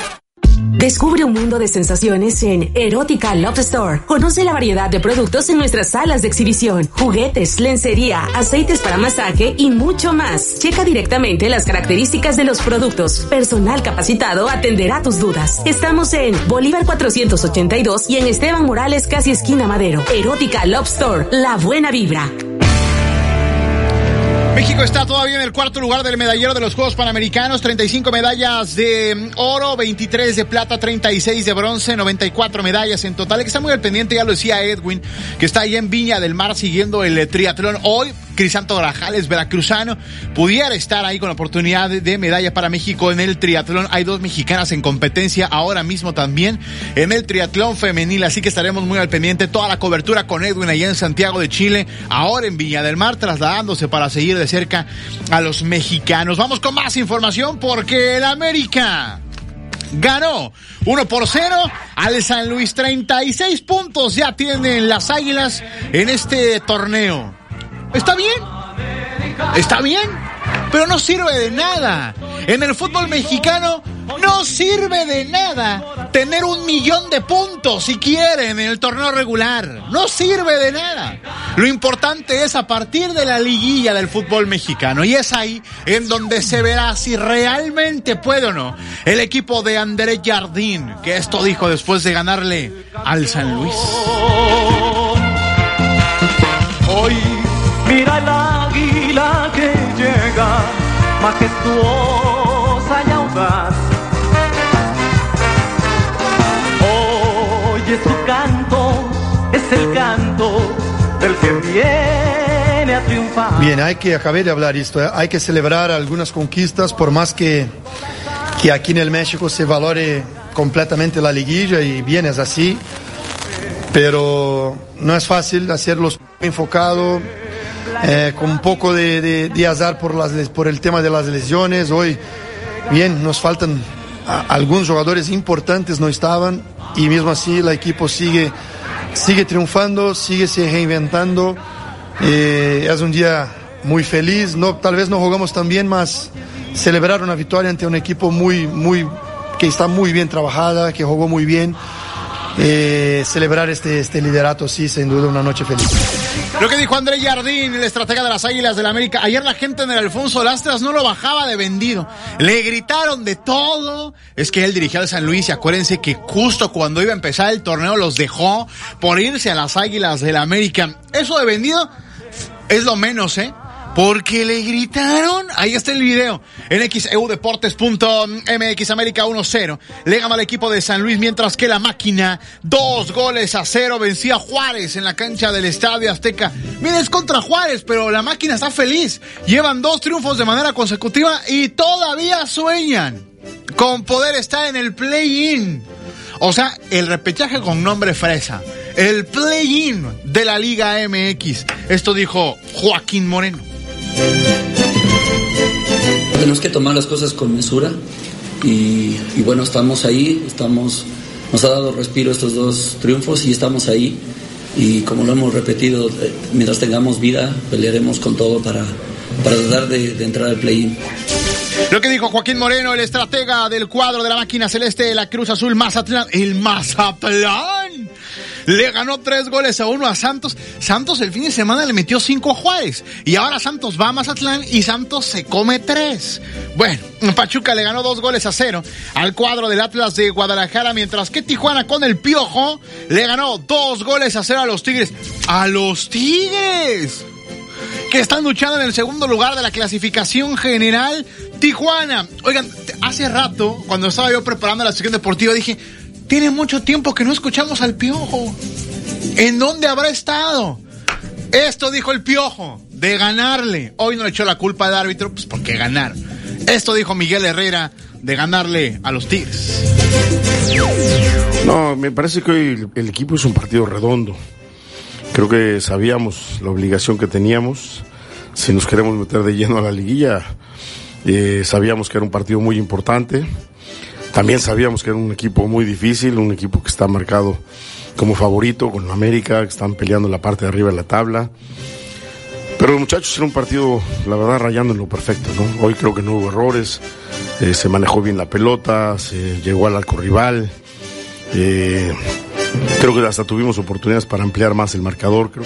Descubre un mundo de sensaciones en Erótica Love Store. Conoce la variedad de productos en nuestras salas de exhibición, juguetes, lencería, aceites para masaje y mucho más. Checa directamente las características de los productos. Personal capacitado atenderá tus dudas. Estamos en Bolívar 482 y en Esteban Morales, casi esquina Madero. Erótica Love Store, la buena vibra. México está todavía en el cuarto lugar del medallero de los Juegos Panamericanos, 35 medallas de oro, 23 de plata, 36 de bronce, 94 medallas en total. Que está muy al pendiente, ya lo decía Edwin, que está ahí en Viña del Mar siguiendo el triatlón. Hoy, Crisanto Grajales, veracruzano, pudiera estar ahí con la oportunidad de, medalla para México en el triatlón. Hay dos mexicanas en competencia ahora mismo también en el triatlón femenil, así que estaremos muy al pendiente. Toda la cobertura con Edwin allá en Santiago de Chile, ahora en Viña del Mar, trasladándose para seguir de cerca a los mexicanos. Vamos con más información porque el América ganó 1 por 0 al San Luis. 36 puntos ya tienen las Águilas en este torneo. ¿Está bien? ¿Está bien? Pero no sirve de nada. En el fútbol mexicano no sirve de nada tener un millón de puntos si quieren en el torneo regular. No sirve de nada. Lo importante es a partir de la liguilla del fútbol mexicano. Y es ahí en donde se verá si realmente puede o no el equipo de André Jardín, que esto dijo después de ganarle al San Luis. Hoy mira el águila que llega, majestuosa y audaz. Oye su canto, es el canto del que viene a triunfar. Bien, hay que, acabé de hablar esto, ¿eh? hay que celebrar algunas conquistas por más que, que aquí en el México se valore completamente la liguilla y bien así, pero no es fácil hacerlo enfocado, eh, con un poco de, de- azar por, las, el tema de las lesiones. Hoy, bien, nos faltan algunos jugadores importantes, no estaban, y mismo así el equipo sigue, sigue triunfando, sigue se reinventando. Eh, es un día muy feliz, no, tal vez no jugamos tan bien, mas celebrar una victoria ante un equipo muy, muy, que está muy bien trabajada, que jugó muy bien. Eh, celebrar este, este liderato, sí, sin duda una noche feliz. Lo que dijo André Jardín, el estratega de las Águilas del América. Ayer la gente en el Alfonso Lastras no lo bajaba de vendido. Le gritaron de todo. Es que él dirigió al San Luis y acuérdense que justo cuando iba a empezar el torneo los dejó por irse a las Águilas del América. Eso de vendido es lo menos, ¿eh? Porque le gritaron. Ahí está el video. En xeudeportes.mx América 1-0. Le gana al equipo de San Luis, mientras que la máquina, dos goles a cero, vencía Juárez en la cancha del Estadio Azteca. Miren, es contra Juárez, pero la máquina está feliz. Llevan dos triunfos de manera consecutiva y todavía sueñan con poder estar en el play-in. O sea, el repechaje con nombre fresa. El play-in de la Liga MX. Esto dijo Joaquín Moreno. Tenemos que tomar las cosas con mesura y, bueno, estamos ahí, estamos, nos ha dado respiro estos dos triunfos y estamos ahí y como lo hemos repetido, eh, mientras tengamos vida pelearemos con todo para, para tratar de, de entrar al play-in. Lo que dijo Joaquín Moreno, el estratega del cuadro de la máquina celeste de la Cruz Azul Mazatlán, el Mazatlán. Le ganó tres goles a uno a Santos. Santos el fin de semana le metió cinco a Juárez. Y ahora Santos va a Mazatlán y Santos se come tres. Bueno, Pachuca le ganó dos goles a cero al cuadro del Atlas de Guadalajara, mientras que Tijuana con el Piojo le ganó dos goles a cero a los Tigres. ¡A los Tigres! que están luchando en el segundo lugar de la clasificación general. Tijuana. Oigan, hace rato, cuando estaba yo preparando la sección deportiva, dije, tiene mucho tiempo que no escuchamos al Piojo. ¿En dónde habrá estado? Esto dijo el Piojo, de ganarle. Hoy no le echó la culpa al árbitro, pues porque ganar. Esto dijo Miguel Herrera, de ganarle a los Tigres. No, me parece que hoy el equipo es un partido redondo. Creo que sabíamos la obligación que teníamos. Si nos queremos meter de lleno a la liguilla, eh, sabíamos que era un partido muy importante. También sabíamos que era un equipo muy difícil, un equipo que está marcado como favorito con América, que están peleando la parte de arriba de la tabla. Pero los muchachos era un partido, la verdad, rayando en lo perfecto. Hoy creo que no hubo errores, eh, se manejó bien la pelota, se llegó al arco rival. Eh, creo que hasta tuvimos oportunidades para ampliar más el marcador, creo.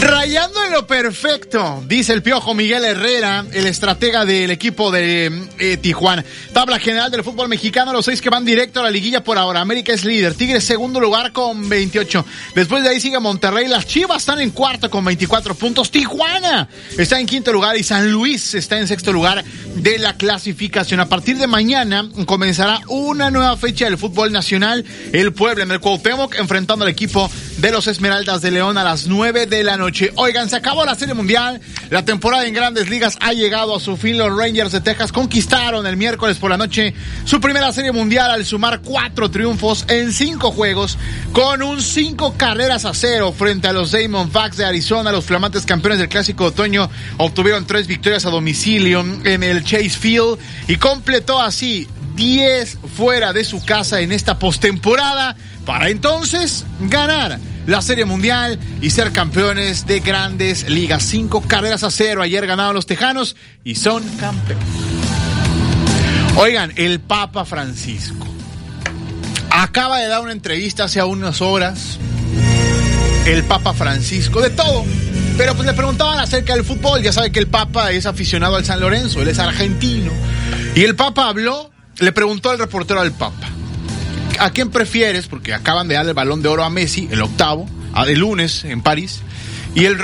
Rayando perfecto, dice el piojo Miguel Herrera, el estratega del equipo de eh, Tijuana. Tabla general del fútbol mexicano, los seis que van directo a la liguilla por ahora. América es líder, Tigres segundo lugar con 28. Después de ahí sigue Monterrey, las Chivas están en cuarto con 24 puntos. Tijuana está en quinto lugar y San Luis está en sexto lugar de la clasificación. A partir de mañana comenzará una nueva fecha del fútbol nacional. El Puebla en el Cuauhtémoc enfrentando al equipo de los Esmeraldas de León a las 9 de la noche. Oigan, se acabó la Serie Mundial. La temporada en Grandes Ligas ha llegado a su fin. Los Rangers de Texas conquistaron el miércoles por la noche su primera Serie Mundial al sumar cuatro triunfos en cinco juegos con un cinco carreras a cero frente a los Diamondbacks de Arizona. Los flamantes campeones del Clásico de Otoño obtuvieron tres victorias a domicilio en el Chase Field y completó así 10 fuera de su casa en esta postemporada para entonces ganar la Serie Mundial y ser campeones de grandes ligas. Cinco carreras a cero. Ayer ganaron los Tejanos y son campeones. Oigan, el Papa Francisco acaba de dar una entrevista hace unas horas. El Papa Francisco, de todo. Pero pues le preguntaban acerca del fútbol. Ya sabe que el Papa es aficionado al San Lorenzo, él es argentino. Y el Papa habló, le preguntó al reportero al Papa. ¿A quién prefieres? Porque acaban de darle el balón de oro a Messi, el octavo, el lunes en París. Y el,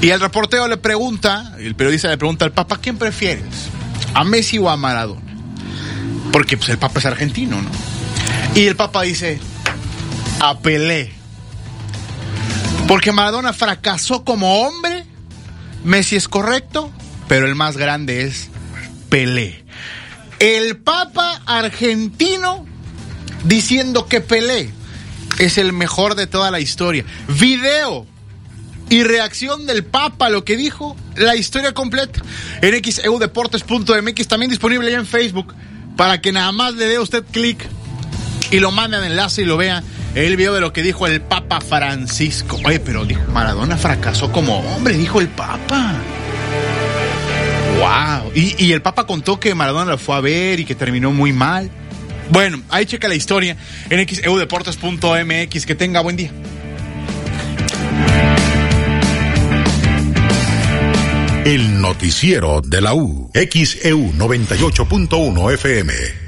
y el reportero le pregunta, el periodista le pregunta al Papa, ¿a quién prefieres? ¿A Messi o a Maradona? Porque pues el Papa es argentino, ¿no? Y el Papa dice, a Pelé. Porque Maradona fracasó como hombre, Messi es correcto, pero el más grande es Pelé. El Papa argentino diciendo que Pelé es el mejor de toda la historia. Video y reacción del Papa, lo que dijo, la historia completa en xeudeportes.mx, también disponible en Facebook, para que nada más le dé usted clic y lo mande enlace y lo vea el video de lo que dijo el Papa Francisco. Oye, pero dijo, Maradona fracasó como hombre, dijo el Papa. ¡Wow! Y, y el Papa contó que Maradona lo fue a ver y que terminó muy mal. Bueno, ahí checa la historia en xeudeportes.mx. Que tenga buen día. El noticiero de la U. XEU 98.1 FM.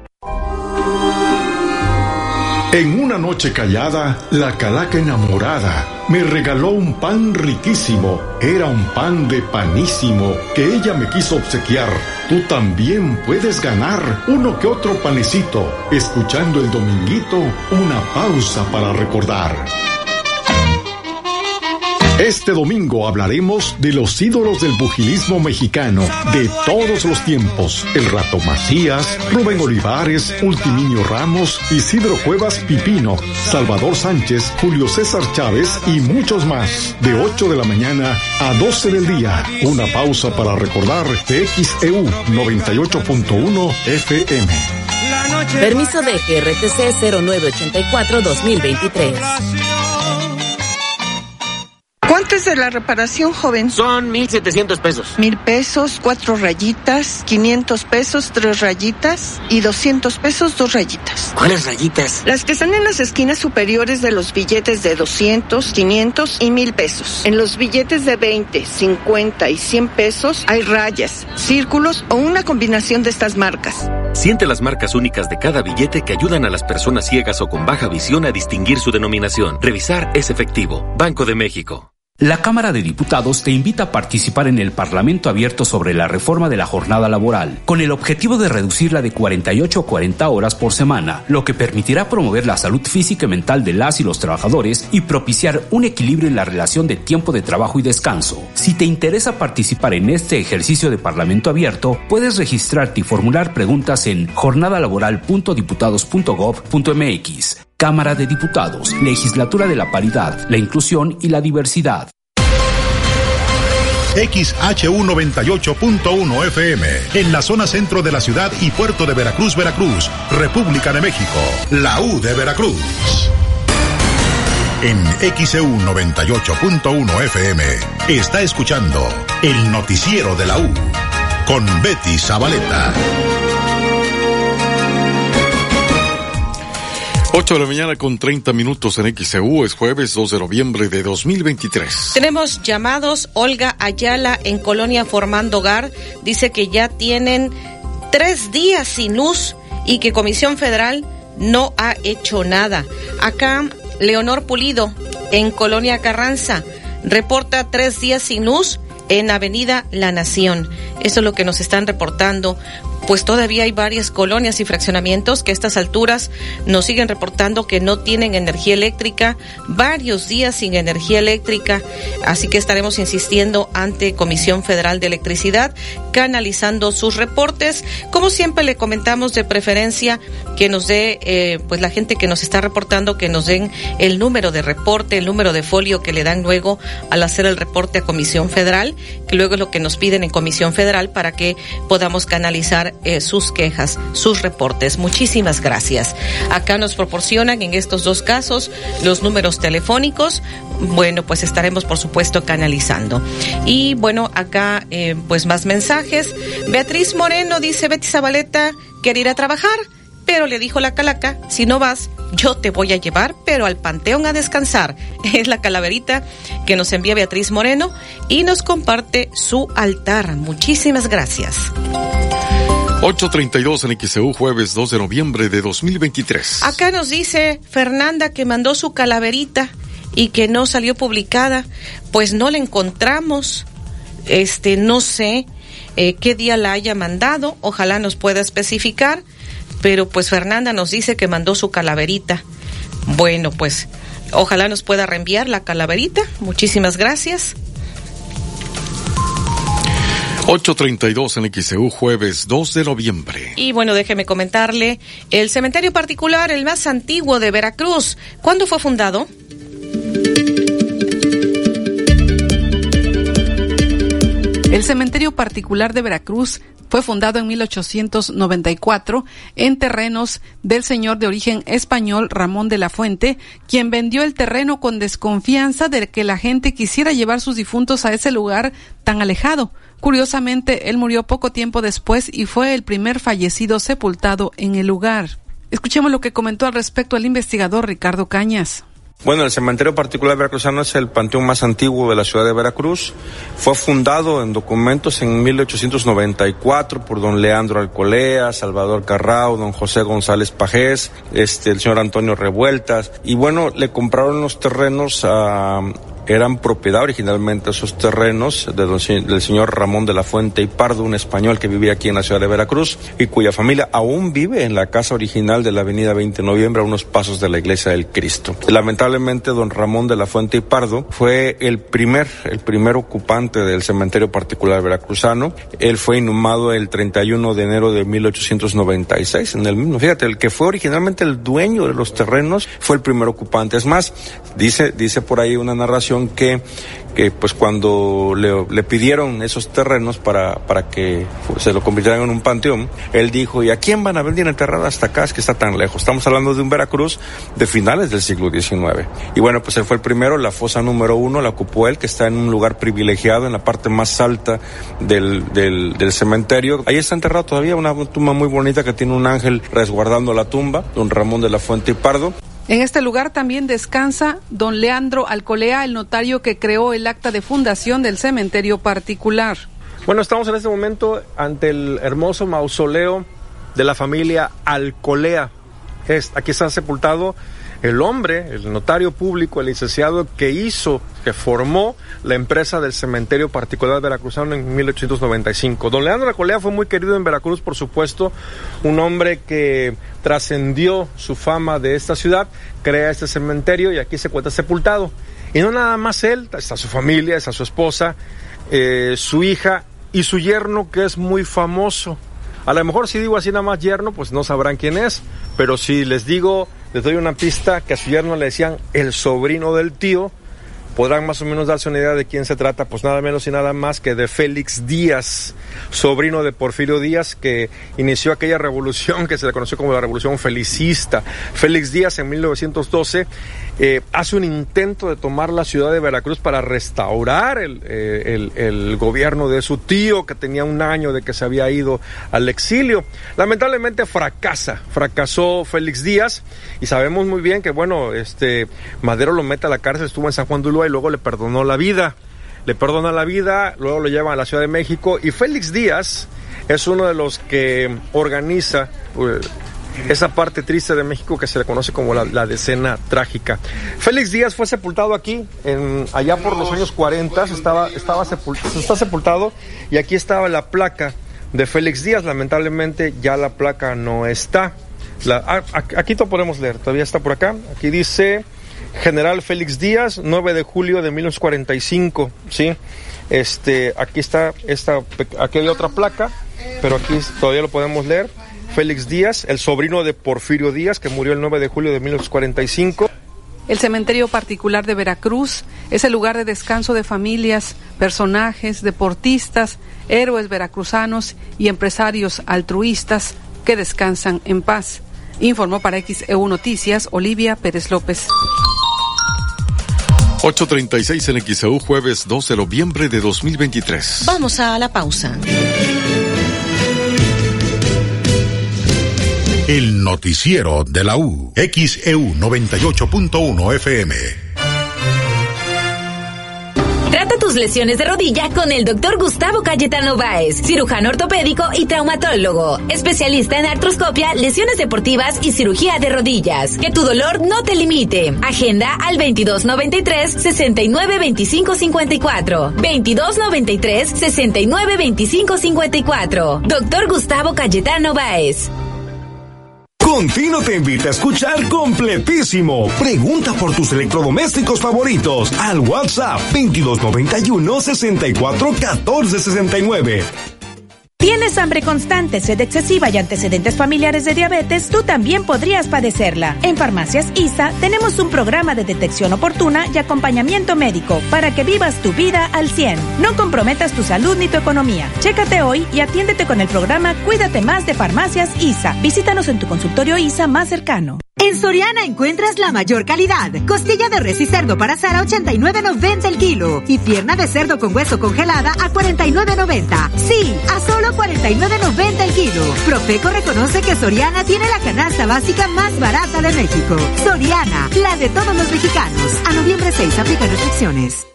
En una noche callada, la calaca enamorada me regaló un pan riquísimo. Era un pan de panísimo que ella me quiso obsequiar. Tú también puedes ganar uno que otro panecito, escuchando el dominguito, una pausa para recordar. Este domingo hablaremos de los ídolos del pugilismo mexicano de todos los tiempos. El Rato Macías, Rubén Olivares, Ultiminio Ramos, Isidro Cuevas Pipino, Salvador Sánchez, Julio César Chávez y muchos más. De 8 de la mañana a 12 del día. Una pausa para recordar TXEU 98.1 FM. Permiso de GRTC 0984-2023. ¿Cuánto es de la reparación, joven? Son 1,700 pesos. Mil pesos, cuatro rayitas, 500 pesos, tres rayitas y 200 pesos, dos rayitas. ¿Cuáles rayitas? Las que están en las esquinas superiores de los billetes de 200, 500 y mil pesos. En los billetes de 20, 50 y 100 pesos hay rayas, círculos o una combinación de estas marcas. Siente las marcas únicas de cada billete que ayudan a las personas ciegas o con baja visión a distinguir su denominación. Revisar es efectivo. Banco de México. La Cámara de Diputados te invita a participar en el Parlamento abierto sobre la reforma de la jornada laboral, con el objetivo de reducirla de 48 a 40 horas por semana, lo que permitirá promover la salud física y mental de las y los trabajadores y propiciar un equilibrio en la relación de tiempo de trabajo y descanso. Si te interesa participar en este ejercicio de Parlamento abierto, puedes registrarte y formular preguntas en jornadalaboral.diputados.gov.mx. Cámara de Diputados, Legislatura de la Paridad, la Inclusión y la Diversidad. XHU 98.1 FM, en la zona centro de la ciudad y puerto de Veracruz, Veracruz, República de México, la U de Veracruz. En XEU 98.1 FM está escuchando el noticiero de la U con Betty Zabaleta. 8 de la mañana con 30 minutos en XEU, es jueves 2 de noviembre de 2023. Tenemos llamados. Olga Ayala en Colonia Formando Hogar dice que ya tienen tres días sin luz y que Comisión Federal no ha hecho nada. Acá, Leonor Pulido en Colonia Carranza reporta tres días sin luz en Avenida La Nación. Eso es lo que nos están reportando pues todavía hay varias colonias y fraccionamientos que a estas alturas nos siguen reportando que no tienen energía eléctrica, varios días sin energía eléctrica, así que estaremos insistiendo ante Comisión Federal de Electricidad, canalizando sus reportes. Como siempre le comentamos de preferencia que nos dé, eh, pues la gente que nos está reportando, que nos den el número de reporte, el número de folio que le dan luego al hacer el reporte a Comisión Federal, que luego es lo que nos piden en Comisión Federal para que podamos canalizar eh, sus quejas, sus reportes. Muchísimas gracias. Acá nos proporcionan en estos dos casos los números telefónicos. Bueno, pues estaremos por supuesto canalizando. Y bueno, acá eh, pues más mensajes. Beatriz Moreno dice, Betty Zabaleta, quiere ir a trabajar, pero le dijo la calaca, si no vas, yo te voy a llevar, pero al panteón a descansar. Es la calaverita que nos envía Beatriz Moreno y nos comparte su altar. Muchísimas gracias. 8.32 en XEU, jueves 2 de noviembre de 2023. Acá nos dice Fernanda que mandó su calaverita y que no salió publicada. Pues no la encontramos. Este, no sé eh, qué día la haya mandado. Ojalá nos pueda especificar. pero pues Fernanda nos dice que mandó su calaverita. Bueno, pues ojalá nos pueda reenviar la calaverita. Muchísimas gracias. 8.32 en XEU, jueves 2 de noviembre. Y bueno, déjeme comentarle, el cementerio particular, el más antiguo de Veracruz, ¿cuándo fue fundado? El cementerio particular de Veracruz fue fundado en 1894 en terrenos del señor de origen español Ramón de la Fuente, quien vendió el terreno con desconfianza de que la gente quisiera llevar sus difuntos a ese lugar tan alejado. Curiosamente, él murió poco tiempo después y fue el primer fallecido sepultado en el lugar. Escuchemos lo que comentó al respecto el investigador Ricardo Cañas. Bueno, el cementerio particular veracruzano es el panteón más antiguo de la ciudad de Veracruz. Fue fundado en documentos en 1894 por don Leandro Alcolea, Salvador Carrao, don José González Pajés, este, el señor Antonio Revueltas. Y bueno, le compraron los terrenos a, eran propiedad originalmente esos terrenos de don, del señor Ramón de la Fuente y Pardo, un español que vivía aquí en la ciudad de Veracruz y cuya familia aún vive en la casa original de la avenida 20 de noviembre a unos pasos de la iglesia del Cristo. Lamentablemente don Ramón de la Fuente y Pardo fue el primer, el primer ocupante del cementerio particular veracruzano. Él fue inhumado el 31 de enero de 1896 en el mismo. Fíjate, el que fue originalmente el dueño de los terrenos fue el primer ocupante. Es más, dice, dice por ahí una narración que, pues cuando le, pidieron esos terrenos para, para que se lo convirtieran en un panteón, él dijo, ¿y a quién van a venir enterrado hasta acá? Es que está tan lejos. Estamos hablando de un Veracruz de finales del siglo XIX. Y bueno, pues él fue el primero, la fosa número uno la ocupó él, que está en un lugar privilegiado, en la parte más alta del, del, del cementerio. Ahí está enterrado todavía una tumba muy bonita que tiene un ángel resguardando la tumba, don Ramón de la Fuente y Pardo. En este lugar también descansa don Leandro Alcolea, el notario que creó el acta de fundación del cementerio particular. Bueno, estamos en este momento ante el hermoso mausoleo de la familia Alcolea. Aquí está sepultado el hombre, el notario público, el licenciado que hizo, que formó la empresa del cementerio particular veracruzano en 1895. Don Leandro Alcolea fue muy querido en Veracruz, por supuesto, un hombre que trascendió su fama de esta ciudad, crea este cementerio y aquí se cuenta sepultado. Y no nada más él, está su familia, está su esposa, eh, su hija y su yerno que es muy famoso. A lo mejor si digo así nada más yerno, pues no sabrán quién es, pero si les digo, les doy una pista que a su yerno le decían el sobrino del tío, podrán más o menos darse una idea de quién se trata, pues nada menos y nada más que de Félix Díaz, sobrino de Porfirio Díaz, que inició aquella revolución que se le conoció como la Revolución Felicista. Félix Díaz en 1912 eh, hace un intento de tomar la ciudad de Veracruz para restaurar el, eh, el, gobierno de su tío, que tenía un año de que se había ido al exilio. Lamentablemente fracasa, fracasó Félix Díaz, y sabemos muy bien que, bueno, este Madero lo mete a la cárcel, estuvo en San Juan de Ulúa y luego le perdonó la vida. Le perdona la vida, luego lo llevan a la Ciudad de México, y Félix Díaz es uno de los que organiza. Esa parte triste de México que se le conoce como la, decena trágica. Félix Díaz fue sepultado aquí, en, allá por los años 40, estaba, estaba sepultado, está sepultado y aquí estaba la placa de Félix Díaz, lamentablemente ya la placa no está. La, aquí lo podemos leer, todavía está por acá, aquí dice General Félix Díaz, 9 de julio de 1945, ¿sí? Este, aquí está, esta, aquí hay otra placa, pero aquí todavía lo podemos leer. Félix Díaz, el sobrino de Porfirio Díaz, que murió el 9 de julio de 1945. El cementerio particular de Veracruz es el lugar de descanso de familias, personajes, deportistas, héroes veracruzanos y empresarios altruistas que descansan en paz. Informó para XEU Noticias Olivia Pérez López. 8.36 en XEU, jueves 2 de noviembre de 2023. Vamos a la pausa. El noticiero de la U. XEU 98.1 FM. Trata tus lesiones de rodilla con el doctor Gustavo Cayetano Báez, cirujano ortopédico y traumatólogo, especialista en artroscopia, lesiones deportivas y cirugía de rodillas. Que tu dolor no te limite. Agenda al 2293 69 25 54. 2293 69 25 54. Doctor Gustavo Cayetano Báez. Contino te invita a escuchar completísimo. Pregunta por tus electrodomésticos favoritos al WhatsApp 2291 64 14 69. ¿Tienes hambre constante, sed excesiva y antecedentes familiares de diabetes? Tú también podrías padecerla. En Farmacias ISA tenemos un programa de detección oportuna y acompañamiento médico para que vivas tu vida al 100. No comprometas tu salud ni tu economía. Chécate hoy y atiéndete con el programa Cuídate más de Farmacias ISA. Visítanos en tu consultorio ISA más cercano. En Soriana encuentras la mayor calidad. Costilla de res y cerdo para asar a 89.90 el kilo. Y pierna de cerdo con hueso congelada a 49.90. Sí, a solo 49.90 el kilo. Profeco reconoce que Soriana tiene la canasta básica más barata de México. Soriana, la de todos los mexicanos. A noviembre 6 aplica restricciones.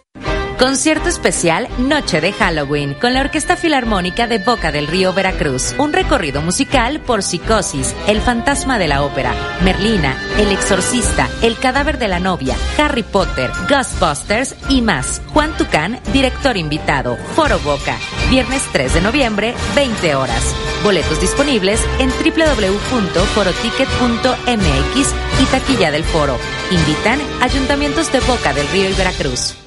Concierto especial Noche de Halloween con la Orquesta Filarmónica de Boca del Río Veracruz. Un recorrido musical por Psicosis, El Fantasma de la Ópera, Merlina, El Exorcista, El Cadáver de la Novia, Harry Potter, Ghostbusters y más. Juan Tucán, director invitado. Foro Boca. Viernes 3 de noviembre, 20 horas. Boletos disponibles en www.foroticket.mx y taquilla del foro. Invitan Ayuntamientos de Boca del Río y Veracruz.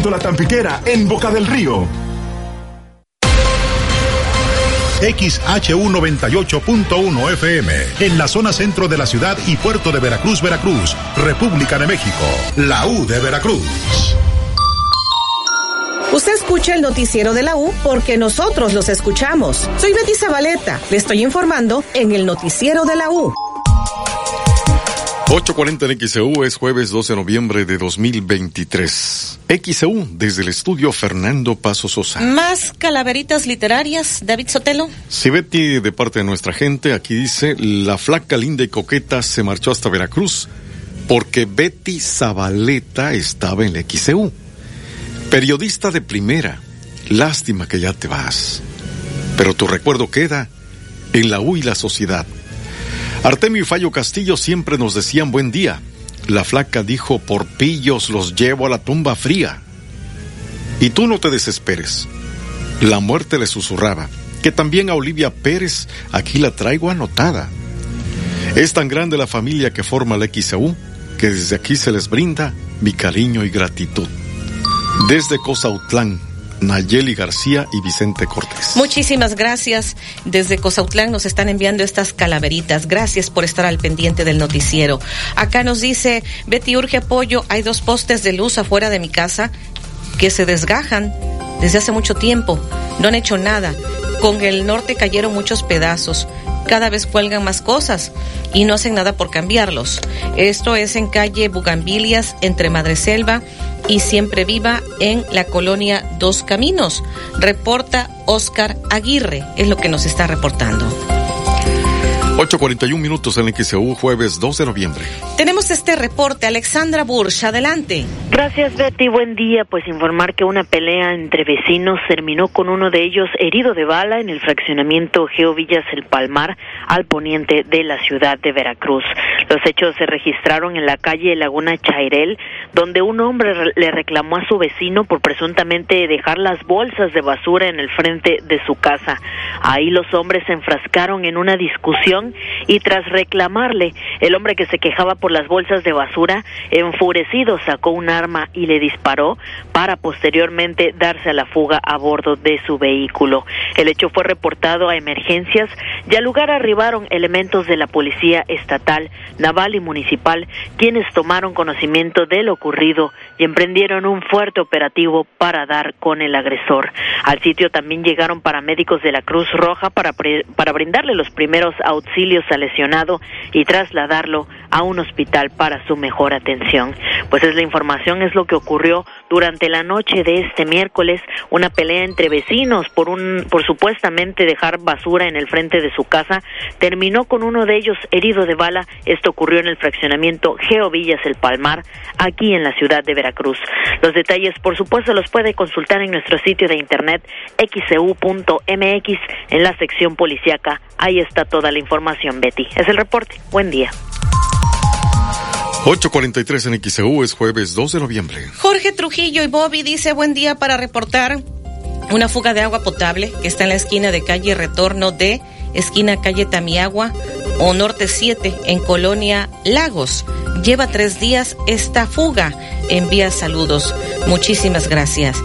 La Tampiquera, en Boca del Río. XHU 98.1 FM, en la zona centro de la ciudad y puerto de Veracruz, Veracruz, República de México, la U de Veracruz. Usted escucha el noticiero de la U porque nosotros los escuchamos. Soy Betty Zabaleta, le estoy informando en el noticiero de la U. 8.40 en XEU es jueves 12 de noviembre de 2023. XEU desde el estudio Fernando Paso Sosa. Más calaveritas literarias, David Sotelo. Si Betty, de parte de nuestra gente, aquí dice, la flaca linda y coqueta se marchó hasta Veracruz porque Betty Zabaleta estaba en la XEU. Periodista de primera, lástima que ya te vas. Pero tu recuerdo queda en la U y la sociedad. Artemio y Fallo Castillo siempre nos decían buen día. La flaca dijo, por pillos los llevo a la tumba fría. Y tú no te desesperes. La muerte le susurraba, que también a Olivia Pérez aquí la traigo anotada. Es tan grande la familia que forma la XAU que desde aquí se les brinda mi cariño y gratitud. Desde Cosautlán, Nayeli García y Vicente Cortés. Muchísimas gracias. Desde Cosautlán nos están enviando estas calaveritas. Gracias por estar al pendiente del noticiero. Acá nos dice Betty Urge Apoyo, hay dos postes de luz afuera de mi casa que se desgajan desde hace mucho tiempo. No han hecho nada. Con el norte cayeron muchos pedazos. Cada vez cuelgan más cosas y no hacen nada por cambiarlos. Esto es en calle Bugambilias, entre Madreselva y Siempre Viva en la colonia Dos Caminos. Reporta Oscar Aguirre, es lo que nos está reportando. 8.41 minutos en XEU, jueves 2 de noviembre. Tenemos este reporte. Alexandra Bursch, adelante. Gracias, Betty. Buen día. Pues informar que una pelea entre vecinos terminó con uno de ellos herido de bala en el fraccionamiento Geo Villas El Palmar, al poniente de la ciudad de Veracruz. Los hechos se registraron en la calle Laguna Chairel, donde un hombre le reclamó a su vecino por presuntamente dejar las bolsas de basura en el frente de su casa. Ahí los hombres se enfrascaron en una discusión y tras reclamarle, el hombre que se quejaba por las bolsas de basura, enfurecido sacó un arma y le disparó para posteriormente darse a la fuga a bordo de su vehículo. El hecho fue reportado a emergencias y al lugar arribaron elementos de la policía estatal, naval y municipal, quienes tomaron conocimiento de lo ocurrido y emprendieron un fuerte operativo para dar con el agresor. Al sitio también llegaron paramédicos de la Cruz Roja para, para brindarle los primeros auxilios al lesionado y trasladarlo a un hospital para su mejor atención. Pues es la información, es lo que ocurrió durante la noche de este miércoles, una pelea entre vecinos por un por supuestamente dejar basura en el frente de su casa terminó con uno de ellos herido de bala. Esto ocurrió en el fraccionamiento Geo Villas El Palmar, aquí en la ciudad de Veracruz. Los detalles, por supuesto, los puede consultar en nuestro sitio de internet xcu.mx en la sección policiaca. Ahí está toda la información, Betty. Es el reporte. Buen día. 8.43 en XEU es jueves 2 de noviembre. Jorge Trujillo y Bobby dice buen día para reportar una fuga de agua potable que está en la esquina de calle Retorno de esquina calle Tamiagua o Norte 7 en Colonia Lagos. Lleva tres días esta fuga. Envía saludos. Muchísimas gracias.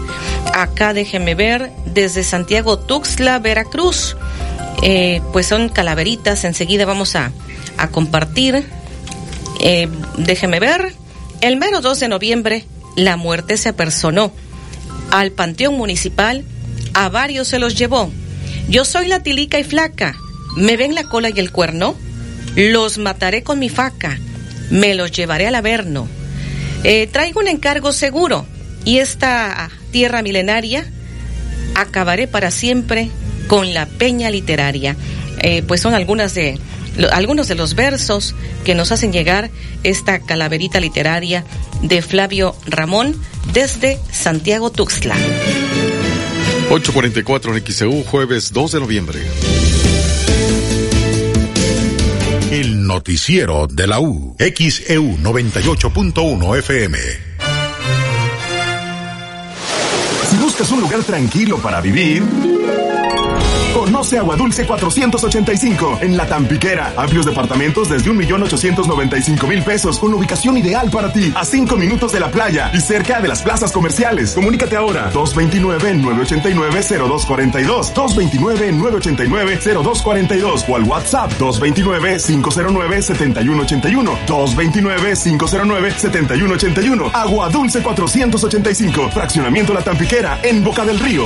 Acá déjeme ver desde Santiago Tuxtla, Veracruz. Eh, pues son calaveritas. Enseguida vamos a, a compartir. Eh, déjeme ver, el mero 2 de noviembre la muerte se apersonó. Al Panteón Municipal, a varios se los llevó. Yo soy la tilica y flaca, me ven la cola y el cuerno, los mataré con mi faca, me los llevaré al averno. Eh, traigo un encargo seguro. Y esta tierra milenaria acabaré para siempre con la peña literaria. Eh, pues son algunas de algunos de los versos que nos hacen llegar esta calaverita literaria de Flavio Ramón desde Santiago Tuxtla. 844 en XEU, jueves 2 de noviembre. El noticiero de la U, XEU 98.1 FM. Si buscas un lugar tranquilo para vivir, Conoce Agua Dulce 485 en La Tampiquera. Amplios departamentos desde 1.895.000 pesos con ubicación ideal para ti. A 5 minutos de la playa y cerca de las plazas comerciales. Comunícate ahora. 229-989-0242. 229-989-0242 o al WhatsApp 229-509-7181. 229-509-7181. Agua Dulce 485. Fraccionamiento La Tampiquera en Boca del Río.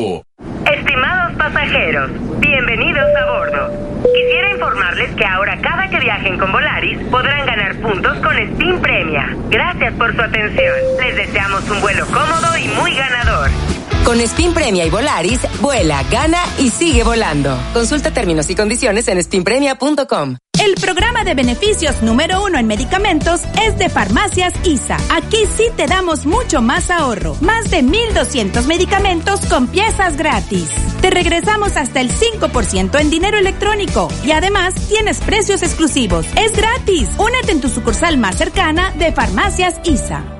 Estimados pasajeros, bienvenidos a bordo. Quisiera informarles que ahora cada que viajen con Volaris podrán ganar puntos con Steam Premia. Gracias por su atención. Les deseamos un vuelo cómodo y muy ganador. Con Spin Premia y Volaris, vuela, gana y sigue volando. Consulta términos y condiciones en spinpremia.com. El programa de beneficios número uno en medicamentos es de Farmacias ISA. Aquí sí te damos mucho más ahorro. Más de 1.200 medicamentos con piezas gratis. Te regresamos hasta el 5% en dinero electrónico y además tienes precios exclusivos. Es gratis. Únete en tu sucursal más cercana de Farmacias ISA.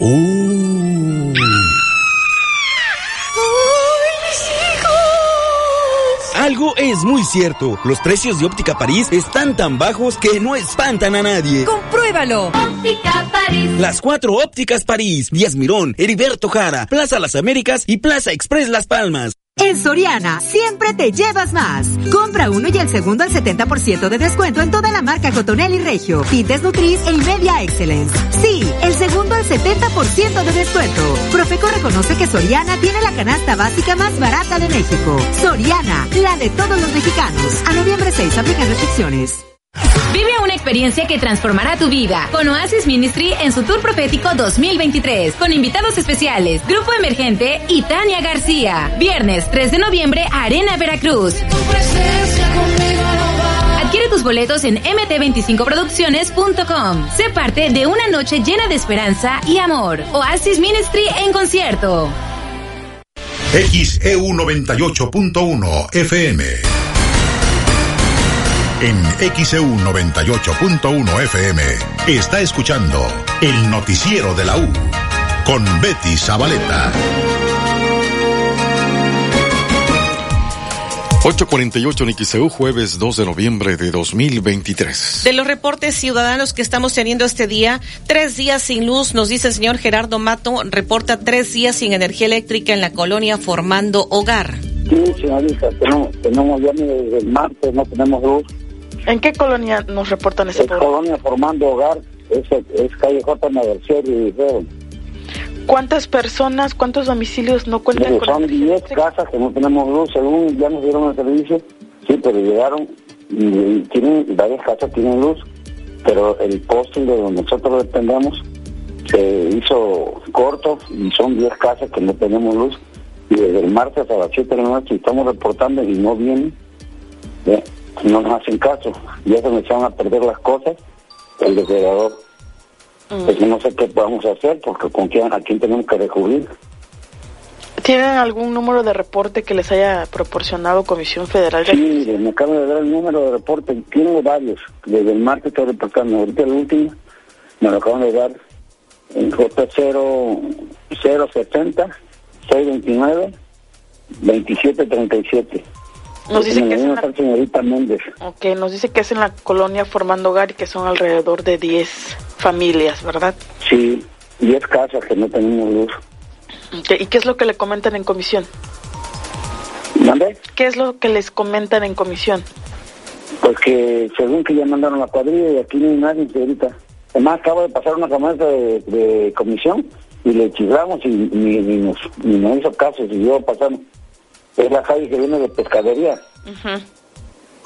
Uh. Algo es muy cierto. Los precios de Óptica París están tan bajos que no espantan a nadie. ¡Compruébalo! Óptica París. Las cuatro ópticas París. Díaz Mirón, Heriberto Jara, Plaza Las Américas y Plaza Express Las Palmas. En Soriana, siempre te llevas más. Compra uno y el segundo al 70% de descuento en toda la marca Cotonel y Regio, Tintes Nutris e Media Excellence. Sí, el segundo al 70% de descuento. Profeco reconoce que Soriana tiene la canasta básica más barata de México. Soriana, la de todos los mexicanos. A noviembre 6, aplican restricciones. Vive una experiencia que transformará tu vida con Oasis Ministry en su Tour Profético 2023 con invitados especiales, Grupo Emergente y Tania García. Viernes 3 de noviembre, Arena Veracruz. Adquiere tus boletos en mt25producciones.com. Sé parte de una noche llena de esperanza y amor. Oasis Ministry en concierto. XEU 98.1 FM. En XEU 98.1 FM está escuchando el noticiero de la U con Betty Zabaleta. 848 en XEU, jueves 2 de noviembre de 2023. De los reportes ciudadanos que estamos teniendo este día, tres días sin luz, nos dice el señor Gerardo Mato, reporta tres días sin energía eléctrica en la colonia formando hogar. Sí, señorita, tenemos, tenemos ya desde el martes, no tenemos luz. ¿En qué colonia nos reportan ese Es colonia formando hogar, es, es calle J. Naversier y Rivero. ¿Cuántas personas, cuántos domicilios no cuentan Mire, con son 10 casas que no tenemos luz, según ya nos dieron el servicio, sí, pero llegaron y, y tienen, varias casas tienen luz, pero el poste de donde nosotros dependemos se hizo corto y son 10 casas que no tenemos luz y desde el martes a las 7 de la noche estamos reportando y no vienen, ¿eh? No nos hacen caso, ya se me echaron a perder las cosas, el desvelador. Pues no sé qué podemos hacer porque con quién, a quién tenemos que recurrir. ¿Tienen algún número de reporte que les haya proporcionado Comisión Federal de Sí, mire, me acaban de dar el número de reporte, tiene varios, desde el martes estoy reportando, ahorita el último me lo acaban de dar en J0 070 629 2737. Nos dice que es una- tal señorita Méndez. Ok, nos dice que es en la colonia Formando Hogar y que son alrededor de 10 familias, ¿verdad? Sí, 10 casas que no tenemos luz. ¿Y qué es lo que le comentan en comisión? ¿Mande? ¿Qué es lo que les comentan en comisión? Pues que según que ya mandaron la cuadrilla y aquí no hay nadie, señorita. Además, acabo de pasar una camioneta de, de comisión y le chiflamos y ni, ni nos, ni nos hizo caso, siguió pasando. Es la calle que viene de pescadería.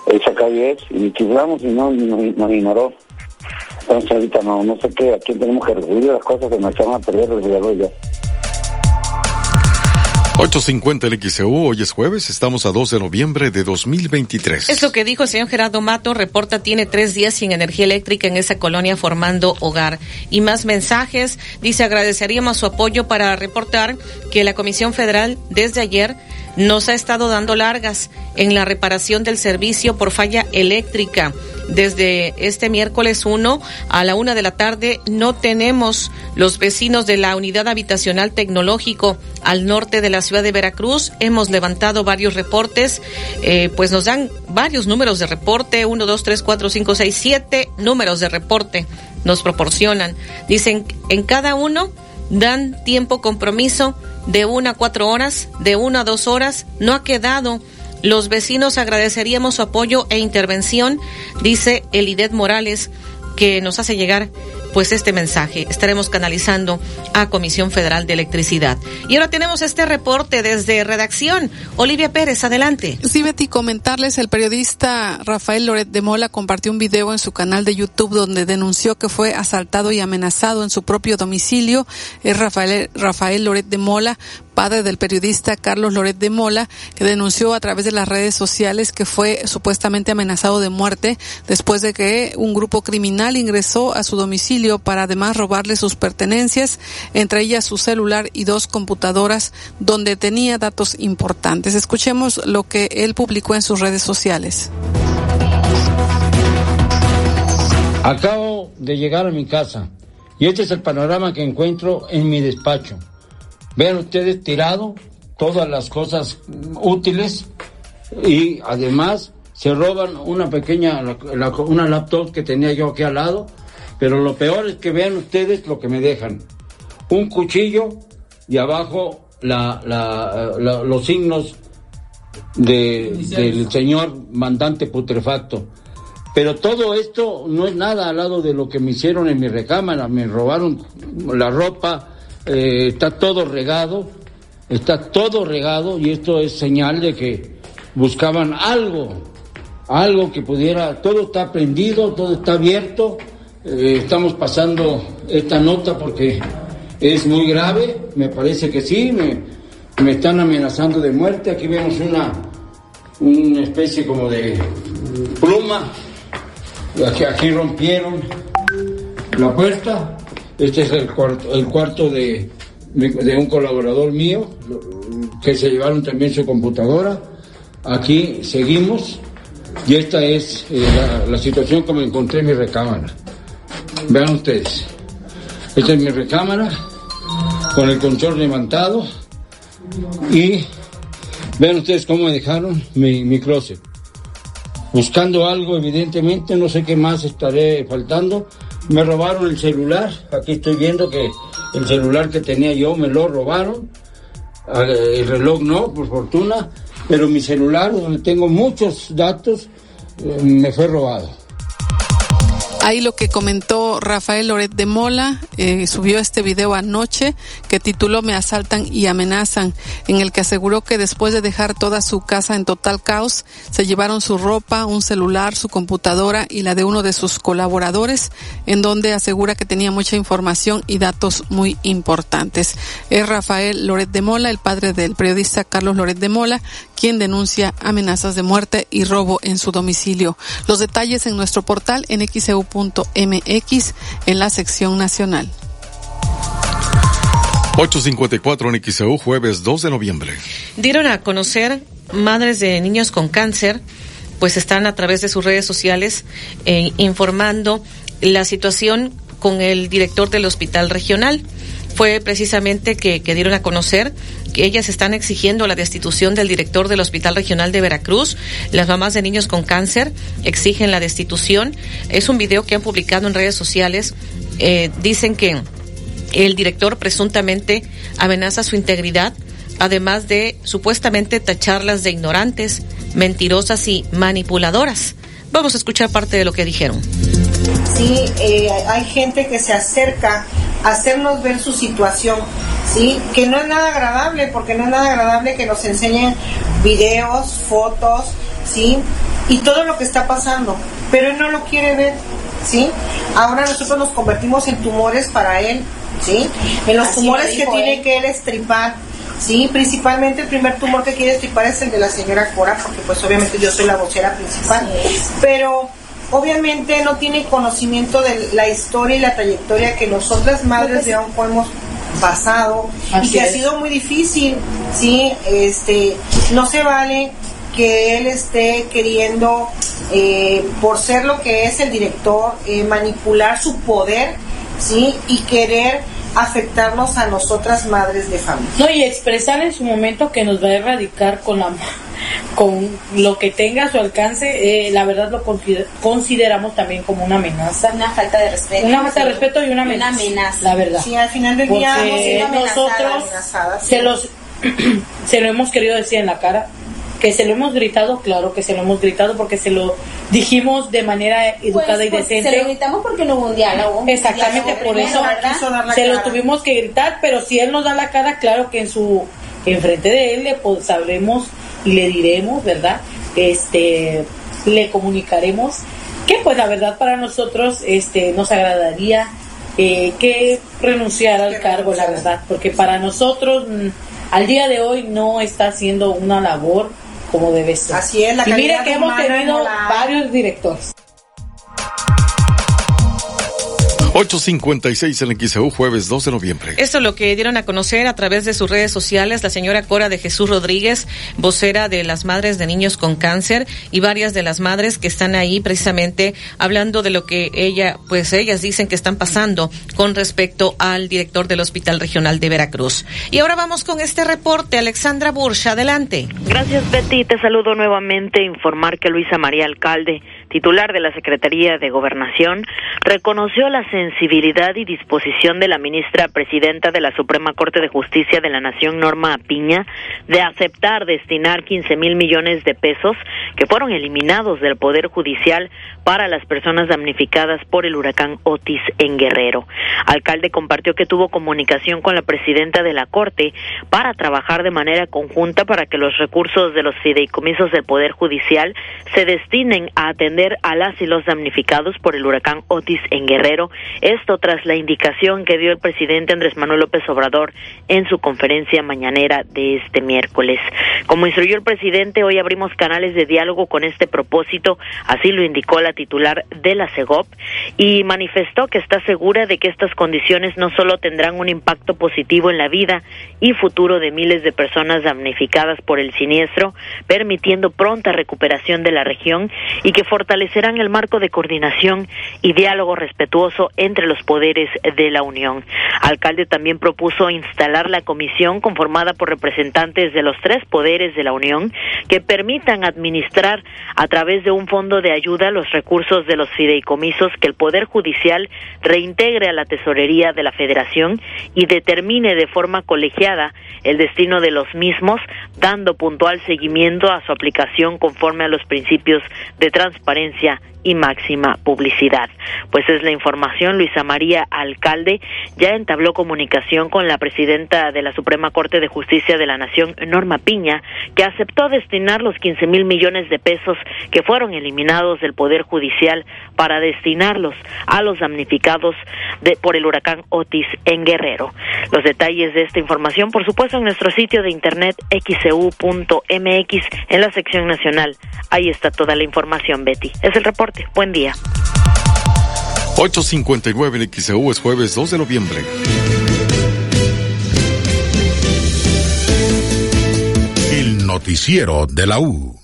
Esa calle es, y chiflamos y no, nos, nos ignoró. Entonces, ahorita no, no sé qué, a quién tenemos que recibir las cosas que nos echaron a perder regulador ya. 850 el XEU, hoy es jueves, estamos a 2 de noviembre de 2023. Es lo que dijo el señor Gerardo Mato, reporta tiene tres días sin energía eléctrica en esa colonia formando hogar. Y más mensajes, dice agradeceríamos su apoyo para reportar que la Comisión Federal desde ayer nos ha estado dando largas en la reparación del servicio por falla eléctrica. Desde este miércoles 1 a la una de la tarde no tenemos los vecinos de la unidad habitacional tecnológico al norte de la ciudad de Veracruz. Hemos levantado varios reportes, eh, pues nos dan varios números de reporte, uno, dos, tres, cuatro, cinco, seis, siete números de reporte nos proporcionan. Dicen, en cada uno dan tiempo compromiso de una a cuatro horas, de una a dos horas. No ha quedado. Los vecinos agradeceríamos su apoyo e intervención, dice Elidet Morales, que nos hace llegar pues este mensaje. Estaremos canalizando a Comisión Federal de Electricidad. Y ahora tenemos este reporte desde redacción. Olivia Pérez, adelante. Sí, Betty, comentarles, el periodista Rafael Loret de Mola compartió un video en su canal de YouTube donde denunció que fue asaltado y amenazado en su propio domicilio. Es Rafael, Rafael Loret de Mola, padre del periodista Carlos Loret de Mola, que denunció a través de las redes sociales que fue supuestamente amenazado de muerte después de que un grupo criminal ingresó a su domicilio para además robarle sus pertenencias, entre ellas su celular y dos computadoras donde tenía datos importantes. Escuchemos lo que él publicó en sus redes sociales. Acabo de llegar a mi casa y este es el panorama que encuentro en mi despacho. Vean ustedes tirado todas las cosas útiles y además se roban una pequeña, una laptop que tenía yo aquí al lado, pero lo peor es que vean ustedes lo que me dejan. Un cuchillo y abajo la- la- la- los signos de, del señor mandante putrefacto. Pero todo esto no es nada al lado de lo que me hicieron en mi recámara. Me robaron la ropa, eh, está todo regado, está todo regado y esto es señal de que buscaban algo, algo que pudiera, todo está prendido, todo está abierto. Eh, estamos pasando esta nota porque es muy grave, me parece que sí, me, me están amenazando de muerte. Aquí vemos una, una especie como de pluma. Aquí, aquí rompieron la puerta. Este es el cuarto, el cuarto de, de un colaborador mío, que se llevaron también su computadora. Aquí seguimos y esta es eh, la, la, situación como encontré en mi recámara. Vean ustedes. Esta es mi recámara con el control levantado y vean ustedes cómo me dejaron mi, mi closet. Buscando algo, evidentemente, no sé qué más estaré faltando. Me robaron el celular. Aquí estoy viendo que el celular que tenía yo me lo robaron. El reloj no, por fortuna. Pero mi celular, donde tengo muchos datos, eh, me fue robado. Ahí lo que comentó Rafael Loret de Mola, eh, subió este video anoche que tituló Me asaltan y amenazan, en el que aseguró que después de dejar toda su casa en total caos, se llevaron su ropa, un celular, su computadora y la de uno de sus colaboradores, en donde asegura que tenía mucha información y datos muy importantes. Es Rafael Loret de Mola, el padre del periodista Carlos Loret de Mola, quien denuncia amenazas de muerte y robo en su domicilio. Los detalles en nuestro portal en xeu MX en la sección nacional. 854 en XEU, jueves 2 de noviembre. Dieron a conocer madres de niños con cáncer, pues están a través de sus redes sociales eh, informando la situación con el director del hospital regional. Fue precisamente que, que dieron a conocer ellas están exigiendo la destitución del director del Hospital Regional de Veracruz. Las mamás de niños con cáncer exigen la destitución. Es un video que han publicado en redes sociales. Eh, dicen que el director presuntamente amenaza su integridad, además de supuestamente tacharlas de ignorantes, mentirosas y manipuladoras. Vamos a escuchar parte de lo que dijeron. Sí, eh, hay gente que se acerca hacernos ver su situación, sí, que no es nada agradable, porque no es nada agradable que nos enseñen videos, fotos, sí, y todo lo que está pasando, pero él no lo quiere ver, sí. Ahora nosotros nos convertimos en tumores para él, sí, en los Así tumores que tiene que él estripar. Sí, principalmente el primer tumor que quiere estripar es el de la señora Cora, porque pues obviamente yo soy la vocera principal. Pero obviamente no tiene conocimiento de la historia y la trayectoria que nosotras madres de Onco hemos pasado y que ha sido muy difícil, sí, este, no se vale que él esté queriendo, eh, por ser lo que es el director, eh, manipular su poder, sí, y querer afectarnos a nosotras madres de familia. No, y expresar en su momento que nos va a erradicar con la con lo que tenga a su alcance, eh, la verdad lo consider- consideramos también como una amenaza. Una falta de respeto. Una falta de respeto y una Una amenaza. La verdad. Sí, al final del día nosotros sí. se los se lo hemos querido decir en la cara, que se lo hemos gritado, claro que se lo hemos gritado porque se lo dijimos de manera educada Pues, y pues, decente. Se lo gritamos porque no hubo un diálogo. Exactamente, Diálogo por primero, eso se lo tuvimos que gritar, pero si él nos da la cara, claro que en su enfrente de él le pues, sabremos y le diremos, ¿verdad? Este le comunicaremos que pues la verdad para nosotros este nos agradaría eh, que renunciara al cargo, la verdad, porque para nosotros mm, al día de hoy no está haciendo una labor como debe ser. Así es, la y mire que hemos tenido varios directores. 856 en XEU, jueves 2 de noviembre. Esto es lo que dieron a conocer a través de sus redes sociales la señora Cora de Jesús Rodríguez, vocera de las madres de niños con cáncer y varias de las madres que están ahí precisamente hablando de lo que ella, pues ellas dicen que están pasando con respecto al director del Hospital Regional de Veracruz. Y ahora vamos con este reporte. Alexandra Bursch, adelante. Gracias Betty, te saludo nuevamente. Informar que Luisa María Alcalde, titular de la Secretaría de Gobernación, reconoció la sensibilidad y disposición de la ministra presidenta de la Suprema Corte de Justicia de la Nación, Norma Piña, de aceptar destinar 15 mil millones de pesos que fueron eliminados del Poder Judicial para las personas damnificadas por el huracán Otis en Guerrero. Alcalde compartió que tuvo comunicación con la presidenta de la Corte para trabajar de manera conjunta para que los recursos de los fideicomisos del Poder Judicial se destinen a atender a las y los damnificados por el huracán Otis en Guerrero. Esto tras la indicación que dio el presidente Andrés Manuel López Obrador en su conferencia mañanera de este miércoles. Como instruyó el presidente, hoy abrimos canales de diálogo con este propósito, así lo indicó la titular de la CEGOP y manifestó que está segura de que estas condiciones no solo tendrán un impacto positivo en la vida y futuro de miles de personas damnificadas por el siniestro, permitiendo pronta recuperación de la región y que fortalecerán el marco de coordinación y diálogo respetuoso entre los poderes de la Unión. Alcalde también propuso instalar la comisión conformada por representantes de los tres poderes de la Unión que permitan administrar a través de un fondo de ayuda los recursos de los fideicomisos que el Poder Judicial reintegre a la tesorería de la Federación y determine de forma colegiada el destino de los mismos, dando puntual seguimiento a su aplicación conforme a los principios de transparencia y máxima publicidad. Pues es la información. Luisa María Alcalde ya entabló comunicación con la presidenta de la Suprema Corte de Justicia de la Nación, Norma Piña, que aceptó destinar los 15 mil millones de pesos que fueron eliminados del Poder Judicial para destinarlos a los damnificados de, por el huracán Otis en Guerrero. Los detalles de esta información, por supuesto, en nuestro sitio de internet xcu.mx en la sección nacional. Ahí está toda la información, Betty. Es el reporte. Buen día. 8.59 en XEU es jueves 2 de noviembre. El noticiero de la U.